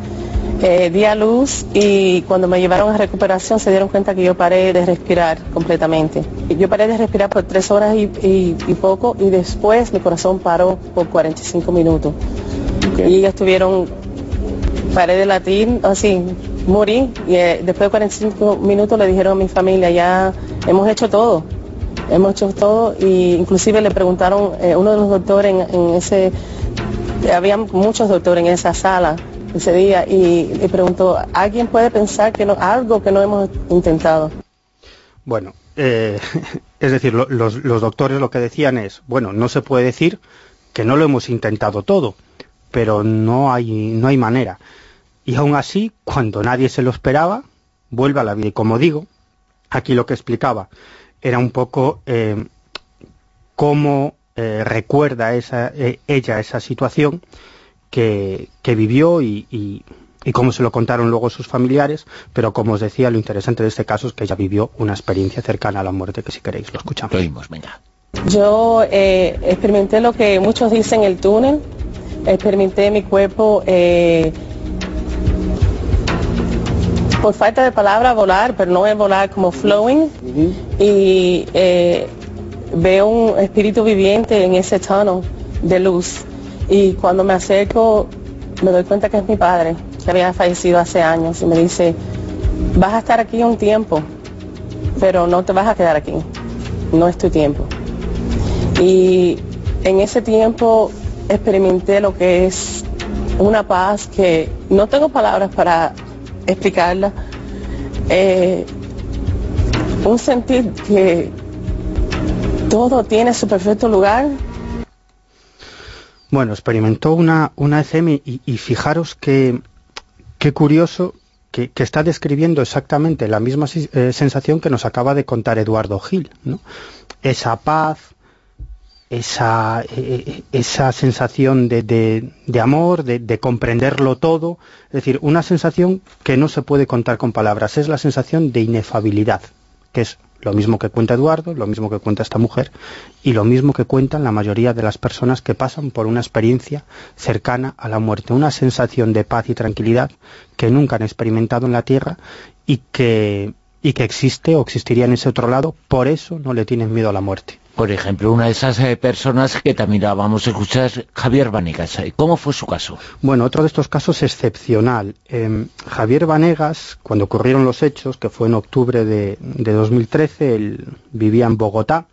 [SPEAKER 12] di a luz y cuando me llevaron a recuperación se dieron cuenta que yo paré de respirar completamente. Yo paré de respirar por tres horas y, poco y después mi corazón paró por 45 minutos. Y ellos estuvieron, paré de latir, así, morí y eh, después de 45 minutos le dijeron a mi familia, ya hemos hecho todo, hemos hecho todo y inclusive le preguntaron, eh, uno de los doctores en, ese, había muchos doctores en esa sala ese día y le preguntó, ¿alguien puede pensar que no, algo que no hemos intentado?
[SPEAKER 2] Bueno, eh, es decir, los, los doctores lo que decían es, bueno, no se puede decir que no lo hemos intentado todo, pero no hay, no hay manera. Y aún así, cuando nadie se lo esperaba, vuelve a la vida. Y como digo, aquí lo que explicaba era un poco eh, cómo eh, recuerda esa, eh, ella esa situación que, que vivió y, y, cómo se lo contaron luego sus familiares, pero como os decía, lo interesante de este caso es que ella vivió una experiencia cercana a la muerte, que si queréis lo escuchamos.
[SPEAKER 1] venga.
[SPEAKER 12] Yo experimenté lo que muchos dicen el túnel, experimenté mi cuerpo por falta de palabra volar, pero no es volar como flowing. Y eh, veo un espíritu viviente en ese tono de luz. Y cuando me acerco, me doy cuenta que es mi padre, que había fallecido hace años. Y me dice, vas a estar aquí un tiempo, pero no te vas a quedar aquí. No es tu tiempo. Y en ese tiempo experimenté lo que es una paz que no tengo palabras para explicarla. Eh, un sentir que todo tiene su perfecto lugar.
[SPEAKER 2] Bueno, experimentó una, una ECM y, fijaros qué curioso que, está describiendo exactamente la misma eh, sensación que nos acaba de contar Eduardo Gil. ¿no? Esa paz, esa, eh, esa sensación de, de, amor, de, de, comprenderlo todo, es decir, una sensación que no se puede contar con palabras, es la sensación de inefabilidad, que es lo mismo que cuenta Eduardo, lo mismo que cuenta esta mujer, y lo mismo que cuentan la mayoría de las personas que pasan por una experiencia cercana a la muerte, una sensación de paz y tranquilidad que nunca han experimentado en la Tierra y que, y que existe o existiría en ese otro lado, por eso no le tienen miedo a la muerte.
[SPEAKER 1] Por ejemplo, una de esas eh, personas que también vamos a escuchar es Javier Vanegas. ¿Cómo fue su caso?
[SPEAKER 2] Bueno, otro de estos casos excepcional. Em, Javier Vanegas, cuando ocurrieron los hechos, que fue en octubre de, 2013, él vivía en Bogotá,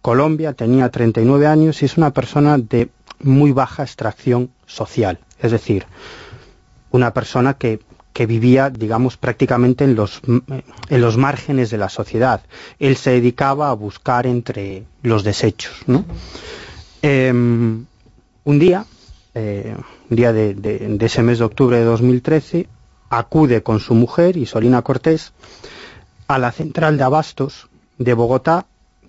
[SPEAKER 2] Colombia, tenía 39 años y es una persona de muy baja extracción social. Es decir, una persona que que vivía, digamos, prácticamente en los, en los márgenes de la sociedad. Él se dedicaba a buscar entre los desechos. ¿no? Em, un día, eh, un día de, de, ese mes de octubre de 2013, acude con su mujer, Isolina Cortés, a la central de abastos de Bogotá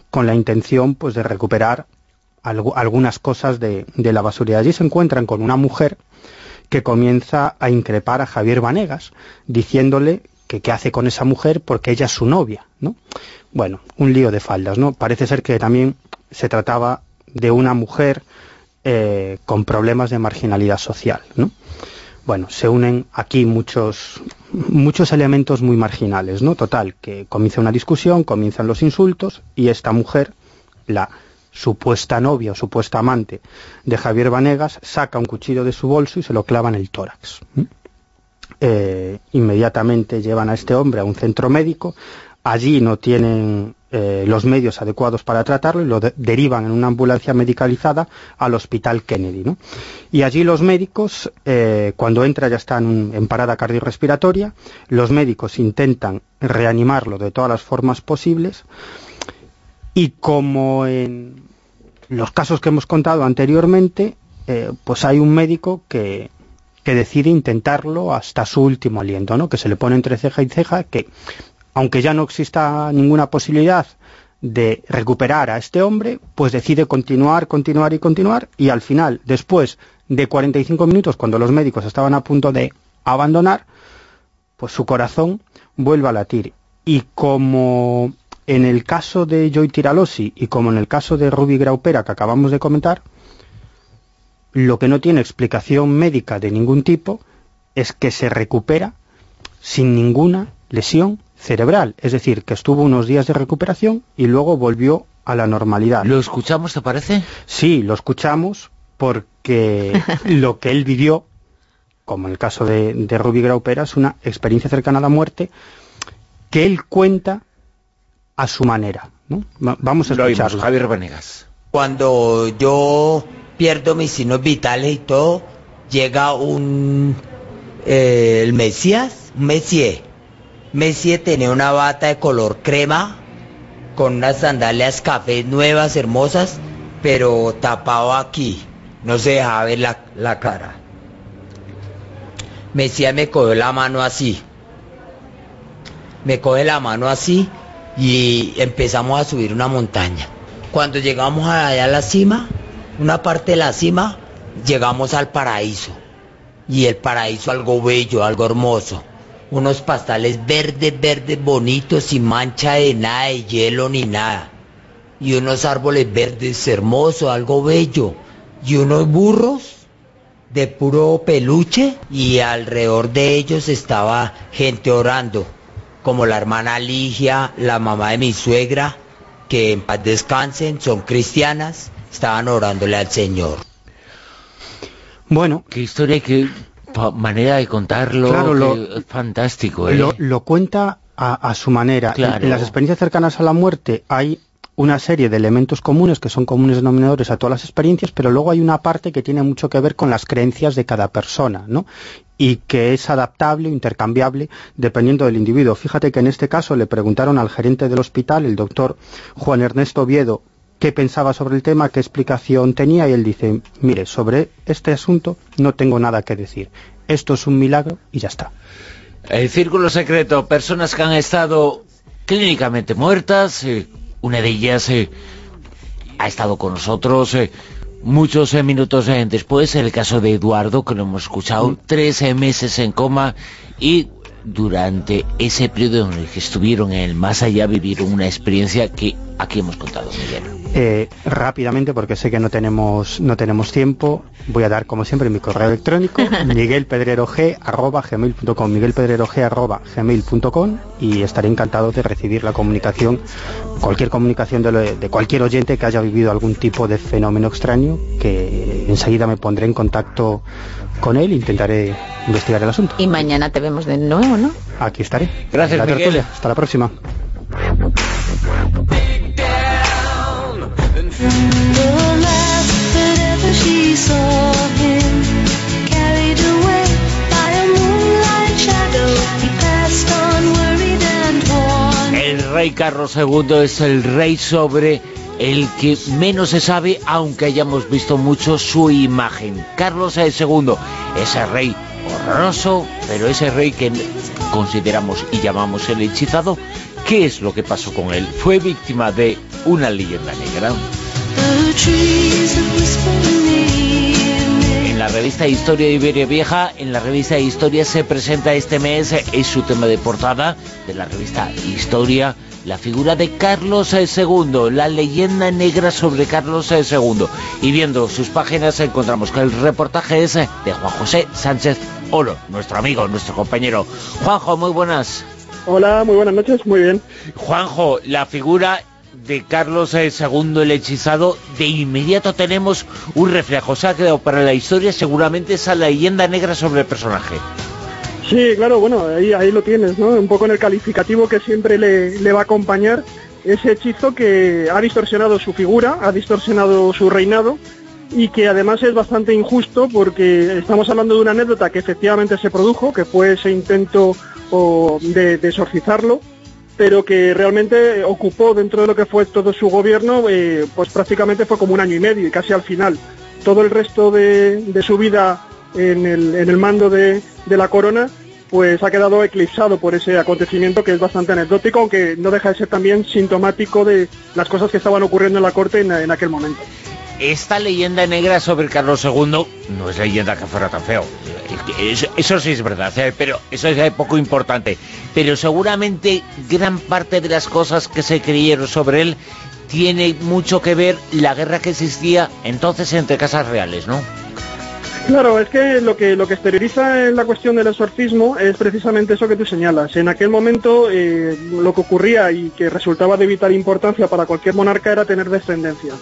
[SPEAKER 2] con la intención pues, de recuperar algunas cosas de, de la basura. Allí se encuentran con una mujer que comienza a increpar a Javier Vanegas, diciéndole que qué hace con esa mujer porque ella es su novia, ¿no? Bueno, un lío de faldas, ¿no? Parece ser que también se trataba de una mujer eh, con problemas de marginalidad social, ¿no? Bueno, se unen aquí muchos, muchos elementos muy marginales, ¿no? Total, que comienza una discusión, comienzan los insultos y esta mujer, la supuesta novia o supuesta amante de Javier Vanegas, saca un cuchillo de su bolso y se lo clava en el tórax. Eh, inmediatamente llevan a este hombre a un centro médico, allí no tienen eh, los medios adecuados para tratarlo y lo derivan en una ambulancia medicalizada al hospital Kennedy. Y allí los médicos, eh, cuando entra ya están en parada cardiorrespiratoria, los médicos intentan reanimarlo de todas las formas posibles, y como en los casos que hemos contado anteriormente, eh, pues hay un médico que, que decide intentarlo hasta su último aliento, ¿no? que se le pone entre ceja y ceja, que aunque ya no exista ninguna posibilidad de recuperar a este hombre, pues decide continuar, continuar y continuar, y al final, después de 45 minutos, cuando los médicos estaban a punto de abandonar, pues su corazón vuelve a latir. Y como en el caso de Joy Tiralosi y como en el caso de Ruby Graupera que acabamos de comentar, lo que no tiene explicación médica de ningún tipo es que se recupera sin ninguna lesión cerebral. Es decir, que estuvo unos días de recuperación y luego volvió a la normalidad.
[SPEAKER 1] ¿Lo escuchamos, te parece?
[SPEAKER 2] Sí, lo escuchamos porque lo que él vivió, como en el caso de, de Ruby Graupera, es una experiencia cercana a la muerte que él cuenta a su manera. ¿no? Va- Vamos a escucharlo.
[SPEAKER 1] Javier Venegas.
[SPEAKER 13] Cuando yo pierdo mis signos vitales y todo, llega un... eh, el Mesías, un Messier. Messier tenía una bata de color crema, con unas sandalias cafés nuevas, hermosas, pero tapado aquí. No se dejaba ver la, la cara. Mesías me cogió la mano así. Me coge la mano así y empezamos a subir una montaña. Cuando llegamos allá a la cima, una parte de la cima, llegamos al paraíso. Y el paraíso algo bello, algo hermoso. Unos pastales verdes, verdes, bonitos, sin mancha de nada, de hielo ni nada. Y unos árboles verdes hermosos, algo bello. Y unos burros de puro peluche y alrededor de ellos estaba gente orando, como la hermana Ligia, la mamá de mi suegra, que en paz descansen, son cristianas, estaban orándole al Señor.
[SPEAKER 2] Bueno,
[SPEAKER 1] Qué historia y qué manera de contarlo.
[SPEAKER 2] Claro, lo-
[SPEAKER 1] es fantástico, ¿eh?
[SPEAKER 2] lo, lo cuenta a, a su manera.
[SPEAKER 1] Claro.
[SPEAKER 2] En, en las experiencias cercanas a la muerte hay una serie de elementos comunes que son comunes denominadores a todas las experiencias, pero luego hay una parte que tiene mucho que ver con las creencias de cada persona, ¿no? Y que es adaptable intercambiable dependiendo del individuo. Fíjate que en este caso le preguntaron al gerente del hospital, el doctor Juan Ernesto Oviedo, qué pensaba sobre el tema, qué explicación tenía, y él dice, mire, sobre este asunto no tengo nada que decir. Esto es un milagro y ya está.
[SPEAKER 1] El círculo secreto, personas que han estado clínicamente muertas, eh, una de ellas eh, ha estado con nosotros eh, muchos eh, minutos eh, después, el caso de Eduardo, que lo hemos escuchado, tres eh, meses en coma y durante ese periodo en el que estuvieron en el más allá vivieron una experiencia que aquí hemos contado, Miguel.
[SPEAKER 2] Eh, rápidamente, porque sé que no tenemos, no tenemos tiempo, voy a dar, como siempre, mi correo electrónico, miguelpedrerog.gmail.com miguelpedrerog.gmail.com y estaré encantado de recibir la comunicación, cualquier comunicación de, lo- de cualquier oyente que haya vivido algún tipo de fenómeno extraño, que enseguida me pondré en contacto con él e intentaré investigar el asunto.
[SPEAKER 4] Y mañana te vemos de nuevo, ¿no?
[SPEAKER 2] Aquí estaré.
[SPEAKER 1] Gracias,
[SPEAKER 2] La
[SPEAKER 1] Miguel.
[SPEAKER 2] tertulia. Hasta la próxima.
[SPEAKER 1] El rey Carlos II es el rey sobre el que menos se sabe, aunque hayamos visto mucho su imagen. Carlos II, ese rey horroroso, pero ese rey que consideramos y llamamos el hechizado, ¿qué es lo que pasó con él? Fue víctima de una leyenda negra. La revista Historia de Iberia Vieja, en la revista Historia se presenta este mes, es su tema de portada de la revista Historia, la figura de Carlos II, la leyenda negra sobre Carlos II. Y viendo sus páginas encontramos que el reportaje es de Juan José Sánchez Oro, nuestro amigo, nuestro compañero. Juanjo, muy buenas.
[SPEAKER 14] Hola, muy buenas noches, muy bien.
[SPEAKER 1] Juanjo, la figura de Carlos II el hechizado, de inmediato tenemos un reflejo. Quedado para la historia seguramente esa leyenda negra sobre el personaje.
[SPEAKER 14] Sí, claro, bueno, ahí, ahí lo tienes, ¿no? Un poco en el calificativo que siempre le, le va a acompañar ese hechizo que ha distorsionado su figura, ha distorsionado su reinado y que además es bastante injusto porque estamos hablando de una anécdota que efectivamente se produjo, que fue ese intento de, de exorcizarlo, pero que realmente ocupó dentro de lo que fue todo su gobierno, eh, pues prácticamente fue como un año y medio y casi al final. Todo el resto de, su vida en el, mando de, la corona, pues ha quedado eclipsado por ese acontecimiento que es bastante anecdótico, aunque no deja de ser también sintomático de las cosas que estaban ocurriendo en la corte en aquel momento.
[SPEAKER 1] Esta leyenda negra sobre Carlos II no es leyenda que fuera tan feo. Eso, sí es verdad, ¿eh? pero eso es poco importante. Pero seguramente gran parte de las cosas que se creyeron sobre él tiene mucho que ver la guerra que existía entonces entre casas reales, ¿no?
[SPEAKER 14] Claro, es que lo que lo que exterioriza en la cuestión del exorcismo es precisamente eso que tú señalas. En aquel momento eh, lo que ocurría y que resultaba de vital importancia para cualquier monarca era tener descendencia.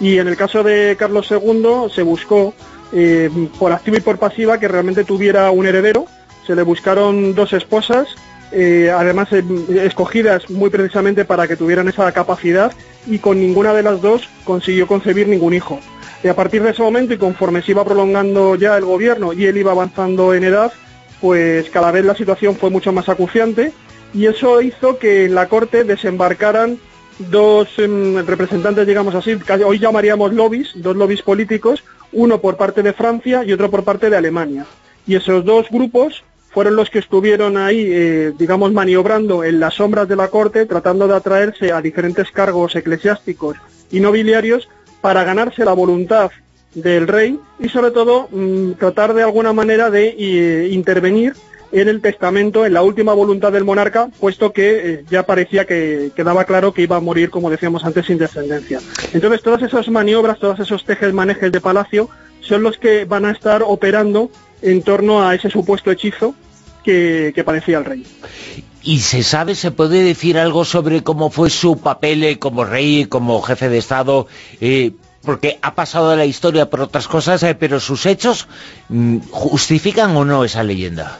[SPEAKER 14] Y en el caso de Carlos II se buscó eh, por activa y por pasiva que realmente tuviera un heredero. Se le buscaron dos esposas, eh, además escogidas muy precisamente para que tuvieran esa capacidad y con ninguna de las dos consiguió concebir ningún hijo. Y a partir de ese momento y conforme se iba prolongando ya el gobierno y él iba avanzando en edad, pues cada vez la situación fue mucho más acuciante y eso hizo que en la corte desembarcaran dos em, representantes, digamos así, hoy llamaríamos lobbies, dos lobbies políticos, uno por parte de Francia y otro por parte de Alemania. Y esos dos grupos fueron los que estuvieron ahí, eh, digamos, maniobrando en las sombras de la corte, tratando de atraerse a diferentes cargos eclesiásticos y nobiliarios para ganarse la voluntad del rey y sobre todo mm, tratar de alguna manera de eh, intervenir en el testamento, en la última voluntad del monarca, puesto que eh, ya parecía que quedaba claro que iba a morir, como decíamos antes, sin descendencia. Entonces, todas esas maniobras, todos esos tejes manejes de palacio son los que van a estar operando en torno a ese supuesto hechizo que, parecía el rey.
[SPEAKER 1] ¿Y se sabe, se puede decir algo sobre cómo fue su papel eh, como rey, como jefe de Estado? Eh, porque ha pasado de la historia por otras cosas, pero sus hechos mm, justifican o no esa leyenda.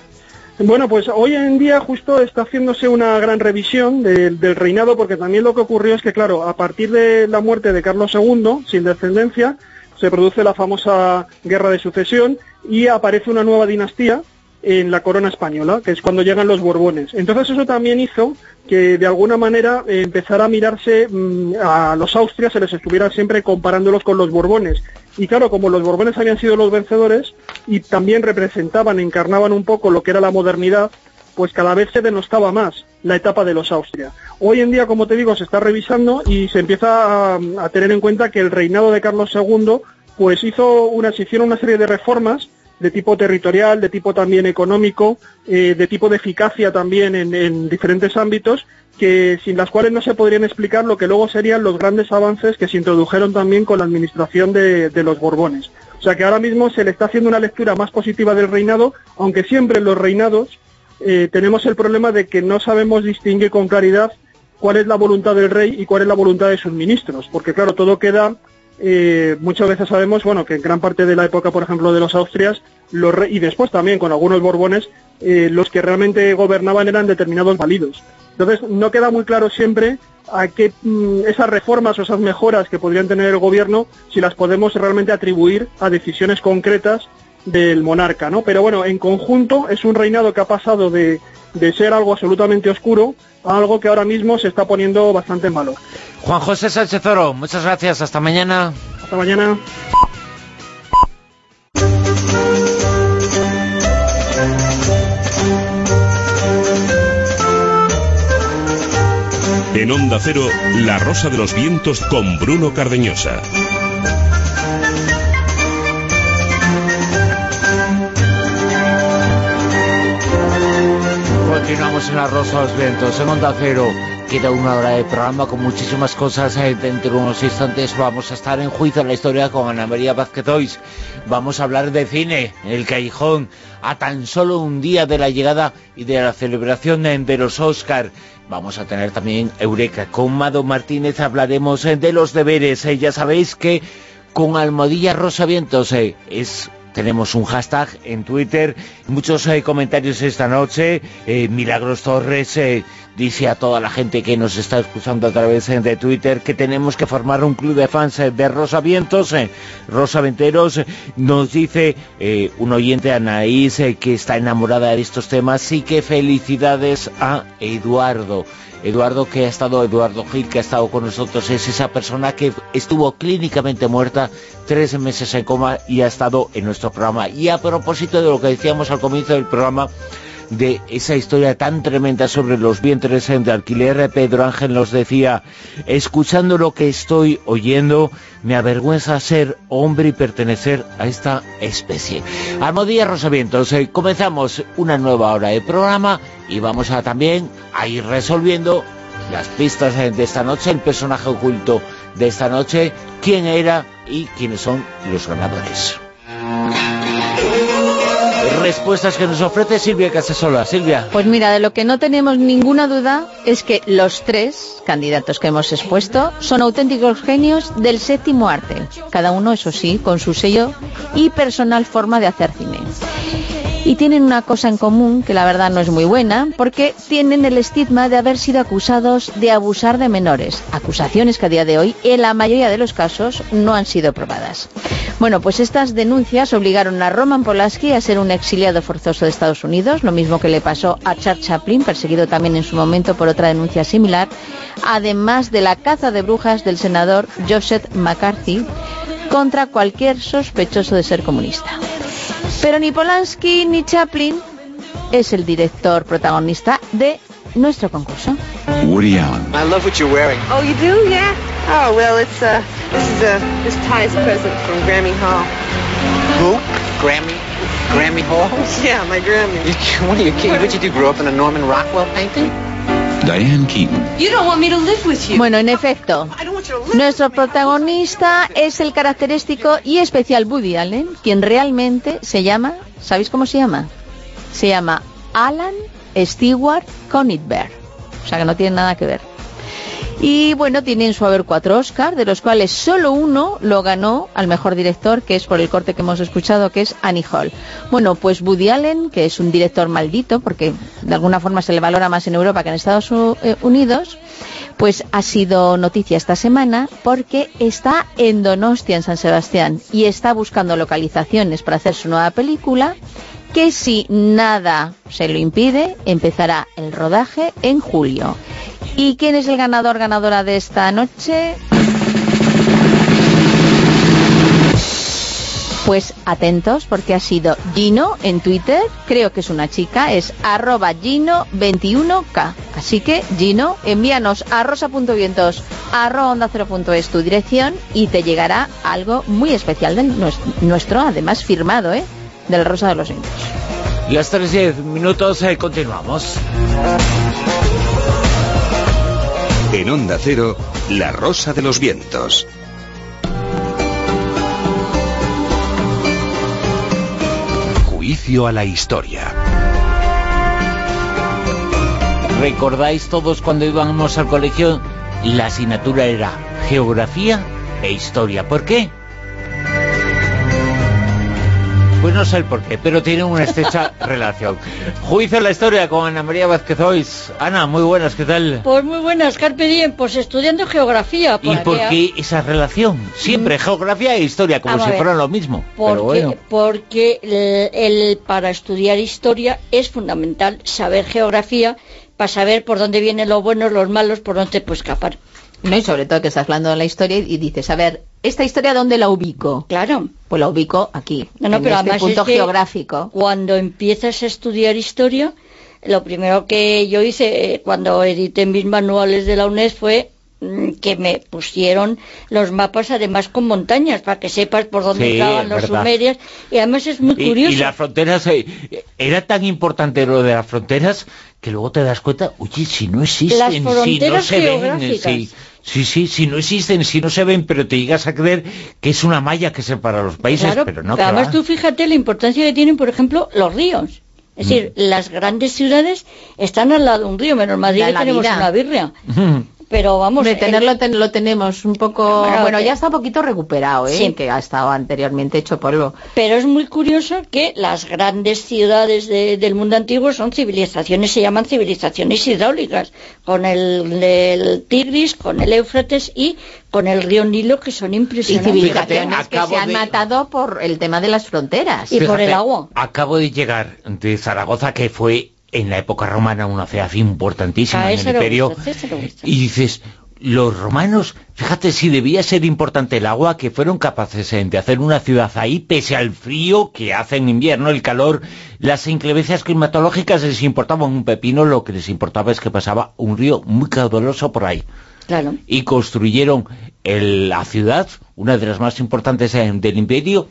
[SPEAKER 14] Bueno, pues hoy en día justo está haciéndose una gran revisión del reinado, porque también lo que ocurrió es que, claro, a partir de la muerte de Carlos II, sin descendencia, se produce la famosa guerra de sucesión y aparece una nueva dinastía, en la corona española, que es cuando llegan los Borbones. Entonces eso también hizo que de alguna manera eh, empezara a mirarse mm, a los Austrias, se les estuviera siempre comparándolos con los Borbones. Y claro, como los Borbones habían sido los vencedores y también representaban, encarnaban un poco lo que era la modernidad, pues cada vez se denostaba más la etapa de los Austria. Hoy en día, como te digo, se está revisando y se empieza a, a tener en cuenta que el reinado de Carlos II pues hizo una, se hicieron una serie de reformas de tipo territorial, de tipo también económico, eh, de tipo de eficacia también en, diferentes ámbitos, que sin las cuales no se podrían explicar lo que luego serían los grandes avances que se introdujeron también con la administración de, los Borbones. O sea que ahora mismo se le está haciendo una lectura más positiva del reinado, aunque siempre en los reinados eh, tenemos el problema de que no sabemos distinguir con claridad cuál es la voluntad del rey y cuál es la voluntad de sus ministros, porque claro, todo queda eh, muchas veces sabemos bueno que en gran parte de la época por ejemplo de los Austrias los y después también con algunos Borbones eh, los que realmente gobernaban eran determinados válidos entonces no queda muy claro siempre a qué mm, esas reformas o esas mejoras que podrían tener el gobierno si las podemos realmente atribuir a decisiones concretas del monarca no pero bueno en conjunto es un reinado que ha pasado de, de ser algo absolutamente oscuro a algo que ahora mismo se está poniendo bastante malo
[SPEAKER 1] Juan José Sánchez Oro, muchas gracias, hasta mañana.
[SPEAKER 14] Hasta mañana.
[SPEAKER 5] En Onda Cero, La Rosa de los Vientos con Bruno Cardeñosa.
[SPEAKER 1] Continuamos en Rosa de los Vientos, en Onda Cero. Queda una hora de programa con muchísimas cosas. Eh, dentro de unos instantes vamos a estar en juicio en la historia con Ana María Vázquez Ois. Vamos a hablar de cine, El Callejón, a tan solo un día de la llegada y de la celebración de los Oscar. Vamos a tener también Eureka. Con Mado Martínez hablaremos eh, de los deberes. Eh, ya sabéis que con Almodilla Rosa Vientos es tenemos un hashtag en Twitter, muchos comentarios esta noche, Milagros Torres dice a toda la gente que nos está escuchando a través eh, de Twitter que tenemos que formar un club de fans eh, de Rosa Vientos, eh, Rosa Venteros, nos dice un oyente Anaís que está enamorada de estos temas y que felicidades a Eduardo. Eduardo que ha estado, Eduardo Gil que ha estado con nosotros, es esa persona que estuvo clínicamente muerta tres meses en coma y ha estado en nuestro programa. Y a propósito de lo que decíamos al comienzo del programa, de esa historia tan tremenda sobre los vientres de alquiler. Pedro Ángel nos decía, escuchando lo que estoy oyendo, me avergüenza ser hombre y pertenecer a esta especie. Almodía Rosavientos, eh, comenzamos una nueva hora de programa y vamos a también a ir resolviendo las pistas de esta noche, el personaje oculto de esta noche, quién era y quiénes son los ganadores. Respuestas que nos ofrece Silvia Casasola. Silvia.
[SPEAKER 4] Pues mira, de lo que no tenemos ninguna duda es que los tres candidatos que hemos expuesto son auténticos genios del séptimo arte. Cada uno, eso sí, con su sello y personal forma de hacer cine y tienen una cosa en común que la verdad no es muy buena, porque tienen el estigma de haber sido acusados de abusar de menores, acusaciones que a día de hoy en la mayoría de los casos no han sido probadas. Bueno, pues estas denuncias obligaron a Roman Polanski a ser un exiliado forzoso de Estados Unidos, lo mismo que le pasó a Charles Chaplin, perseguido también en su momento por otra denuncia similar, además de la caza de brujas del senador Joseph McCarthy contra cualquier sospechoso de ser comunista. Pero ni Polanski ni Chaplin es el director protagonista de nuestro concurso.
[SPEAKER 15] Woody Allen.
[SPEAKER 16] I love what you're wearing.
[SPEAKER 17] Oh, you do? Yeah. Oh, well, it's uh, this is uh, this Ty's present from Grammy Hall.
[SPEAKER 16] Who? Grammy? Grammy Hall?
[SPEAKER 17] Yeah, my Grammy.
[SPEAKER 16] what are you kidding? What you do? Grow up in a Norman Rockwell painting?
[SPEAKER 15] Diane Keaton.
[SPEAKER 17] You don't want me to live with you.
[SPEAKER 4] Bueno, en efecto, nuestro protagonista es el característico y especial Woody Allen, quien realmente se llama, ¿sabéis cómo se llama? Se llama Alan Stewart Conitberg. O sea que no tiene nada que ver. Y bueno, tiene en su haber cuatro Oscars, de los cuales solo uno lo ganó al mejor director, que es por el corte que hemos escuchado, que es Annie Hall. Bueno, pues Woody Allen, que es un director maldito, porque de alguna forma se le valora más en Europa que en Estados eh, Unidos, pues ha sido noticia esta semana porque está en Donostia, en San Sebastián, y está buscando localizaciones para hacer su nueva película que si nada se lo impide, empezará el rodaje en julio. ¿Y quién es el ganador, ganadora de esta noche? Pues atentos porque ha sido Gino en Twitter, creo que es una chica, es arroba Gino21K. Así que Gino, envíanos a rosa.vientos arroba onda es tu dirección y te llegará algo muy especial de nuestro, además firmado, ¿eh? Del Rosa de los Vientos.
[SPEAKER 1] Las 3 minutos, eh, continuamos.
[SPEAKER 5] En Onda Cero, La Rosa de los Vientos. Juicio a la historia.
[SPEAKER 1] ¿Recordáis todos cuando íbamos al colegio? La asignatura era Geografía e Historia. ¿Por qué? Pues no sé el por qué, pero tiene una estrecha relación. Juicio en la historia con Ana María Vázquez Hoyes. Ana, muy buenas, ¿qué tal?
[SPEAKER 18] Pues muy buenas, Carpe Diem, pues estudiando geografía.
[SPEAKER 1] ¿Y por qué esa relación? Siempre, mm. geografía e historia, como si fueran lo mismo.
[SPEAKER 18] Porque, porque el, para estudiar historia es fundamental saber geografía para saber por dónde vienen los buenos, los malos, por dónde pues escapar.
[SPEAKER 4] No, y sobre todo que estás hablando de la historia y dices, a ver, ¿esta historia dónde la ubico?
[SPEAKER 18] Claro.
[SPEAKER 4] Pues la ubico aquí,
[SPEAKER 18] no, no,
[SPEAKER 4] en
[SPEAKER 18] pero
[SPEAKER 4] este punto geográfico.
[SPEAKER 18] Cuando empiezas a estudiar historia, lo primero que yo hice eh, cuando edité mis manuales de la UNED fue mm, que me pusieron los mapas además con montañas para que sepas por dónde estaban los sumerios y además es muy curioso
[SPEAKER 1] y, las fronteras eh, era tan importante lo de las fronteras que luego te das cuenta oye si no existen
[SPEAKER 18] si no se ven
[SPEAKER 1] Sí, sí, si no existen, si no se ven, pero te llegas a creer que es una malla que separa los países, pero no.
[SPEAKER 18] además tú fíjate la importancia que tienen, por ejemplo, los ríos. Es decir, mm. las grandes ciudades están al lado de un río, menos Madrid tenemos una birria. Pero vamos...
[SPEAKER 4] De tenerlo lo tenemos un poco... bueno, ya está un poquito recuperado, ¿eh? que ha estado anteriormente hecho polvo.
[SPEAKER 18] Pero es muy curioso que las grandes ciudades del mundo antiguo son civilizaciones, se llaman civilizaciones hidráulicas, con el, Tigris, con el Éufrates y con el río Nilo, que son impresionantes.
[SPEAKER 4] Y civilizaciones que se han matado por el tema de las fronteras.
[SPEAKER 18] Y por el agua.
[SPEAKER 1] Acabo de llegar de Zaragoza, que fue en la época romana una ciudad importantísima en el imperio y dices los romanos, fíjate si debía ser importante el agua, que fueron capaces de hacer una ciudad ahí, pese al frío que hace en invierno, el calor, las inclemencias climatológicas, les importaba un pepino, lo que les importaba es que pasaba un río muy caudaloso por ahí.
[SPEAKER 18] Claro.
[SPEAKER 1] Y construyeron el- la ciudad, una de las más importantes del imperio,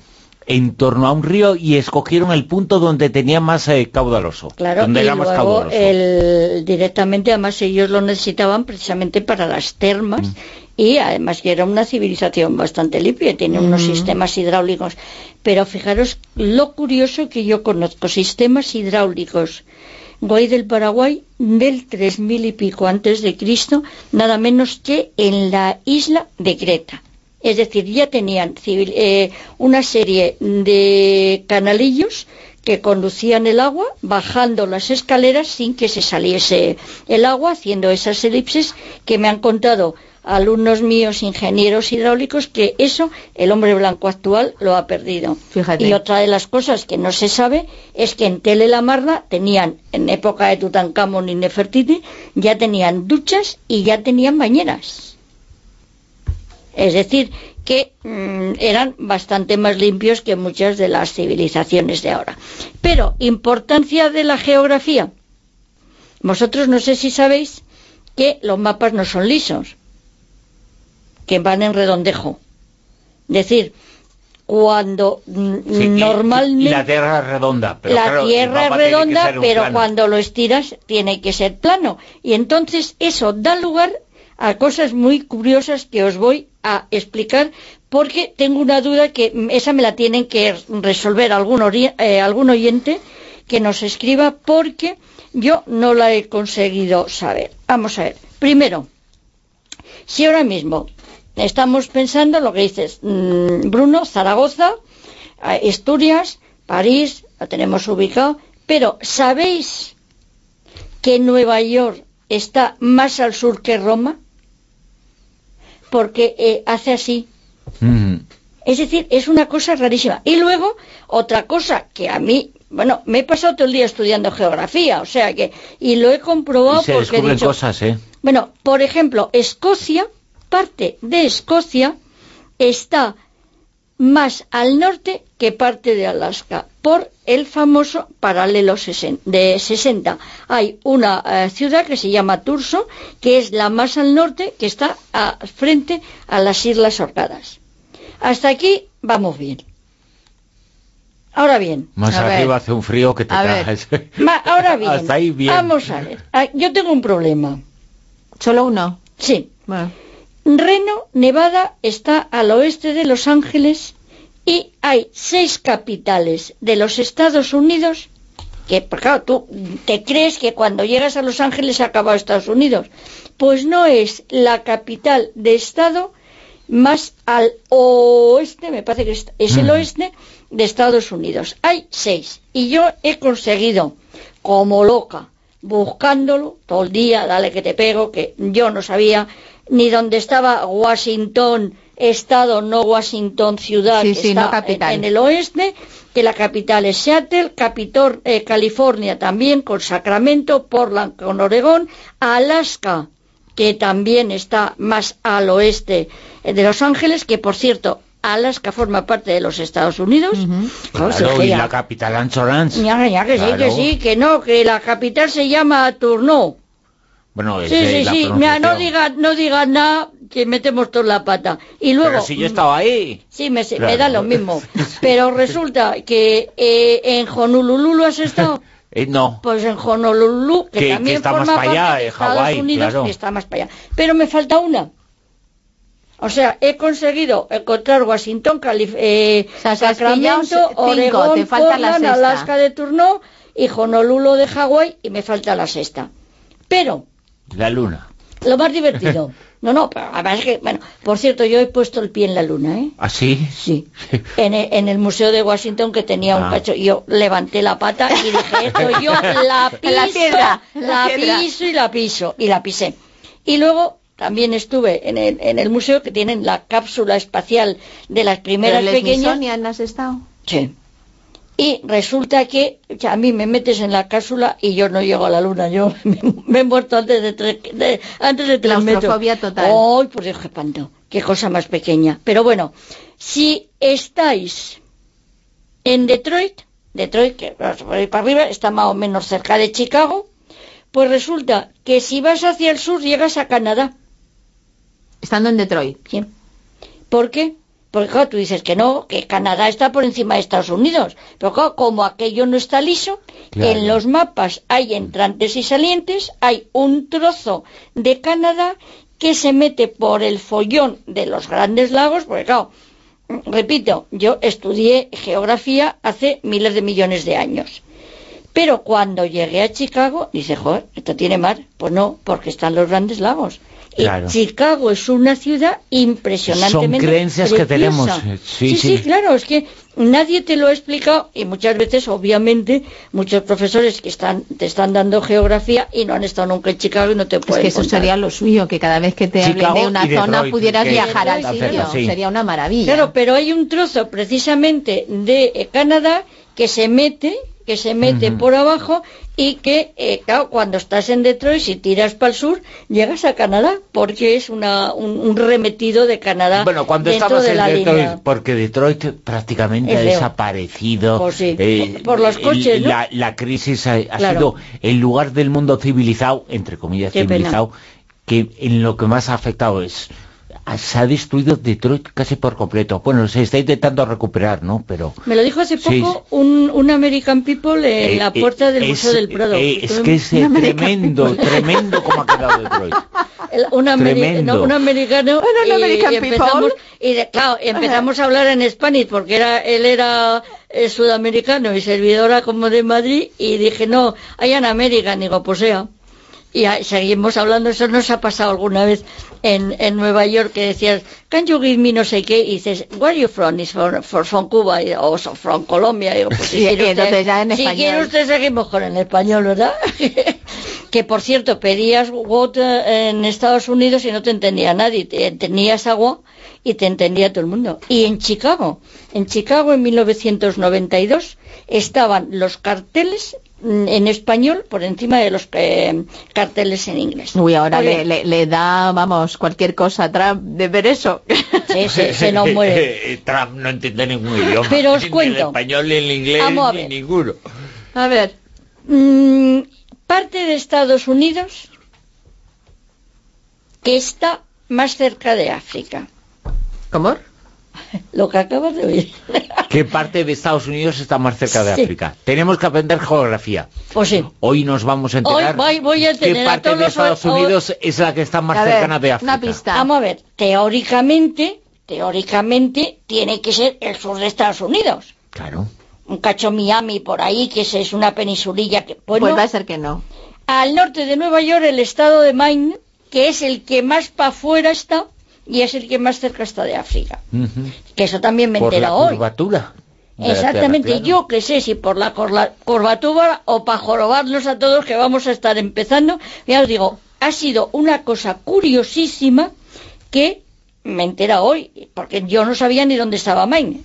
[SPEAKER 1] en torno a un río y escogieron el punto donde tenía más eh, caudaloso,
[SPEAKER 18] Claro,
[SPEAKER 1] donde
[SPEAKER 18] y
[SPEAKER 1] era más caudaloso.
[SPEAKER 18] el, directamente, además ellos lo necesitaban precisamente para las termas
[SPEAKER 1] Mm.
[SPEAKER 18] y además que era una civilización bastante limpia, tiene unos
[SPEAKER 1] Mm.
[SPEAKER 18] sistemas hidráulicos. Pero fijaros lo curioso que yo conozco, sistemas hidráulicos. Guay del Paraguay del 3000 y pico antes de Cristo, nada menos que en la isla de Creta. Es decir, ya tenían civil- eh, una serie de canalillos que conducían el agua bajando las escaleras sin que se saliese el agua, haciendo esas elipses que me han contado alumnos míos, ingenieros hidráulicos, que eso el hombre blanco actual lo ha perdido.
[SPEAKER 4] Fíjate.
[SPEAKER 18] Y otra de las cosas que no se sabe es que en Tele tenían, en época de Tutankamón y Nefertiti, ya tenían duchas y ya tenían bañeras. Es decir, que mm, eran bastante más limpios que muchas de las civilizaciones de ahora. Pero, importancia de la geografía. Vosotros no sé si sabéis que los mapas no son lisos, que van en redondejo. Es decir, cuando mm,
[SPEAKER 1] Sí,
[SPEAKER 18] normalmente
[SPEAKER 1] y la tierra es redonda. Pero
[SPEAKER 18] la
[SPEAKER 1] claro,
[SPEAKER 18] tierra es redonda, pero
[SPEAKER 1] plano.
[SPEAKER 18] cuando lo estiras tiene que ser plano. Y entonces eso da lugar a cosas muy curiosas que os voy a explicar porque tengo una duda que esa me la tienen que resolver algún, eh, algún oyente que nos escriba porque yo no la he conseguido saber. Vamos a ver. Primero, si ahora mismo estamos pensando lo que dices, mm, Bruno, Zaragoza, eh, Asturias, París, lo tenemos ubicado, pero ¿sabéis que Nueva York está más al sur que Roma? Porque eh, hace así.
[SPEAKER 1] Mm.
[SPEAKER 18] Es decir, es una cosa rarísima. Y luego, otra cosa que a mí, bueno, me he pasado todo el día estudiando geografía, o sea que, y lo he comprobado
[SPEAKER 1] Y se
[SPEAKER 18] porque he
[SPEAKER 1] descubren
[SPEAKER 18] dicho,
[SPEAKER 1] cosas, ¿eh?
[SPEAKER 18] bueno, por ejemplo, Escocia, parte de Escocia está más al norte que parte de Alaska por el famoso paralelo de 60. Hay una eh, ciudad que se llama Turso, que es la más al norte, que está a- frente a las Islas Orcadas. Hasta aquí vamos bien. Ahora bien,
[SPEAKER 1] Más
[SPEAKER 18] a ver.
[SPEAKER 1] arriba hace un frío que te cagas.
[SPEAKER 18] Ahora bien,
[SPEAKER 1] Hasta ahí bien.
[SPEAKER 18] vamos a ver. Ah, Yo tengo un problema.
[SPEAKER 4] ¿Solo uno?
[SPEAKER 18] Sí. Reno, Nevada, está al oeste de Los Ángeles y hay seis capitales de los Estados Unidos que, pues claro, tú te crees que cuando llegas a Los Ángeles se ha acabado Estados Unidos. Pues no es la capital de Estado más al oeste, me parece que es, es el
[SPEAKER 19] Mm.
[SPEAKER 18] oeste de Estados Unidos. Hay seis. Y yo he conseguido, como loca, buscándolo todo el día, dale que te pego, que yo no sabía ni dónde estaba Washington, estado, no Washington, ciudad,
[SPEAKER 4] Sí,
[SPEAKER 18] que
[SPEAKER 4] sí,
[SPEAKER 18] está
[SPEAKER 4] no capital.
[SPEAKER 18] En, en el oeste, que la capital es Seattle, Capitol, eh, California también con Sacramento, Portland con Oregón, Alaska, que también está más al oeste eh, de Los Ángeles, que por cierto, Alaska forma parte de los Estados Unidos.
[SPEAKER 1] Y
[SPEAKER 18] ya-
[SPEAKER 1] la capital Anchorage.
[SPEAKER 18] ya, ya, que sí, que sí, que no, que la capital se llama Tourneau.
[SPEAKER 1] Bueno,
[SPEAKER 18] Sí, sí,
[SPEAKER 1] la
[SPEAKER 18] sí, mira, no digas no digas nada, que metemos toda la pata. Y luego...
[SPEAKER 1] Pero si yo estaba ahí.
[SPEAKER 18] Sí, me, da lo mismo. Pero resulta que eh, en Honolulu ¿lo has estado.
[SPEAKER 1] Eh, no.
[SPEAKER 18] Pues en Honolulu, que,
[SPEAKER 1] Que- que
[SPEAKER 18] también
[SPEAKER 1] está
[SPEAKER 18] forma
[SPEAKER 1] más para allá,
[SPEAKER 18] parte de
[SPEAKER 1] eh,
[SPEAKER 18] Estados Unidos,
[SPEAKER 1] claro.
[SPEAKER 18] está más para allá. Pero me falta una. O sea, he conseguido encontrar Washington, Calif eh, Sacramento, Oregón,
[SPEAKER 4] te falta la sexta.
[SPEAKER 18] Alaska de Turno y Honolulu de Hawái y me falta la sexta. Pero
[SPEAKER 1] La luna.
[SPEAKER 18] lo más divertido. No, no, pero además es que, bueno, por cierto, yo he puesto el pie en la luna, ¿eh?
[SPEAKER 1] ¿Así?
[SPEAKER 18] Sí. En el, en el Museo de Washington que tenía un
[SPEAKER 1] Ah.
[SPEAKER 18] cacho, yo levanté la pata y dije, esto yo la piso,
[SPEAKER 4] La piedra, la
[SPEAKER 18] la
[SPEAKER 4] piedra.
[SPEAKER 18] piso y la piso, y la pisé. Y luego también estuve en el, en el museo que tienen la cápsula espacial de las primeras
[SPEAKER 4] ¿Pero el
[SPEAKER 18] pequeñas.
[SPEAKER 4] Smithsonian has estado?
[SPEAKER 18] Sí. Y resulta que a mí me metes en la cápsula y yo no llego a la luna. Yo me, me he muerto antes de tres, de- antes de tres metros.
[SPEAKER 4] Claustrofobia total.
[SPEAKER 18] ¡Ay, por Dios, qué espanto! Qué cosa más pequeña. Pero bueno, si estáis en Detroit, Detroit, que por ahí para arriba, está más o menos cerca de Chicago, pues resulta que si vas hacia el sur llegas a Canadá.
[SPEAKER 4] Estando en Detroit.
[SPEAKER 18] Sí. ¿Por qué? Porque claro, tú dices que no, que Canadá está por encima de Estados Unidos. Pero claro, como aquello no está liso,
[SPEAKER 4] Claro.
[SPEAKER 18] en los mapas hay entrantes y salientes, hay un trozo de Canadá que se mete por el follón de los grandes lagos, porque claro, repito, yo estudié geografía hace miles de millones de años. Pero cuando llegué a Chicago, dice, joder, ¿esto tiene mar? Pues no, porque están los grandes lagos. Y
[SPEAKER 1] Claro.
[SPEAKER 18] Chicago es una ciudad impresionantemente
[SPEAKER 1] Son creencias que tenemos, eh, sí,
[SPEAKER 18] sí,
[SPEAKER 1] sí.
[SPEAKER 18] sí, claro, es que nadie te lo ha explicado y muchas veces, obviamente, muchos profesores que están te están dando geografía y no han estado nunca en Chicago y no te
[SPEAKER 4] Es
[SPEAKER 18] pueden
[SPEAKER 4] que eso
[SPEAKER 18] contar.
[SPEAKER 4] sería lo suyo, que cada vez que te hablen
[SPEAKER 18] Chicago
[SPEAKER 4] de una zona pudieras viajar al sitio.
[SPEAKER 18] sí.
[SPEAKER 4] Sería una maravilla.
[SPEAKER 18] Claro, pero hay un trozo precisamente de eh, Canadá que se mete, que se mete por abajo y que, eh, claro, cuando estás en Detroit, si tiras para el sur, llegas a Canadá, porque es una, un, un remetido de Canadá
[SPEAKER 1] Bueno, cuando estabas
[SPEAKER 18] de
[SPEAKER 1] en Detroit,
[SPEAKER 18] línea.
[SPEAKER 1] porque Detroit prácticamente
[SPEAKER 18] Es
[SPEAKER 1] ha desaparecido.
[SPEAKER 18] Pues sí,
[SPEAKER 1] eh,
[SPEAKER 18] por los coches, ¿no?
[SPEAKER 1] la, la crisis ha, ha
[SPEAKER 18] Claro.
[SPEAKER 1] sido el lugar del mundo civilizado, entre comillas
[SPEAKER 18] Qué pena.
[SPEAKER 1] civilizado, que en lo que más ha afectado es se ha destruido Detroit casi por completo. Bueno, se está intentando recuperar, ¿no? Pero
[SPEAKER 18] Me lo dijo hace
[SPEAKER 1] Sí,
[SPEAKER 18] poco un, un American People en
[SPEAKER 1] Eh,
[SPEAKER 18] la
[SPEAKER 1] eh,
[SPEAKER 18] puerta del
[SPEAKER 1] es-
[SPEAKER 18] Museo del Prado.
[SPEAKER 1] eh, es que es tremendo, tremendo como ha quedado Detroit.
[SPEAKER 18] El- un, ameri- no, un americano
[SPEAKER 4] un
[SPEAKER 18] y-
[SPEAKER 4] American
[SPEAKER 18] y empezamos,
[SPEAKER 4] people.
[SPEAKER 18] y de- claro, empezamos a hablar en Spanish porque era él era eh, sudamericano y servidora como de Madrid y dije no hay en América digo pues sea y seguimos hablando eso nos ha pasado alguna vez en, en Nueva York que decías can you give me no sé qué y dices where are you from is from Cuba o so- from Colombia digo pues si quiere usted,
[SPEAKER 4] ya en
[SPEAKER 18] si
[SPEAKER 4] español.
[SPEAKER 18] quiere usted seguimos con el español ¿verdad? que por cierto pedías water en Estados Unidos y no te entendía nadie, te- tenías agua y te entendía todo el mundo. Y en Chicago, en Chicago en 1992 estaban los carteles en español por encima de los eh, carteles en inglés.
[SPEAKER 4] Uy, ahora le, le- le da, vamos, cualquier cosa a Trump de ver eso.
[SPEAKER 18] Sí, sí, se nos muere.
[SPEAKER 1] Eh, Trump no entiende ningún idioma.
[SPEAKER 18] Pero os
[SPEAKER 1] Ni
[SPEAKER 18] cuento.
[SPEAKER 1] el español, ni el inglés,
[SPEAKER 18] Vamos a
[SPEAKER 1] ni ninguno.
[SPEAKER 4] A ver.
[SPEAKER 18] Mm, parte de Estados Unidos que está más cerca de África.
[SPEAKER 4] ¿Cómo?
[SPEAKER 18] Lo que acabas de oír.
[SPEAKER 1] ¿Qué parte de Estados Unidos está más cerca de
[SPEAKER 18] Sí.
[SPEAKER 1] África? Tenemos que aprender geografía.
[SPEAKER 18] Pues sí.
[SPEAKER 1] Hoy nos vamos a
[SPEAKER 18] Hoy
[SPEAKER 1] enterar
[SPEAKER 18] voy, voy a
[SPEAKER 1] qué
[SPEAKER 18] a
[SPEAKER 1] parte
[SPEAKER 18] todos
[SPEAKER 1] de Estados Unidos es la que está más
[SPEAKER 4] A ver,
[SPEAKER 1] cercana de África.
[SPEAKER 4] una pista.
[SPEAKER 18] Vamos a ver, teóricamente, teóricamente tiene que ser el sur de Estados Unidos.
[SPEAKER 1] Claro.
[SPEAKER 18] Un cacho Miami por ahí, que es, es una peninsulilla que... Pues,
[SPEAKER 4] Pues
[SPEAKER 18] no.
[SPEAKER 4] va a ser que no.
[SPEAKER 18] Al norte de Nueva York, el estado de Maine, que es el que más para afuera está y es el que más cerca está de África. Que eso también me
[SPEAKER 1] Por la
[SPEAKER 18] entero hoy.
[SPEAKER 1] curvatura.
[SPEAKER 18] Exactamente,
[SPEAKER 1] Tierra, claro.
[SPEAKER 18] yo que sé si por la curvatura o para jorobarnos a todos que vamos a estar empezando, ya os digo, ha sido una cosa curiosísima que me entera hoy, porque yo no sabía ni dónde estaba Maine.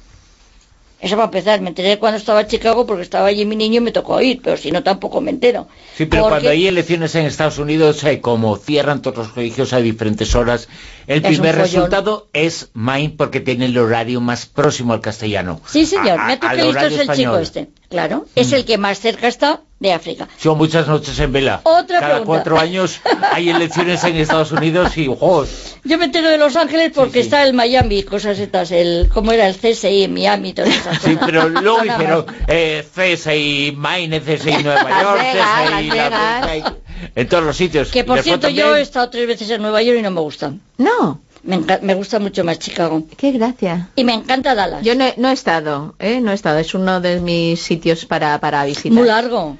[SPEAKER 18] Eso para empezar, me enteré cuando estaba en Chicago porque estaba allí mi niño y me tocó ir, pero si no tampoco me entero.
[SPEAKER 1] Sí, pero
[SPEAKER 18] Porque-
[SPEAKER 1] cuando hay elecciones en Estados Unidos, eh, como cierran todos los colegios a diferentes horas, el
[SPEAKER 18] Es
[SPEAKER 1] primer resultado es Maine porque tiene el horario más próximo al castellano.
[SPEAKER 18] Sí, señor,
[SPEAKER 1] A-
[SPEAKER 18] me ha tocado el chico
[SPEAKER 1] español. Mm.
[SPEAKER 18] este. Claro, es el que más cerca está de África.
[SPEAKER 1] Son muchas noches en vela.
[SPEAKER 18] Otra
[SPEAKER 1] Cada
[SPEAKER 18] pregunta.
[SPEAKER 1] cuatro años hay elecciones en Estados Unidos y, ojo,
[SPEAKER 18] Yo me entero de Los Ángeles porque está el Miami, cosas estas, el, ¿cómo era? El CSI en Miami, todas esas
[SPEAKER 1] sí,
[SPEAKER 18] cosas.
[SPEAKER 1] pero luego dijeron eh, CSI Maine, CSI Nueva
[SPEAKER 4] Las
[SPEAKER 1] York,
[SPEAKER 4] Vegas,
[SPEAKER 1] CSI
[SPEAKER 4] Las
[SPEAKER 1] la- en todos los sitios.
[SPEAKER 18] Que por cierto, yo he estado tres veces en Nueva York y no me gusta.
[SPEAKER 4] No.
[SPEAKER 18] Me, me gusta mucho más Chicago.
[SPEAKER 4] Qué gracia.
[SPEAKER 18] Y me encanta Dallas.
[SPEAKER 4] Yo no, he- no he estado, ¿eh? No he estado. Es uno de mis sitios para, para visitar.
[SPEAKER 18] Muy largo.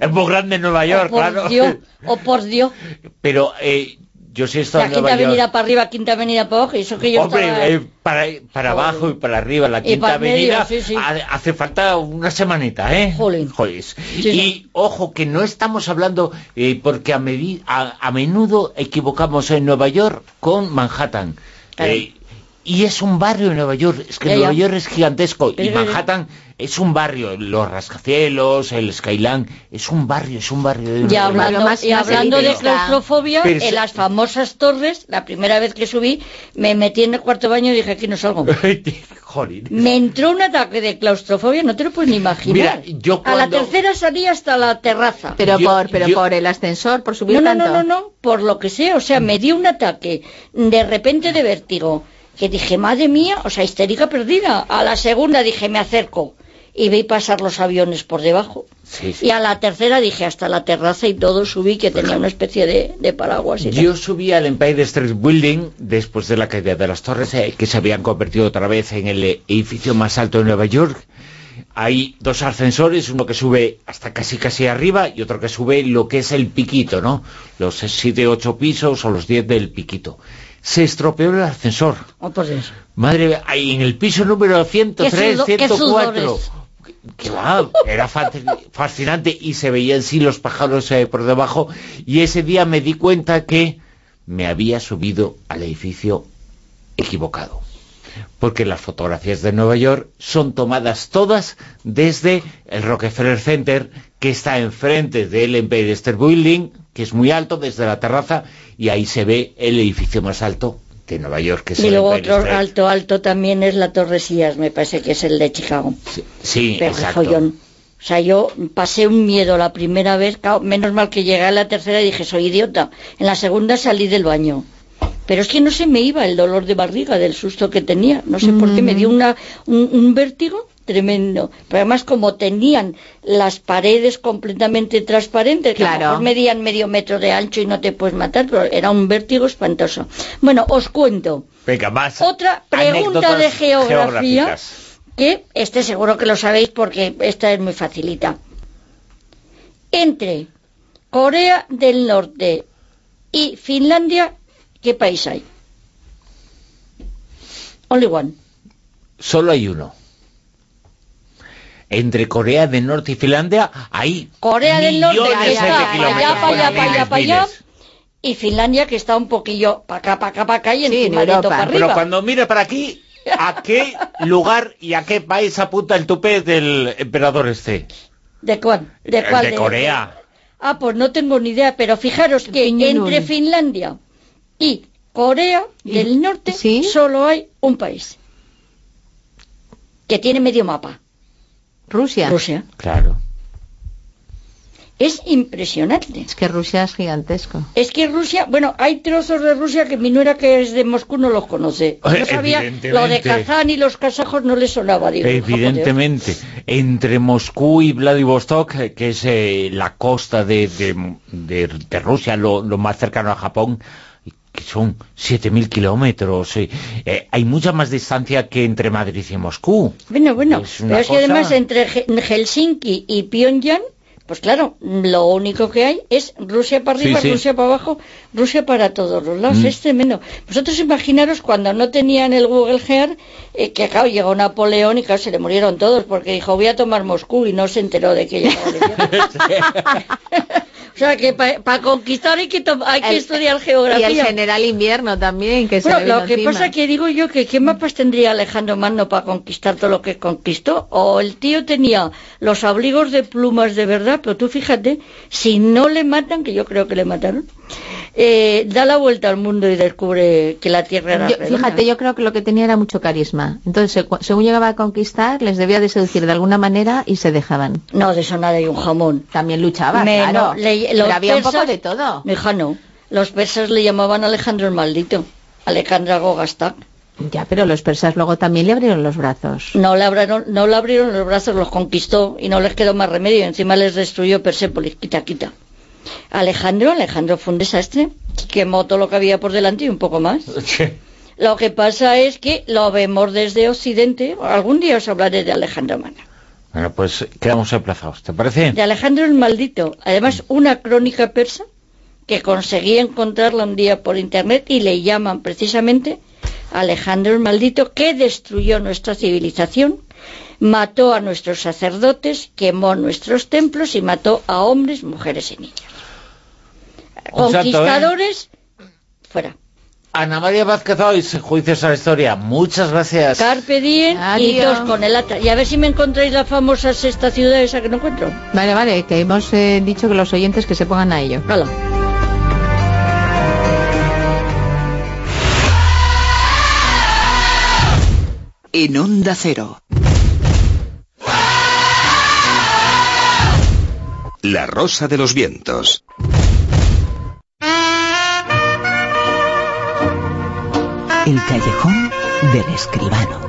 [SPEAKER 1] Es muy grande Nueva York,
[SPEAKER 18] oh, por
[SPEAKER 1] claro.
[SPEAKER 18] Dios, oh, por Dios.
[SPEAKER 1] Pero eh, yo sí he estado
[SPEAKER 18] La
[SPEAKER 1] en
[SPEAKER 18] quinta
[SPEAKER 1] Nueva York.
[SPEAKER 18] avenida para arriba, quinta avenida para abajo, y eso que yo
[SPEAKER 1] Hombre,
[SPEAKER 18] estaba...
[SPEAKER 1] eh, para, para abajo y para arriba, la quinta
[SPEAKER 18] medio,
[SPEAKER 1] avenida,
[SPEAKER 18] sí, sí.
[SPEAKER 1] ha- hace falta una semanita, ¿eh?
[SPEAKER 18] Jolín.
[SPEAKER 1] Jolis.
[SPEAKER 18] Sí,
[SPEAKER 1] y ojo, que no estamos hablando, eh, porque a, a, a menudo equivocamos en Nueva York con Manhattan.
[SPEAKER 18] Claro.
[SPEAKER 1] Eh, y es un barrio en Nueva York, es que
[SPEAKER 18] Ya,
[SPEAKER 1] Nueva
[SPEAKER 18] ya.
[SPEAKER 1] York es gigantesco y
[SPEAKER 18] pero,
[SPEAKER 1] Manhattan es un barrio, los rascacielos, el Skyline, es un barrio, es un barrio de
[SPEAKER 18] Y
[SPEAKER 1] Nueva York.
[SPEAKER 18] hablando,
[SPEAKER 4] más-
[SPEAKER 18] y hablando de claustrofobia,
[SPEAKER 1] Pero
[SPEAKER 18] en las famosas torres, la primera vez que subí, me metí en el cuarto baño y dije, aquí no salgo. Me entró un ataque de claustrofobia, no te lo puedes ni imaginar.
[SPEAKER 1] Mira, yo
[SPEAKER 18] A la
[SPEAKER 1] cuando-
[SPEAKER 18] tercera salí hasta la terraza.
[SPEAKER 4] Pero
[SPEAKER 1] Yo-
[SPEAKER 4] por pero
[SPEAKER 1] yo-
[SPEAKER 4] por el ascensor, por subir
[SPEAKER 18] No, no,
[SPEAKER 4] tanto.
[SPEAKER 18] no, no, no, por lo que sea, o sea, me dio un ataque de repente de vértigo, que dije, madre mía, o sea, histérica perdida. A la segunda dije, me acerco, y vi pasar los aviones por debajo.
[SPEAKER 1] Sí, sí.
[SPEAKER 18] Y a la tercera dije, hasta la terraza y todo subí, que tenía una especie de, de paraguas. Y tal.
[SPEAKER 1] Yo subí al Empire State Building después de la caída de las torres, eh, que se habían convertido otra vez en el edificio más alto de Nueva York. Hay dos ascensores, uno que sube hasta casi casi arriba y otro que sube lo que es el piquito, ¿no? Los 7, 8 pisos o los 10 del piquito. Se estropeó el ascensor.
[SPEAKER 18] Oh, por Dios.
[SPEAKER 1] Madre mía, ahí en el piso número 103,
[SPEAKER 18] ¿Qué sudo- qué
[SPEAKER 1] 104.
[SPEAKER 18] sudores?
[SPEAKER 1] Que va, era fa- fascinante y se veían sí los pájaros eh, por debajo y ese día me di cuenta que me había subido al edificio equivocado. Porque las fotografías de Nueva York son tomadas todas desde el Rockefeller Center, que está enfrente del Empire State Building, que es muy alto desde la terraza, y ahí se ve el edificio más alto de Nueva York, que es
[SPEAKER 18] Y
[SPEAKER 1] el
[SPEAKER 18] luego otro
[SPEAKER 1] State.
[SPEAKER 18] alto, alto también es la Torre Sías, me parece que es el de Chicago.
[SPEAKER 1] Sí,
[SPEAKER 18] Pero
[SPEAKER 1] exacto.
[SPEAKER 18] O sea, yo pasé un miedo la primera vez, menos mal que llegué a la tercera y dije, soy idiota. En la segunda salí del baño. Pero es que no se me iba el dolor de barriga del susto que tenía. No sé por qué, me dio una, un, un vértigo tremendo. Pero además como tenían las paredes completamente transparentes, que a lo
[SPEAKER 4] Claro.
[SPEAKER 18] mejor medían medio metro de ancho y no te puedes matar, pero era un vértigo espantoso. Bueno, os cuento.
[SPEAKER 1] Venga, más
[SPEAKER 18] Otra pregunta de geografía que este seguro que lo sabéis porque esta es muy facilita. Entre Corea del Norte y Finlandia, ¿qué país hay? Only one.
[SPEAKER 1] Solo hay uno. Entre Corea del Norte y Finlandia hay
[SPEAKER 18] Corea del Norte
[SPEAKER 1] de
[SPEAKER 18] allá, para allá, para allá, para allá, y Finlandia que está un poquillo para acá, para acá, para acá y
[SPEAKER 4] Sí, en
[SPEAKER 18] de para arriba.
[SPEAKER 1] Pero cuando mire para aquí, ¿a qué lugar y a qué país apunta el tupé del emperador este?
[SPEAKER 18] ¿De cuál? ¿De
[SPEAKER 1] El
[SPEAKER 18] cuál?
[SPEAKER 1] de Corea.
[SPEAKER 18] Ah, pues no tengo ni idea, pero fijaros que entre Finlandia y Corea del Norte
[SPEAKER 4] ¿Sí?
[SPEAKER 18] solo hay un país que tiene medio mapa,
[SPEAKER 4] Rusia.
[SPEAKER 18] Rusia.
[SPEAKER 1] Claro.
[SPEAKER 18] Es impresionante.
[SPEAKER 4] Es que Rusia es gigantesco.
[SPEAKER 18] Es que Rusia, bueno, hay trozos de Rusia que mi nuera que es de Moscú no los conoce. No sabía, lo de. Kazán y los kazajos no le sonaba, digo.
[SPEAKER 1] Evidentemente, entre Moscú y Vladivostok, eh, que es eh, la costa de, de- de- de Rusia, lo, lo más cercano a Japón, que son 7.000 kilómetros, eh, hay mucha más distancia que entre Madrid y Moscú.
[SPEAKER 18] Bueno, bueno,
[SPEAKER 1] Es
[SPEAKER 18] pero es que además entre He- Helsinki y Pyongyang, pues claro, lo único que hay es Rusia para arriba,
[SPEAKER 1] Sí, sí.
[SPEAKER 18] Rusia para abajo, Rusia para todos los lados,
[SPEAKER 1] Mm.
[SPEAKER 18] es tremendo. Vosotros imaginaros cuando no tenían el Google Earth, eh, que claro, llegó Napoleón y claro, se le murieron todos, porque dijo, voy a tomar Moscú y no se enteró de que llegaba O sea, que para conquistar hay que, hay que
[SPEAKER 4] El-
[SPEAKER 18] estudiar
[SPEAKER 4] Y
[SPEAKER 18] geografía.
[SPEAKER 4] el general invierno también, que se
[SPEAKER 18] Bueno,
[SPEAKER 4] le
[SPEAKER 18] lo que
[SPEAKER 4] encima.
[SPEAKER 18] pasa que digo yo que qué mapas tendría Alejandro Magno para conquistar todo lo que conquistó. O el tío tenía los abrigos de plumas de verdad, pero tú fíjate, si no le matan, que yo creo que le mataron, eh, da la vuelta al mundo y descubre que la Tierra era
[SPEAKER 4] Yo-
[SPEAKER 18] redonda.
[SPEAKER 4] fíjate, yo creo que lo que tenía era mucho carisma. Entonces, se- según llegaba a conquistar, les debía de seducir de alguna manera y se dejaban.
[SPEAKER 18] No, de eso nada hay un jamón.
[SPEAKER 4] También luchaba,
[SPEAKER 18] Me-
[SPEAKER 4] claro.
[SPEAKER 18] no, le- Los
[SPEAKER 4] había un poco de todo.
[SPEAKER 18] Hija, no. Los persas le llamaban Alejandro el Maldito. Alejandra Gogastak.
[SPEAKER 4] Ya, pero los persas luego también le abrieron los brazos.
[SPEAKER 18] No le, abrieron, no le abrieron los brazos, los conquistó y no les quedó más remedio. Encima les destruyó Persépolis, quita, quita. Alejandro, Alejandro fue un desastre. Quemó todo lo que había por delante y un poco más. Lo que pasa es que lo vemos desde Occidente. Algún día os hablaré de Alejandro Magno.
[SPEAKER 1] Bueno, pues quedamos emplazados, ¿te parece?
[SPEAKER 18] De Alejandro el Maldito. Además, una crónica persa que conseguí encontrarla un día por internet y le llaman precisamente Alejandro el Maldito, que destruyó nuestra civilización, mató a nuestros sacerdotes, quemó nuestros templos y mató a hombres, mujeres y niños.
[SPEAKER 1] ¿eh?
[SPEAKER 18] Conquistadores, fuera.
[SPEAKER 1] Ana María Vázquez Hoy, Juicios a la Historia. Muchas gracias.
[SPEAKER 18] Carpe diem y
[SPEAKER 4] Adiós.
[SPEAKER 18] dos con el ata. Y a ver si me encontráis la famosa sexta ciudad esa que no encuentro.
[SPEAKER 4] Vale, vale, que hemos eh, dicho que los oyentes que se pongan a ello.
[SPEAKER 18] Hala.
[SPEAKER 10] En Onda Cero.
[SPEAKER 5] La Rosa de los Vientos.
[SPEAKER 10] El callejón del escribano.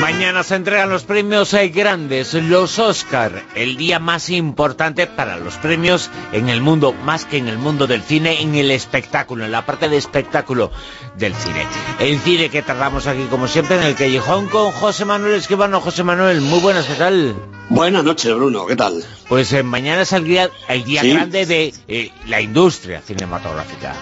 [SPEAKER 1] Mañana se entregan los premios grandes, los Oscar, el día más importante para los premios en el mundo, más que en el mundo del cine, en el espectáculo, en la parte de espectáculo del cine. El cine que tardamos aquí, como siempre, en el callejón con José Manuel Escribano. José Manuel, muy buenas, ¿qué tal?
[SPEAKER 19] Buenas noches, Bruno, ¿qué tal?
[SPEAKER 1] Pues eh, mañana es el día, el día
[SPEAKER 19] Sí.
[SPEAKER 1] grande de eh, la industria cinematográfica.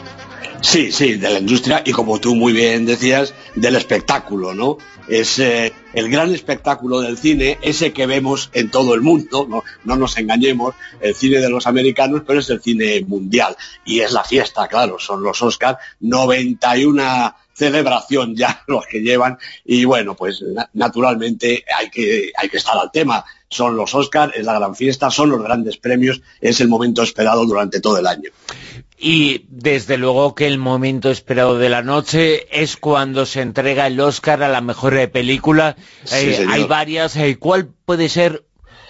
[SPEAKER 19] Sí, sí, de la industria y como tú muy bien decías, del espectáculo, ¿no? Es eh, el gran espectáculo del cine, ese que vemos en todo el mundo, no, no nos engañemos, el cine de los americanos, pero es el cine mundial. Y es la fiesta, claro, son los Oscars, 91 celebración ya los que llevan y bueno, pues na- naturalmente hay que, hay que estar al tema. Son los Oscars, es la gran fiesta, son los grandes premios, es el momento esperado durante todo el año.
[SPEAKER 1] Y desde luego que el momento esperado de la noche es cuando se entrega el Oscar a la mejor película.
[SPEAKER 19] Sí,
[SPEAKER 1] Eh, hay varias. eh, ¿Cuál puede ser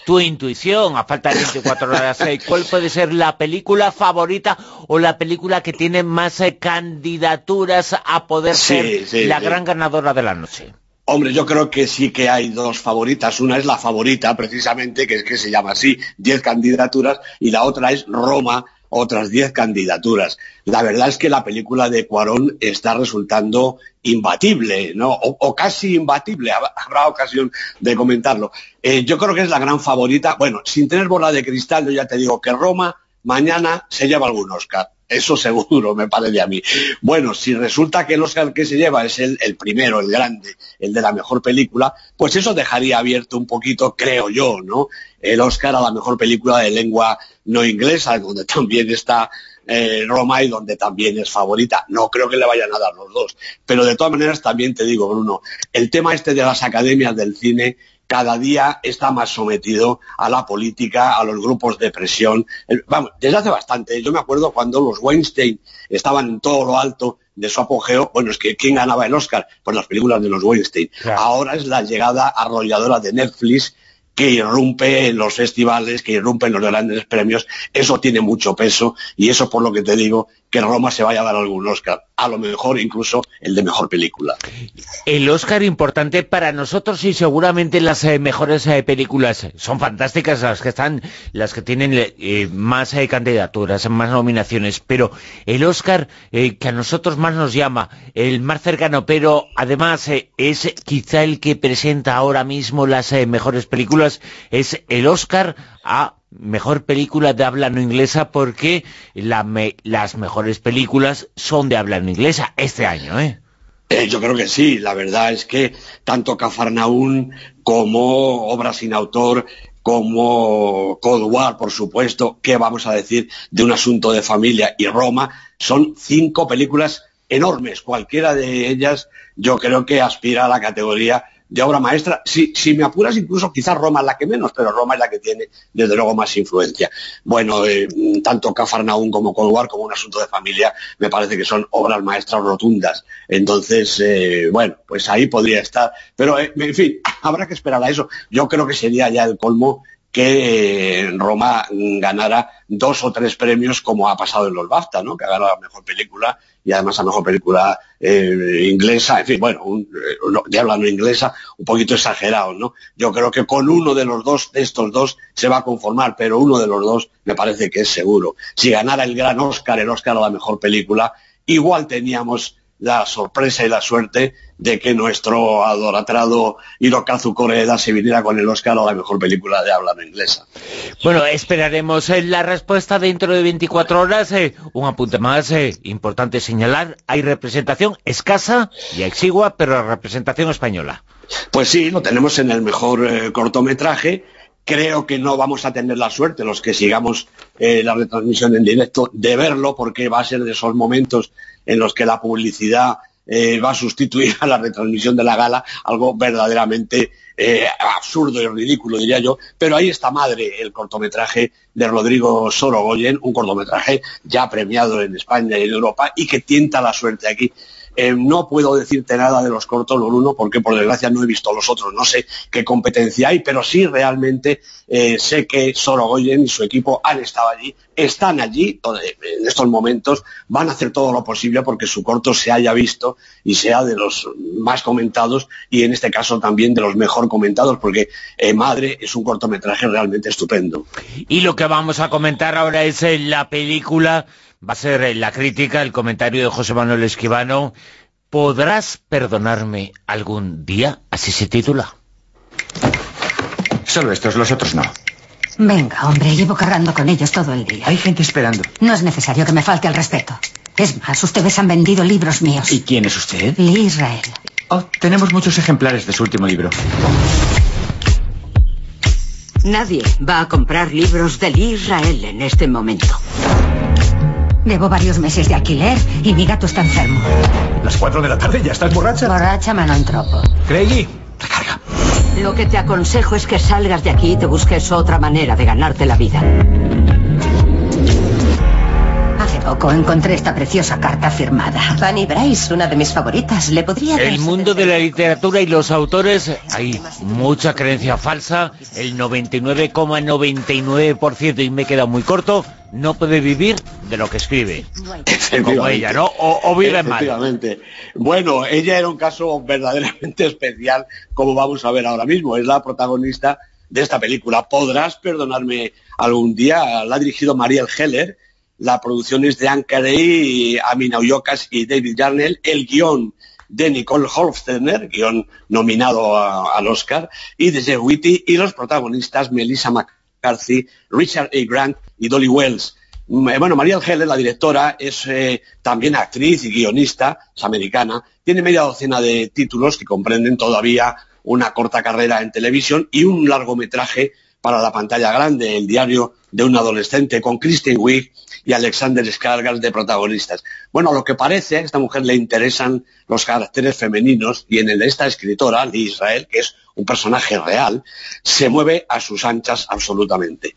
[SPEAKER 1] tu intuición, a falta de 24 horas, cuál puede ser la película favorita o la película que tiene más eh, candidaturas a poder
[SPEAKER 19] Sí,
[SPEAKER 1] ser
[SPEAKER 19] sí,
[SPEAKER 1] la
[SPEAKER 19] sí.
[SPEAKER 1] gran ganadora de la noche?
[SPEAKER 19] Hombre, yo creo que sí que hay dos favoritas. Una es la favorita, precisamente, que es que se llama así, 10 candidaturas, y la otra es Roma, otras 10 candidaturas. La verdad es que la película de Cuarón está resultando imbatible, ¿no? O, o casi imbatible, Hab- habrá ocasión de comentarlo. Eh, yo creo que es la gran favorita. Bueno, sin tener bola de cristal, yo ya te digo que Roma mañana se lleva algún Oscar. Eso seguro, me parece a mí. Bueno, si resulta que el Oscar que se lleva es el, primero, el grande, el de la mejor película, pues eso dejaría abierto un poquito, creo yo, ¿no? El Oscar a la mejor película de lengua no inglesa, donde también está eh, Roma y donde también es favorita. No creo que le vayan a dar los dos. Pero de todas maneras también te digo, Bruno, el tema este de las academias del cine cada día está más sometido a la política, a los grupos de presión. Vamos, desde hace bastante. Yo me acuerdo cuando los Weinstein estaban en todo lo alto de su apogeo, bueno, es que ¿quién ganaba el Oscar? Pues las películas de los Weinstein. Ahora es la llegada arrolladora de Netflix que irrumpe en los festivales, que irrumpe en los grandes premios, eso tiene mucho peso y eso por lo que te digo que Roma se vaya a dar algún Oscar, a lo mejor incluso el de mejor película.
[SPEAKER 1] El Oscar importante para nosotros y seguramente las eh, mejores eh, películas son fantásticas las que están, las que tienen eh, más candidaturas, más nominaciones, pero el Oscar que a nosotros más nos llama, el más cercano, pero además es quizá el que presenta ahora mismo las mejores películas, es el Oscar a mejor película de habla no inglesa porque las mejores películas son de habla no inglesa este año, ¿eh?
[SPEAKER 19] Eh, yo creo que sí, la verdad es que tanto Cafarnaún como Obra sin autor, como Cold War, por supuesto, ¿qué vamos a decir de un asunto de familia y Roma? Son cinco películas enormes, cualquiera de ellas yo creo que aspira a la categoría de obra maestra. Si, me apuras, incluso quizás Roma es la que menos, pero Roma es la que tiene desde luego más influencia. Bueno, eh, tanto Cafarnaún como Cold War como un asunto de familia me parece que son obras maestras rotundas. Entonces, eh, bueno, pues ahí podría estar. Pero, eh, en fin, habrá que esperar a eso. Yo creo que sería ya el colmo que eh, Roma ganara dos o tres premios como ha pasado en los BAFTA, ¿no? Que ha ganado la mejor película y además la mejor película eh, inglesa, en fin, bueno, un, eh, de habla no inglesa, un poquito exagerado, ¿no? Yo creo que con uno de los dos, de estos dos, se va a conformar, pero uno de los dos me parece que es seguro. Si ganara el gran Oscar, el Oscar a la mejor película, igual teníamos la sorpresa y la suerte de que nuestro adoratrado Hirokazu Koreeda se viniera con el Oscar a la mejor película de habla no inglesa.
[SPEAKER 1] Bueno, esperaremos eh, la respuesta dentro de 24 horas. eh, un apunte más eh, importante señalar. Hay representación escasa y exigua, pero representación española.
[SPEAKER 19] Pues sí, lo tenemos en el mejor cortometraje Creo que no vamos a tener la suerte, los que sigamos eh, la retransmisión en directo, de verlo, porque va a ser de esos momentos en los que la publicidad eh, va a sustituir a la retransmisión de la gala, algo verdaderamente eh, absurdo y ridículo, diría yo. Pero ahí está Madre, el cortometraje de Rodrigo Sorogoyen, un cortometraje ya premiado en España y en Europa y que tienta la suerte aquí. Eh, no puedo decirte nada de los cortos Loluno porque por desgracia no he visto los otros, no sé qué competencia hay, pero sí realmente eh, sé que Sorogoyen y su equipo han estado allí, están allí en estos momentos, van a hacer todo lo posible porque su corto se haya visto y sea de los más comentados y en este caso también de los mejor comentados porque eh, Madre es un cortometraje realmente estupendo.
[SPEAKER 1] Y lo que vamos a comentar ahora es la película va a ser eh, la crítica, el comentario de José Manuel Esquivano. ¿Podrás perdonarme algún día? Así se titula.
[SPEAKER 20] Solo estos, los otros no.
[SPEAKER 21] Venga, hombre, llevo cargando con ellos todo el día.
[SPEAKER 20] Hay gente esperando.
[SPEAKER 21] No es necesario que me falte el respeto. Es más, ustedes han vendido libros míos.
[SPEAKER 20] ¿Y quién es usted?
[SPEAKER 21] Lee Israel.
[SPEAKER 20] Oh, tenemos muchos ejemplares de su último libro.
[SPEAKER 22] Nadie va a comprar libros de Lee Israel en este momento.
[SPEAKER 21] Llevo varios meses de alquiler y mi gato está enfermo.
[SPEAKER 20] ¿Las cuatro de la tarde ya estás borracha?
[SPEAKER 21] Borracha, mano en tropo.
[SPEAKER 20] Craigie, recarga.
[SPEAKER 22] Lo que te aconsejo es que salgas de aquí y te busques otra manera de ganarte la vida.
[SPEAKER 21] Poco encontré esta preciosa carta firmada.
[SPEAKER 22] Fanny Bryce, una de mis favoritas. Le podría...
[SPEAKER 1] El mundo de la literatura y los autores, hay mucha creencia falsa, el 99,99% y me queda muy corto, no puede vivir de lo que escribe. Como ella, ¿no? O, o vive mal.
[SPEAKER 19] Bueno, ella era un caso verdaderamente especial, como vamos a ver ahora mismo. Es la protagonista de esta película. Podrás perdonarme algún día. La ha dirigido Mariel Heller. La producción es de Anne Carey, Amina Uyocas y David Yarnell. El guion de Nicole Hofstetter, guion nominado al Oscar, y de Jeff Whitty, y los protagonistas Melissa McCarthy, Richard A. Grant y Dolly Wells. Mm, eh, Bueno, María Heller, la directora, es eh, también actriz y guionista, es americana, tiene media docena de títulos que comprenden todavía una corta carrera en televisión y un largometraje para la pantalla grande, el diario de un adolescente, con Kristen Wiig y Alexander Skarsgård de protagonistas. Bueno, a lo que parece, a esta mujer le interesan los caracteres femeninos y en el de esta escritora, Lee Israel, que es un personaje real, se mueve a sus anchas absolutamente.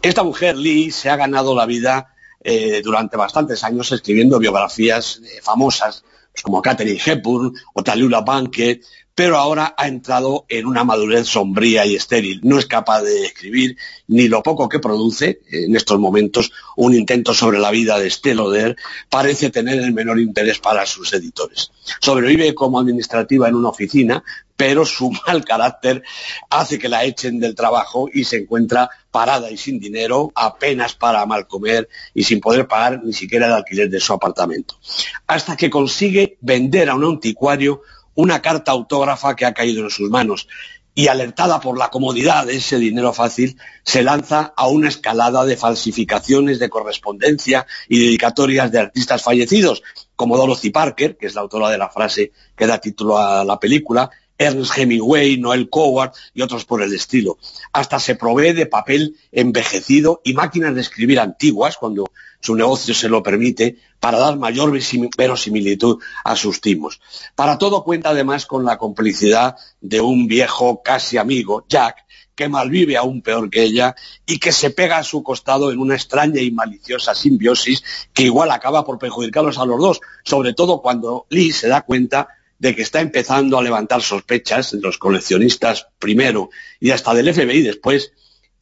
[SPEAKER 19] Esta mujer, Lee, se ha ganado la vida eh, durante bastantes años escribiendo biografías eh, famosas, pues como Catherine Hepburn o Tallulah Bankhead, pero ahora ha entrado en una madurez sombría y estéril. No es capaz de escribir ni lo poco que produce, en estos momentos, un intento sobre la vida de Steloder parece tener el menor interés para sus editores. Sobrevive como administrativa en una oficina, pero su mal carácter hace que la echen del trabajo y se encuentra parada y sin dinero, apenas para mal comer y sin poder pagar ni siquiera el alquiler de su apartamento. Hasta que consigue vender a un anticuario una carta autógrafa que ha caído en sus manos y alertada por la comodidad de ese dinero fácil, se lanza a una escalada de falsificaciones de correspondencia y dedicatorias de artistas fallecidos, como Dorothy Parker, que es la autora de la frase que da título a la película, Ernest Hemingway, Noel Coward y otros por el estilo. Hasta se provee de papel envejecido y máquinas de escribir antiguas, cuando su negocio se lo permite, para dar mayor verosimilitud a sus timos. Para todo cuenta además con la complicidad de un viejo casi amigo, Jack, que malvive aún peor que ella y que se pega a su costado en una extraña y maliciosa simbiosis que igual acaba por perjudicarlos a los dos, sobre todo cuando Lee se da cuenta de que está empezando a levantar sospechas de los coleccionistas primero y hasta del FBI después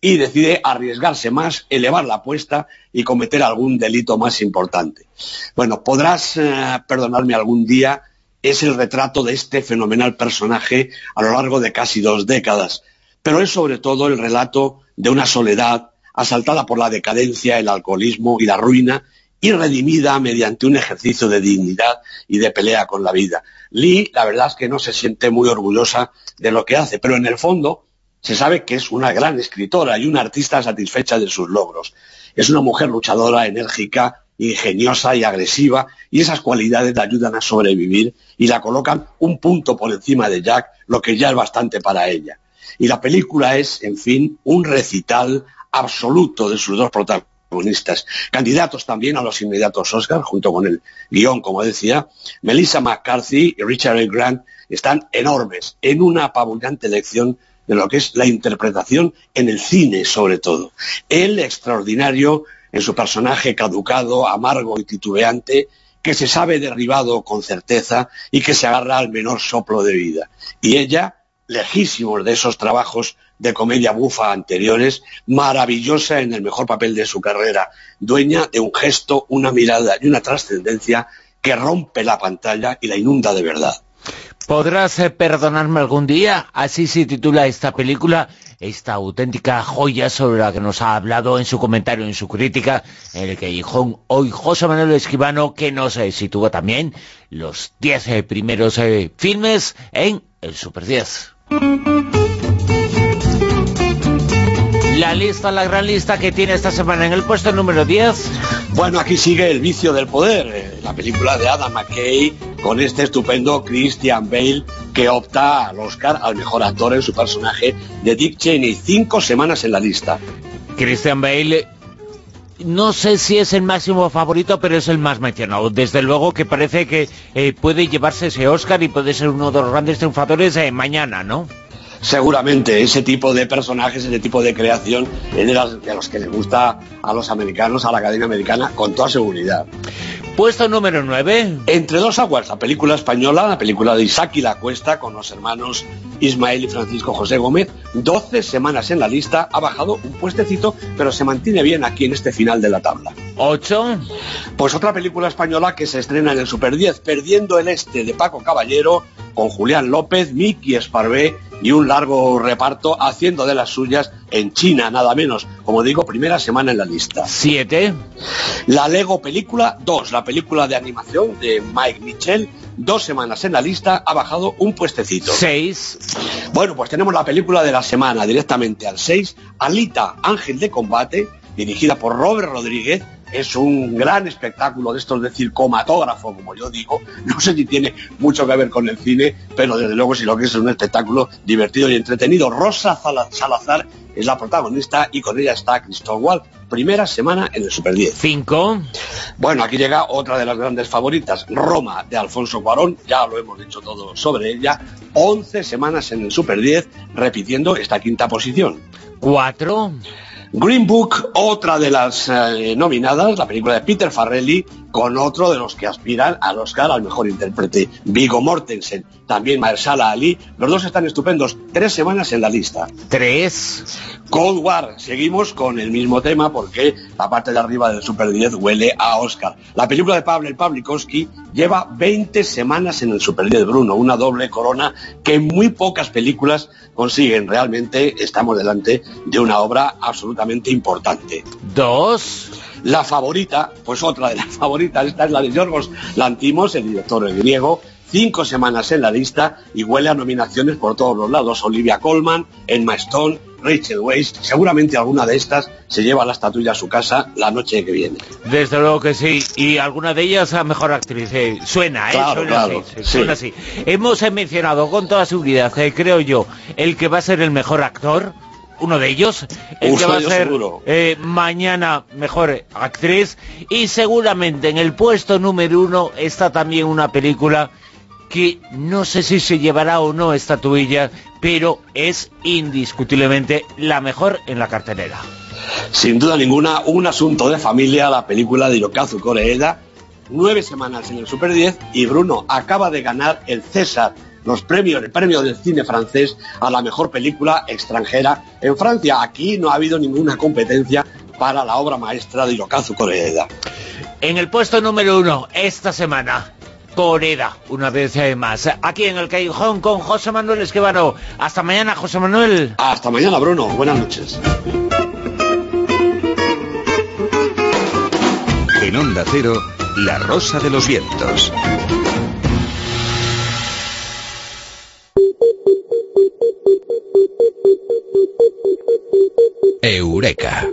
[SPEAKER 19] y decide arriesgarse más, elevar la apuesta y cometer algún delito más importante. Bueno, podrás eh, perdonarme algún día, es el retrato de este fenomenal personaje a lo largo de casi dos décadas, pero es sobre todo el relato de una soledad asaltada por la decadencia, el alcoholismo y la ruina y redimida mediante un ejercicio de dignidad y de pelea con la vida. Lee, la verdad es que no se siente muy orgullosa de lo que hace, pero en el fondo se sabe que es una gran escritora y una artista satisfecha de sus logros. Es una mujer luchadora, enérgica, ingeniosa y agresiva, y esas cualidades la ayudan a sobrevivir y la colocan un punto por encima de Jack, lo que ya es bastante para ella. Y la película es, en fin, un recital absoluto de sus dos protagonistas. Candidatos también a los inmediatos Oscar, junto con el guion, como decía, Melissa McCarthy y Richard A. Grant están enormes en una apabullante lección de lo que es la interpretación en el cine, sobre todo. El extraordinario en su personaje caducado, amargo y titubeante, que se sabe derribado con certeza y que se agarra al menor soplo de vida. Y ella, lejísimos de esos trabajos de comedia bufa anteriores, maravillosa en el mejor papel de su carrera, dueña de un gesto, una mirada y una trascendencia que rompe la pantalla y la inunda de verdad.
[SPEAKER 1] ¿Podrás eh, perdonarme algún día? Así se titula esta película, esta auténtica joya sobre la que nos ha hablado en su comentario, en su crítica, en el que dijo hoy José Manuel Esquivano, que nos eh, sitúa también los 10 eh, primeros filmes en el Super 10. La lista, la gran lista que tiene esta semana en el puesto número 10.
[SPEAKER 19] Bueno, aquí sigue El vicio del poder, eh, la película de Adam McKay con este estupendo Christian Bale que opta al Oscar al mejor actor en su personaje de Dick Cheney. Cinco semanas en la lista.
[SPEAKER 1] Christian Bale no sé si es el máximo favorito, pero es el más mencionado. Desde luego que parece que eh, puede llevarse ese Oscar y puede ser uno de los grandes triunfadores eh, mañana, ¿no?
[SPEAKER 19] Seguramente ese tipo de personajes, ese tipo de creación es de, las- de los que les gusta a los americanos, a la Academia Americana, con toda seguridad.
[SPEAKER 1] Puesto número 9.
[SPEAKER 19] Entre dos aguas, la película española, la película de Isaac y la Cuesta, con los hermanos Ismael y Francisco José Gómez, 12 semanas en la lista, ha bajado un puestecito, pero se mantiene bien aquí en este final de la tabla.
[SPEAKER 1] 8.
[SPEAKER 19] Pues otra película española que se estrena en el Super 10, Perdiendo el Este, de Paco Caballero, con Julián López, Miki Esparvé y un largo reparto haciendo de las suyas en China, nada menos. Como digo, primera semana en la lista.
[SPEAKER 1] 7.
[SPEAKER 19] La Lego Película 2, la película de animación de Mike Mitchell, dos semanas en la lista, ha bajado un puestecito.
[SPEAKER 1] 6.
[SPEAKER 19] Bueno, pues tenemos la película de la semana directamente al 6, Alita, Ángel de Combate, dirigida por Robert Rodríguez. Es un gran espectáculo de estos de circomatógrafo, como yo digo. No sé si tiene mucho que ver con el cine, pero desde luego si lo que es un espectáculo divertido y entretenido. Rosa Salazar es la protagonista y con ella está Christoph Waltz. Primera semana en el Super 10.
[SPEAKER 1] 5.
[SPEAKER 19] Bueno, aquí llega otra de las grandes favoritas, Roma, de Alfonso Cuarón, ya lo hemos dicho todo sobre ella, 11 semanas en el Super 10, repitiendo esta quinta posición.
[SPEAKER 1] 4.
[SPEAKER 19] Green Book, otra de las eh, nominadas, la película de Peter Farrelly, con otro de los que aspiran al Oscar al mejor intérprete, Vigo Mortensen, también Mahershala Ali, los dos están estupendos, tres semanas en la lista.
[SPEAKER 1] 3.
[SPEAKER 19] Cold War, seguimos con el mismo tema porque la parte de arriba del Super 10 huele a Oscar. La película de Pavel Pavlikovsky lleva 20 semanas en el Super 10, Bruno, una doble corona que muy pocas películas consiguen. Realmente estamos delante de una obra absolutamente importante.
[SPEAKER 1] 2.
[SPEAKER 19] La favorita, pues otra de las favoritas, esta es la de Yorgos Lantimos, el director griego, cinco semanas en la lista y huele a nominaciones por todos los lados. Olivia Colman, Emma Stone, Rachel Weisz, seguramente alguna de estas se lleva la estatuilla a su casa la noche que viene.
[SPEAKER 1] Desde luego que sí. Y alguna de ellas a mejor actriz. eh, suena, ¿eh?
[SPEAKER 19] Claro,
[SPEAKER 1] suena
[SPEAKER 19] claro,
[SPEAKER 1] así. sí. Suena así. Hemos mencionado con toda seguridad, eh, creo yo, el que va a ser el mejor actor. Uno de ellos, el que va a ser eh, mañana mejor actriz. Y seguramente en el puesto número uno está también una película que no sé si se llevará o no estatuilla, pero es indiscutiblemente la mejor en la cartelera.
[SPEAKER 19] Sin duda ninguna, un asunto de familia, la película de Hirokazu Koreeda, nueve semanas en el Super 10 y Bruno acaba de ganar el César, los premios, el premio del cine francés a la mejor película extranjera en Francia. Aquí no ha habido ninguna competencia para la obra maestra de Hirokazu Koreeda.
[SPEAKER 1] En el puesto número uno, esta semana, Coreda, una vez más. Aquí en el Callejón con José Manuel Esquivano. Hasta mañana, José Manuel.
[SPEAKER 19] Hasta mañana, Bruno. Buenas noches.
[SPEAKER 5] En Onda Cero, La Rosa de los Vientos. Eureka.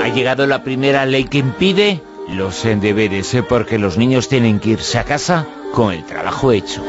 [SPEAKER 1] Ha llegado la primera ley que impide los deberes, eh, porque los niños tienen que irse a casa con el trabajo hecho.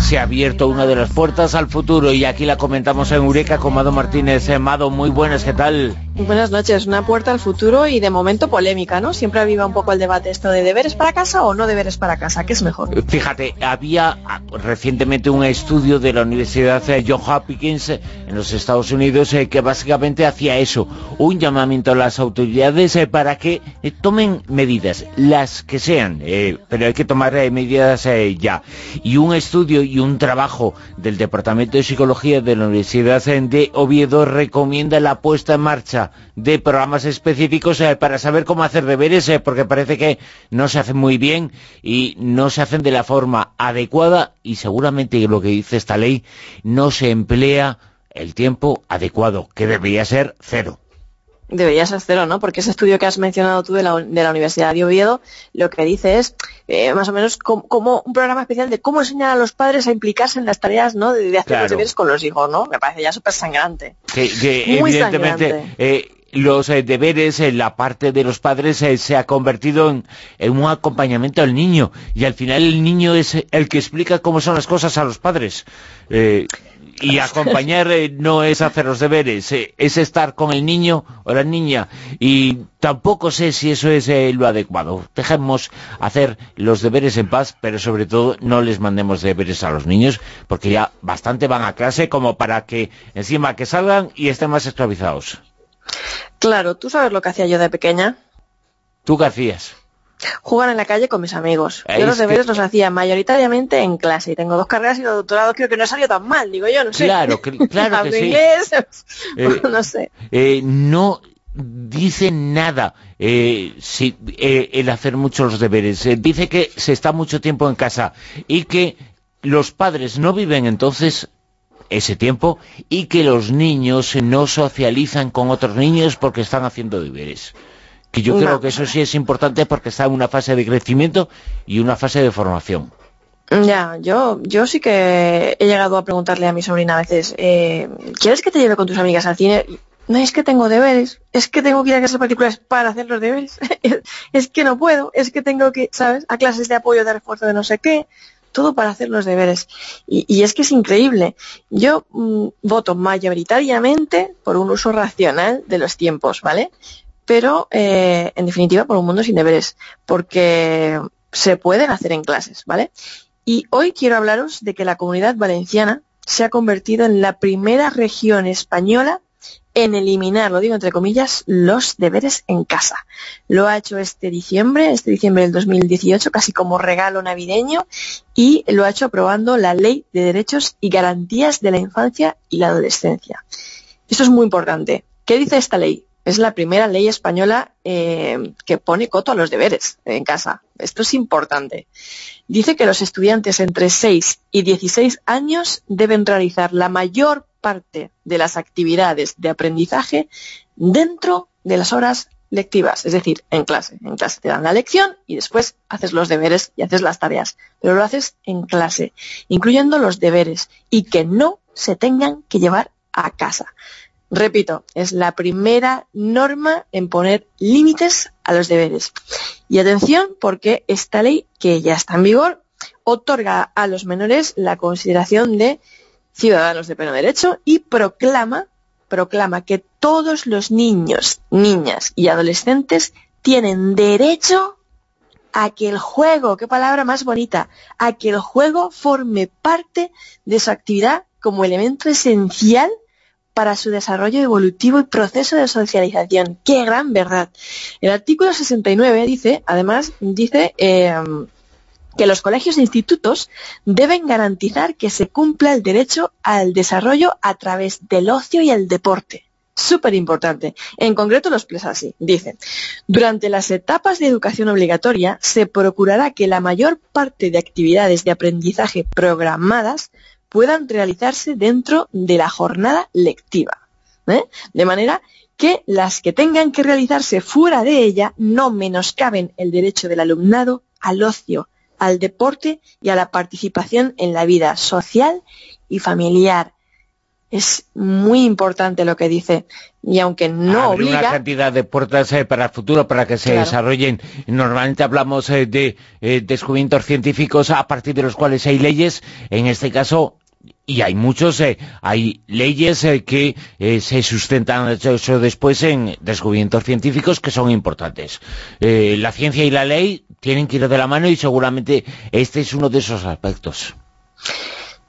[SPEAKER 1] Se ha abierto una de las puertas al futuro y aquí la comentamos en Eureka con Mado Martínez. Eh, Mado, muy buenas, ¿qué tal?
[SPEAKER 23] Buenas noches, una puerta al futuro y de momento polémica, ¿no? Siempre aviva un poco el debate esto de deberes para casa o no deberes para casa, ¿qué es mejor?
[SPEAKER 1] Fíjate, había ah, recientemente un estudio de la Universidad eh, John Hopkins eh, en los Estados Unidos eh, que básicamente hacía eso, un llamamiento a las autoridades eh, para que eh, tomen medidas, las que sean, eh, pero hay que tomar eh, medidas eh, ya. Y un estudio y un trabajo del Departamento de Psicología de la Universidad eh, de Oviedo recomienda la puesta en marcha de programas específicos eh, para saber cómo hacer deberes, eh, porque parece que no se hacen muy bien y no se hacen de la forma adecuada y seguramente lo que dice esta ley no se emplea el tiempo adecuado, que debería ser cero.
[SPEAKER 23] Debería ser cero, ¿no? Porque ese estudio que has mencionado tú de la, de la Universidad de Oviedo lo que dice es eh, más o menos com- como un programa especial de cómo enseñar a los padres a implicarse en las tareas, ¿no? De, de hacer
[SPEAKER 1] Claro.
[SPEAKER 23] los deberes con los hijos, ¿no? Me parece ya súper sangrante.
[SPEAKER 1] que, que
[SPEAKER 23] Muy
[SPEAKER 1] evidentemente
[SPEAKER 23] sangrante.
[SPEAKER 1] eh, los eh, deberes en la parte de los padres eh, se ha convertido en, en un acompañamiento al niño y al final el niño es el que explica cómo son las cosas a los padres Eh, y acompañar eh, no es hacer los deberes eh, es estar con el niño o la niña y tampoco sé si eso es eh, lo adecuado dejemos hacer los deberes en paz pero sobre todo no les mandemos deberes a los niños porque ya bastante van a clase como para que encima que salgan y estén más esclavizados
[SPEAKER 23] Claro, tú sabes lo que hacía yo de pequeña.
[SPEAKER 1] ¿tú qué hacías?
[SPEAKER 23] Jugar en la calle con mis amigos. Yo los
[SPEAKER 1] que-
[SPEAKER 23] deberes los hacía mayoritariamente en clase y tengo dos carreras y los doctorados creo que no he salido tan mal, digo yo, no sé.
[SPEAKER 1] Claro, que- claro que sí.
[SPEAKER 23] inglés,
[SPEAKER 1] Eh,
[SPEAKER 23] no sé.
[SPEAKER 1] eh, no dice nada eh, si, eh, el hacer muchos los deberes. Dice que se está mucho tiempo en casa y que los padres no viven entonces ese tiempo y que los niños no socializan con otros niños porque están haciendo deberes. Que yo creo que eso sí es importante porque está en una fase de crecimiento y una fase de formación.
[SPEAKER 23] Ya, yo, yo sí que he llegado a preguntarle a mi sobrina a veces, eh, ¿quieres que te lleve con tus amigas al cine? No es que tengo deberes, es que tengo que ir a clases particulares para hacer los deberes, es que no puedo, es que tengo que, ¿sabes? A clases de apoyo, de refuerzo de no sé qué, todo para hacer los deberes. Y, y es que es increíble. Yo mm, voto mayoritariamente por un uso racional de los tiempos, ¿vale? Pero, eh, en definitiva, por un mundo sin deberes, porque se pueden hacer en clases, ¿vale? Y hoy quiero hablaros de que la comunidad valenciana se ha convertido en la primera región española en eliminar, lo digo entre comillas, los deberes en casa. Lo ha hecho este diciembre, este diciembre del 2018, casi como regalo navideño, y lo ha hecho aprobando la Ley de Derechos y Garantías de la Infancia y la Adolescencia. Esto es muy importante. ¿Qué dice esta ley? Es la primera ley española eh, que pone coto a los deberes en casa. Esto es importante. Dice que los estudiantes entre 6 y 16 años deben realizar la mayor parte de las actividades de aprendizaje dentro de las horas lectivas, es decir, en clase. En clase te dan la lección y después haces los deberes y haces las tareas, pero lo haces en clase, incluyendo los deberes y que no se tengan que llevar a casa. Repito, es la primera norma en poner límites a los deberes. Y atención, porque esta ley, que ya está en vigor, otorga a los menores la consideración de ciudadanos de pleno derecho y proclama, proclama que todos los niños, niñas y adolescentes tienen derecho a que el juego, qué palabra más bonita, a que el juego forme parte de su actividad como elemento esencial para su desarrollo evolutivo y proceso de socialización. ¡Qué gran verdad! El artículo 69 dice, además, dice eh, que los colegios e institutos deben garantizar que se cumpla el derecho al desarrollo a través del ocio y el deporte. Súper importante. En concreto lo expresa así. Dice, durante las etapas de educación obligatoria se procurará que la mayor parte de actividades de aprendizaje programadas puedan realizarse dentro de la jornada lectiva. ¿eh? De manera que las que tengan que realizarse fuera de ella no menoscaben el derecho del alumnado al ocio, al deporte y a la participación en la vida social y familiar. Es muy importante lo que dice y aunque no
[SPEAKER 1] Abre
[SPEAKER 23] obliga
[SPEAKER 1] una cantidad de puertas eh, para el futuro, para que se
[SPEAKER 23] Claro.
[SPEAKER 1] desarrollen. Normalmente hablamos eh, de eh, descubrimientos científicos a partir de los cuales hay leyes. En este caso, y hay muchos, eh, hay leyes eh, que eh, se sustentan eso después en descubrimientos científicos que son importantes. La ciencia y la ley tienen que ir de la mano y seguramente este es uno de esos aspectos.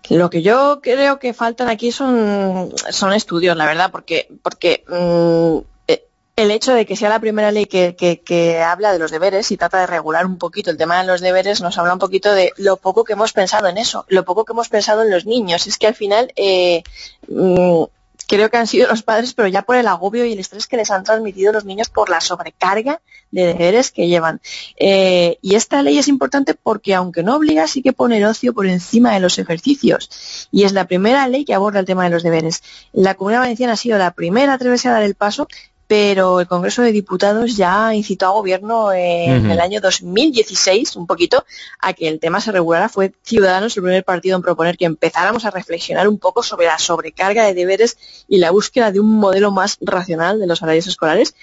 [SPEAKER 23] Lo que yo creo que faltan aquí son, son estudios, la verdad, porque, porque mm, eh, el hecho de que sea la primera ley que, que- que habla de los deberes y trata de regular un poquito el tema de los deberes, nos habla un poquito de lo poco que hemos pensado en eso, lo poco que hemos pensado en los niños. Es que al final eh, mm, creo que han sido los padres, pero ya por el agobio y el estrés que les han transmitido los niños por la sobrecarga de deberes que llevan. Eh, y esta ley es importante porque, aunque no obliga, sí que pone el ocio por encima de los ejercicios. Y es la primera ley que aborda el tema de los deberes. La Comunidad Valenciana ha sido la primera a atreverse a dar el paso, pero el Congreso de Diputados ya incitó al Gobierno en
[SPEAKER 1] Ujú.
[SPEAKER 23] el año 2016, un poquito, a que el tema se regulara. Fue Ciudadanos el primer partido en proponer que empezáramos a reflexionar un poco sobre la sobrecarga de deberes y la búsqueda de un modelo más racional de los horarios escolares.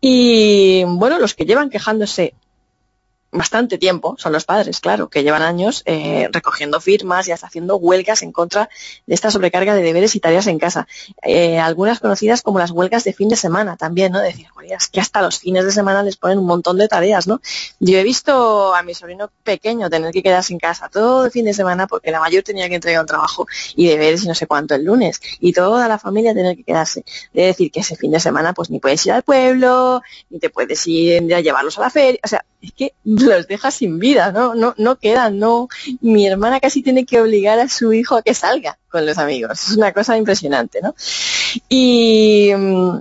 [SPEAKER 23] Y bueno, los que llevan quejándose bastante tiempo son los padres, claro, que llevan años eh, recogiendo firmas y hasta haciendo huelgas en contra de esta sobrecarga de deberes y tareas en casa. Eh, algunas conocidas como las huelgas de fin de semana también, ¿no? Decir, "Joder, es que hasta los fines de semana les ponen un montón de tareas, ¿no? Yo he visto a mi sobrino pequeño tener que quedarse en casa todo el fin de semana porque la mayor tenía que entregar un trabajo y deberes y no sé cuánto el lunes y toda la familia tener que quedarse. De decir que ese fin de semana pues ni puedes ir al pueblo, ni te puedes ir a llevarlos a la feria, o sea, es que los dejas sin vida, ¿no? No, no quedan, no. Mi hermana casi tiene que obligar a su hijo a que salga con los amigos. Es una cosa impresionante, ¿no? Y mm,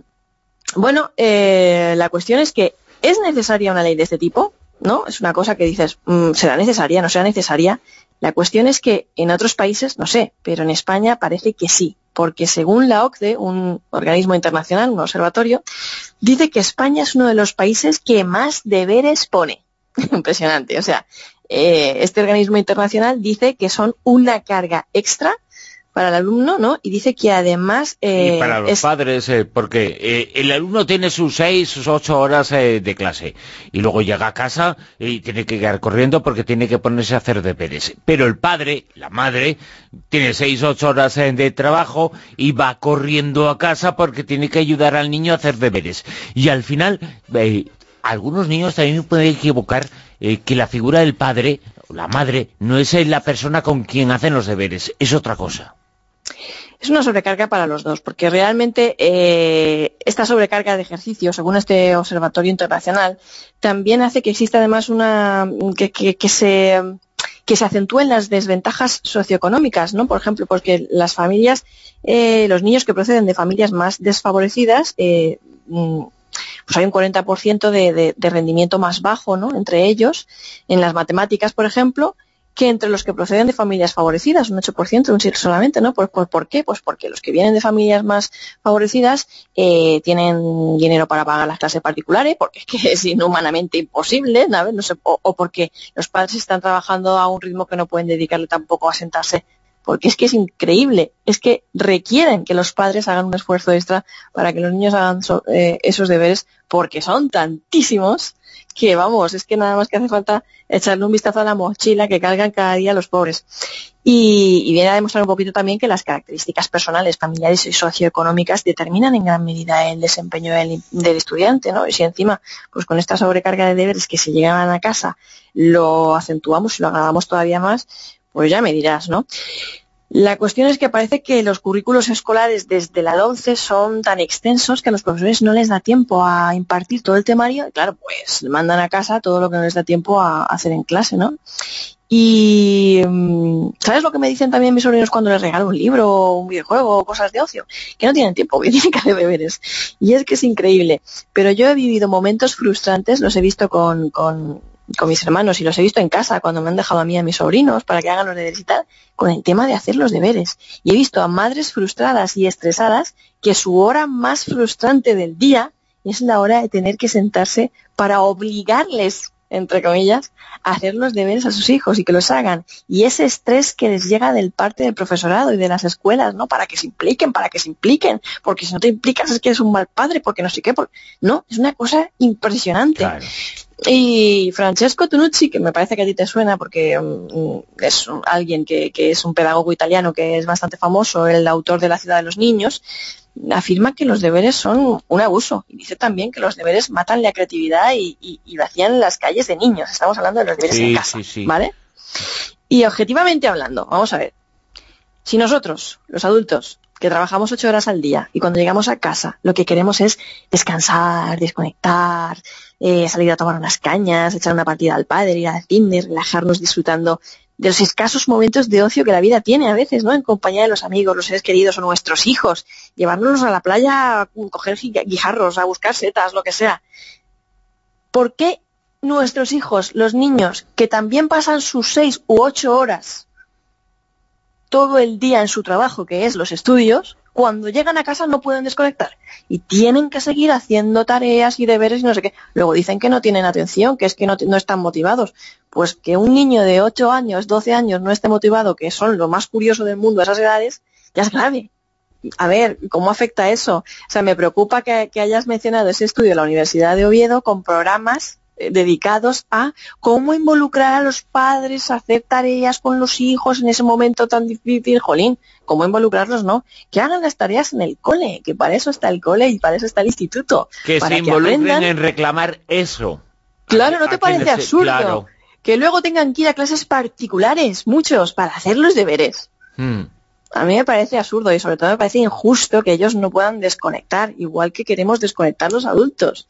[SPEAKER 23] bueno, eh, la cuestión es que ¿es necesaria una ley de este tipo? ¿No? Es una cosa que dices, mm, ¿será necesaria? ¿No será necesaria? La cuestión es que en otros países, no sé, pero en España parece que sí, porque según la OCDE, un organismo internacional, un observatorio, dice que España es uno de los países que más deberes pone. Impresionante. O sea, eh, este organismo internacional dice que son una carga extra para el alumno, ¿no? Y dice que además eh,
[SPEAKER 1] y para los
[SPEAKER 23] es-
[SPEAKER 1] padres, eh, porque eh, el alumno tiene sus seis, sus ocho horas de clase y luego llega a casa y tiene que quedar corriendo porque tiene que ponerse a hacer deberes. Pero el padre, la madre, tiene seis, ocho horas de trabajo y va corriendo a casa porque tiene que ayudar al niño a hacer deberes. Y al final, algunos niños también pueden equivocar eh, que la figura del padre, la madre, no es la persona con quien hacen los deberes, es otra cosa.
[SPEAKER 23] es una sobrecarga para los dos, porque realmente eh, esta sobrecarga de ejercicio, según este observatorio internacional, también hace que exista además una que se que se acentúen las desventajas socioeconómicas, ¿no? Por ejemplo, porque las familias, eh, los niños que proceden de familias más desfavorecidas, eh, mm, pues hay un 40% de, de- rendimiento más bajo, ¿no? Entre ellos, en las matemáticas, por ejemplo, que entre los que proceden de familias favorecidas, un 8%, un 7% solamente, ¿no? ¿Por, por, por qué? Pues porque los que vienen de familias más favorecidas eh, tienen dinero para pagar las clases particulares, porque es que es inhumanamente imposible, ¿sabes? No sé, o, o porque los padres están trabajando a un ritmo que no pueden dedicarle tampoco a sentarse, porque es que es increíble, es que requieren que los padres hagan un esfuerzo extra para que los niños hagan eh, esos deberes, porque son tantísimos que vamos, es que nada más que hace falta echarle un vistazo a la mochila que cargan cada día los pobres. Y, viene a demostrar un poquito también que las características personales, familiares y socioeconómicas determinan en gran medida el desempeño del, estudiante, ¿no? Y si encima, pues con esta sobrecarga de deberes que se llegan a casa, lo acentuamos y lo agravamos todavía más, pues ya me dirás, ¿no? La cuestión es que parece que los currículos escolares desde la 11 son tan extensos que a los profesores no les da tiempo a impartir todo el temario y claro, pues mandan a casa todo lo que no les da tiempo a hacer en clase, ¿no? Y mm, ¿sabes lo que me dicen también mis sobrinos cuando les regalo un libro, un videojuego o cosas de ocio? Que no tienen tiempo, que tienen que hacer. Y es que es increíble. Pero yo he vivido momentos frustrantes, los he visto con, con, con mis hermanos y los he visto en casa cuando me han dejado a mí y a mis sobrinos para que hagan los deberes y tal, con el tema de hacer los deberes. Y he visto a madres frustradas y estresadas que su hora más frustrante del día es la hora de tener que sentarse para obligarles entre comillas, a hacer los deberes a sus hijos y que los hagan. Y ese estrés que les llega del parte del profesorado y de las escuelas, ¿no? Para que se impliquen, para que se impliquen, porque si no te implicas es que eres un mal padre, porque no sé qué, por... no, es una cosa impresionante. Y Francesco Tunucci, que me parece que a ti te suena porque mm, es un- alguien que, que es un pedagogo italiano que es bastante famoso, el autor de La ciudad de los niños, afirma que los deberes son un abuso y dice también que los deberes matan la creatividad y, y, y vacían las calles de niños. Estamos hablando de los deberes en casa,
[SPEAKER 1] sí, sí.
[SPEAKER 23] ¿vale? Y objetivamente hablando, vamos a ver, si nosotros, los adultos, que trabajamos ocho horas al día y cuando llegamos a casa lo que queremos es descansar, desconectar, eh, salir a tomar unas cañas, echar una partida al padre, ir al cine, relajarnos disfrutando de los escasos momentos de ocio que la vida tiene a veces, ¿no? En compañía de los amigos, los seres queridos o nuestros hijos, llevárnoslos a la playa, a coger guijarros, a buscar setas, lo que sea. ¿Por qué nuestros hijos, los niños, que también pasan sus seis u ocho horas todo el día en su trabajo, que es los estudios, cuando llegan a casa no pueden desconectar y tienen que seguir haciendo tareas y deberes y no sé qué. Luego dicen que no tienen atención, que es que no, no están motivados. Pues que un niño de 8 años, 12 años no esté motivado, que son lo más curioso del mundo a esas edades, ya es grave. A ver, ¿cómo afecta eso? O sea, me preocupa que, que hayas mencionado ese estudio de la Universidad de Oviedo con programas dedicados a cómo involucrar a los padres a hacer tareas con los hijos en ese momento tan difícil, jolín, cómo involucrarlos, no, que hagan las tareas en el cole, que para eso está el cole y para eso está el instituto,
[SPEAKER 1] Que
[SPEAKER 23] para
[SPEAKER 1] se involucren
[SPEAKER 23] aprendan.
[SPEAKER 1] en reclamar eso.
[SPEAKER 23] Claro, ¿no te parece absurdo?
[SPEAKER 1] claro.
[SPEAKER 23] Que luego tengan que ir a clases particulares, muchos, para hacer los deberes.
[SPEAKER 1] Mm.
[SPEAKER 23] A mí me parece absurdo y sobre todo me parece injusto que ellos no puedan desconectar, igual que queremos desconectar los adultos.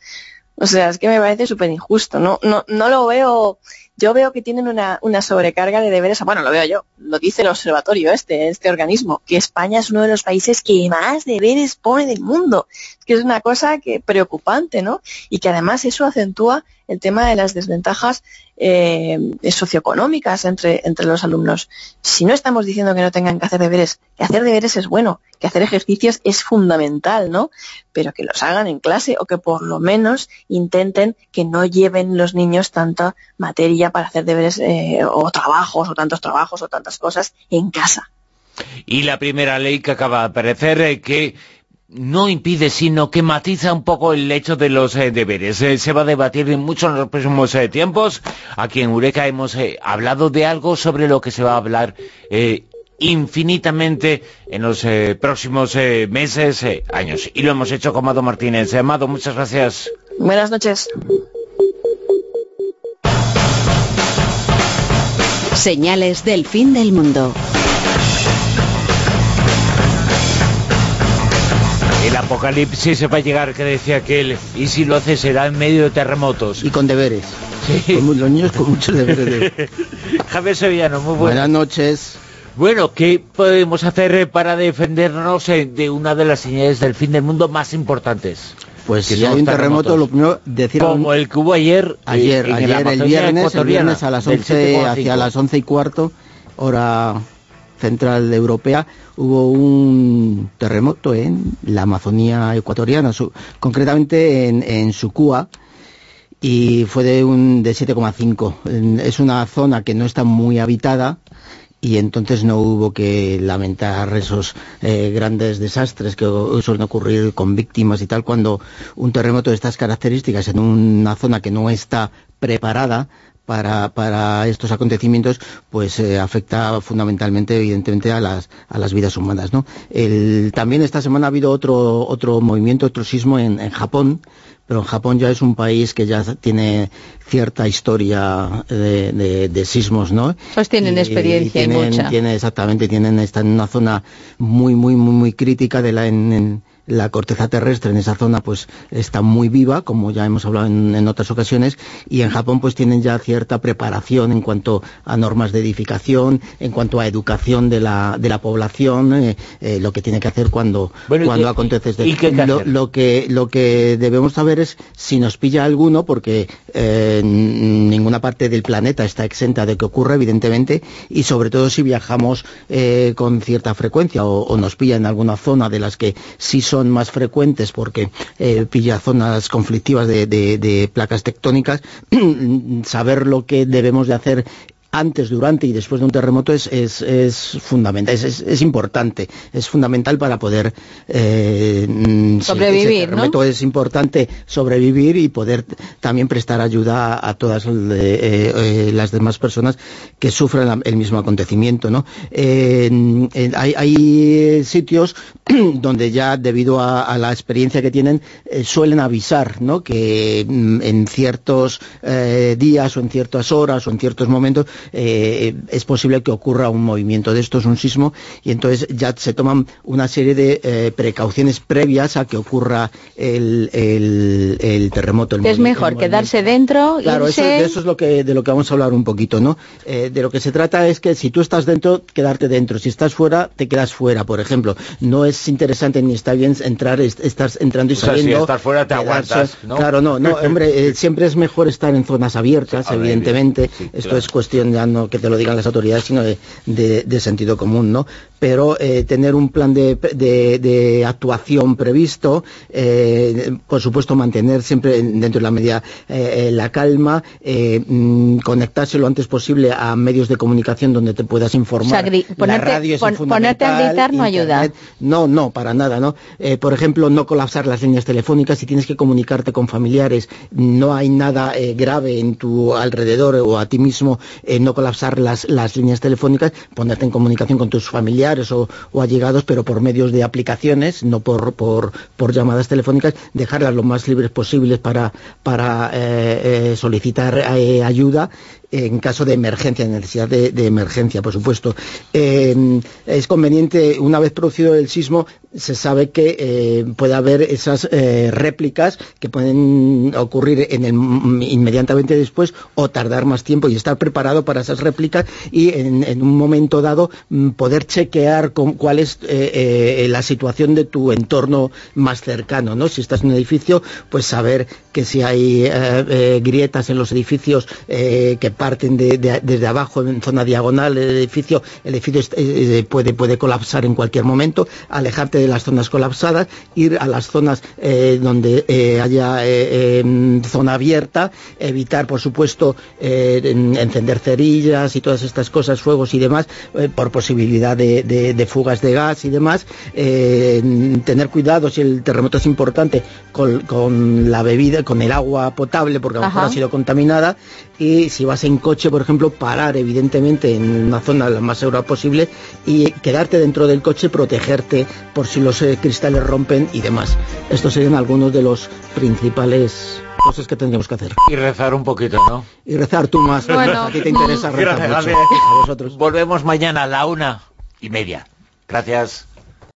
[SPEAKER 23] O sea, es que me parece súper injusto. No, no, no lo veo. Yo veo que tienen una, una sobrecarga de deberes. Bueno, lo veo yo. Lo dice el observatorio este, este organismo, que España es uno de los países que más deberes pone del mundo. Es que es una cosa que preocupante, ¿no? Y que además eso acentúa el tema de las desventajas eh, socioeconómicas entre, entre los alumnos. Si no estamos diciendo que no tengan que hacer deberes, que hacer deberes es bueno, que hacer ejercicios es fundamental, ¿no? Pero que los hagan en clase o que por lo menos intenten que no lleven los niños tanta materia para hacer deberes eh, o trabajos o tantos trabajos o tantas cosas en casa.
[SPEAKER 1] Y la primera ley que acaba de aparecer, eh, que no impide, sino que matiza un poco el hecho de los eh, deberes. Eh, se va a debatir mucho en los próximos eh, tiempos. Aquí en Eureka hemos eh, hablado de algo sobre lo que se va a hablar eh, infinitamente en los eh, próximos eh, meses, eh, años. Y lo hemos hecho con Amado Martínez. Eh, Amado, muchas gracias.
[SPEAKER 23] Buenas noches.
[SPEAKER 24] Señales del fin del mundo.
[SPEAKER 1] Apocalipsis se va a llegar, que decía aquel, y si lo hace será en medio de terremotos.
[SPEAKER 25] Y con deberes. Con mu- los niños con muchos deberes. de-
[SPEAKER 1] Javier Sevillano, muy
[SPEAKER 25] Buenas
[SPEAKER 1] buenas.
[SPEAKER 25] noches.
[SPEAKER 1] Bueno, ¿qué podemos hacer eh, para defendernos eh, de una de las señales del fin del mundo más importantes?
[SPEAKER 25] Pues si hay un terremoto, lo primero decir
[SPEAKER 1] Como el que hubo ayer, eh,
[SPEAKER 25] ayer,
[SPEAKER 1] en
[SPEAKER 25] ayer el viernes, el
[SPEAKER 1] ecuatoriana,
[SPEAKER 25] viernes a las
[SPEAKER 1] del
[SPEAKER 25] 11
[SPEAKER 1] 7,5.
[SPEAKER 25] hacia las 11 y cuarto hora central europea hubo un terremoto en la Amazonía ecuatoriana, su- concretamente en, en Sucúa y fue de un de 7,5. En- Es una zona que no está muy habitada y entonces no hubo que lamentar esos eh, grandes desastres que suelen ocurrir con víctimas y tal cuando un terremoto de estas características en una zona que no está preparada para, para estos acontecimientos, pues eh, afecta fundamentalmente, evidentemente, a las, a las vidas humanas. ¿no? El- también esta semana ha habido otro, otro movimiento, otro sismo en, en Japón, pero Japón ya es un país que ya tiene cierta historia de, de- de sismos, ¿no?
[SPEAKER 4] Pues tienen
[SPEAKER 25] Y-
[SPEAKER 4] experiencia y,
[SPEAKER 25] tienen,
[SPEAKER 4] mucha.
[SPEAKER 25] tienen- exactamente, tienen, están en una zona muy, muy, muy, muy crítica de la, en, en la corteza terrestre, en esa zona pues está muy viva, como ya hemos hablado en, en otras ocasiones, y en Japón pues tienen ya cierta preparación en cuanto a normas de edificación, en cuanto a educación de la, de la población, eh, eh, lo que tiene que hacer cuando,
[SPEAKER 1] Bueno, ¿y
[SPEAKER 25] cuando
[SPEAKER 1] qué-
[SPEAKER 25] acontece este-
[SPEAKER 1] y qué que
[SPEAKER 25] lo, que lo que debemos saber es si nos pilla alguno porque eh, ninguna parte del planeta está exenta de que ocurra evidentemente y sobre todo si viajamos con cierta frecuencia o, o nos pilla en alguna zona de las que sí son son más frecuentes porque eh, pilla zonas conflictivas de, de- de placas tectónicas, saber lo que debemos de hacer antes, durante y después de un terremoto es, es, es fundamental, es, es- importante, es fundamental para poder eh, mm, sí,
[SPEAKER 4] Sobrevivir,
[SPEAKER 25] ese terremoto
[SPEAKER 4] ¿no?
[SPEAKER 25] es importante sobrevivir y poder también prestar ayuda a, todas eh, eh, las demás personas que sufren el mismo acontecimiento. ¿no? Hay, hay sitios donde ya debido a, a la experiencia que tienen eh, suelen avisar ¿no? que mm, en ciertos días o en ciertas horas o en ciertos momentos eh, es posible que ocurra un movimiento de estos, un sismo, y entonces ya se toman una serie de eh, precauciones previas a que ocurra el, el- el terremoto. el
[SPEAKER 4] es mejor
[SPEAKER 25] el
[SPEAKER 4] quedarse dentro,
[SPEAKER 25] Claro, eso,
[SPEAKER 4] irse...
[SPEAKER 25] de eso es lo que, de lo que vamos a hablar un poquito, ¿no? Eh, de lo que se trata es que si tú estás dentro, quedarte dentro. Si estás fuera, te quedas fuera, por ejemplo. No es interesante ni está bien entrar, est- estás entrando y
[SPEAKER 1] O sea, si
[SPEAKER 25] saliendo.
[SPEAKER 1] estás fuera te
[SPEAKER 25] quedarse-
[SPEAKER 1] aguantas, ¿no?
[SPEAKER 25] Claro, no, no, hombre, eh, siempre es mejor estar en zonas abiertas,
[SPEAKER 1] Sí, a ver,
[SPEAKER 25] evidentemente.
[SPEAKER 1] sí,
[SPEAKER 25] Esto
[SPEAKER 1] claro.
[SPEAKER 25] es cuestión ya no que te lo digan las autoridades, sino de, de- sentido común, ¿no? Pero eh, tener un plan de, de- de actuación previsto, eh, por supuesto mantener siempre dentro de la medida eh, la calma, mm, conectarse lo antes posible a medios de comunicación donde te puedas informar.
[SPEAKER 4] O sea,
[SPEAKER 25] La
[SPEAKER 4] ponerte-
[SPEAKER 25] radio es
[SPEAKER 4] pon- ponerte a
[SPEAKER 25] fundamental,
[SPEAKER 4] gritar no ayuda.
[SPEAKER 25] Internet- no, no, para nada, ¿no? Por ejemplo, no colapsar las líneas telefónicas si tienes que comunicarte con familiares, no hay nada grave en tu alrededor o a ti mismo, no colapsar las, las líneas telefónicas, ponerte en comunicación con tus familiares o, allegados, pero por medios de aplicaciones, no por, llamadas telefónicas, dejarlas lo más libres posibles para, para eh, eh, solicitar eh, ayuda en caso de emergencia, de necesidad de, emergencia, por supuesto. Es conveniente, una vez producido el sismo, se sabe que eh, puede haber esas eh, réplicas que pueden ocurrir inmediatamente después o tardar más tiempo y estar preparado para esas réplicas y en, un momento dado mm, poder chequear con, cuál es eh, la situación de tu entorno más cercano, ¿no? Si estás en un edificio, pues saber que si hay grietas en los edificios que parten de- de- desde abajo en zona diagonal del edificio, el edificio est- eh, puede, puede colapsar en cualquier momento, alejarte de las zonas colapsadas, ir a las zonas eh, donde eh, haya eh, eh, zona abierta, evitar, por supuesto, eh, en- encender cerillas y todas estas cosas, fuegos y demás, eh, por posibilidad de, de- de fugas de gas y demás, eh, tener cuidado si el terremoto es importante con, con la bebida, con el agua potable, porque a lo mejor ha sido contaminada, y si vas en coche, por ejemplo, parar evidentemente en una zona la más segura posible y quedarte dentro del coche, protegerte por si los eh, cristales rompen y demás. Estos serían algunos de los principales cosas que tendríamos que hacer.
[SPEAKER 1] Y rezar un poquito, ¿no?
[SPEAKER 25] Y rezar tú más,
[SPEAKER 4] Bueno.
[SPEAKER 25] a ti te interesa rezar
[SPEAKER 1] Gracias,
[SPEAKER 25] mucho. A vosotros.
[SPEAKER 1] Volvemos mañana a la una y media. Gracias.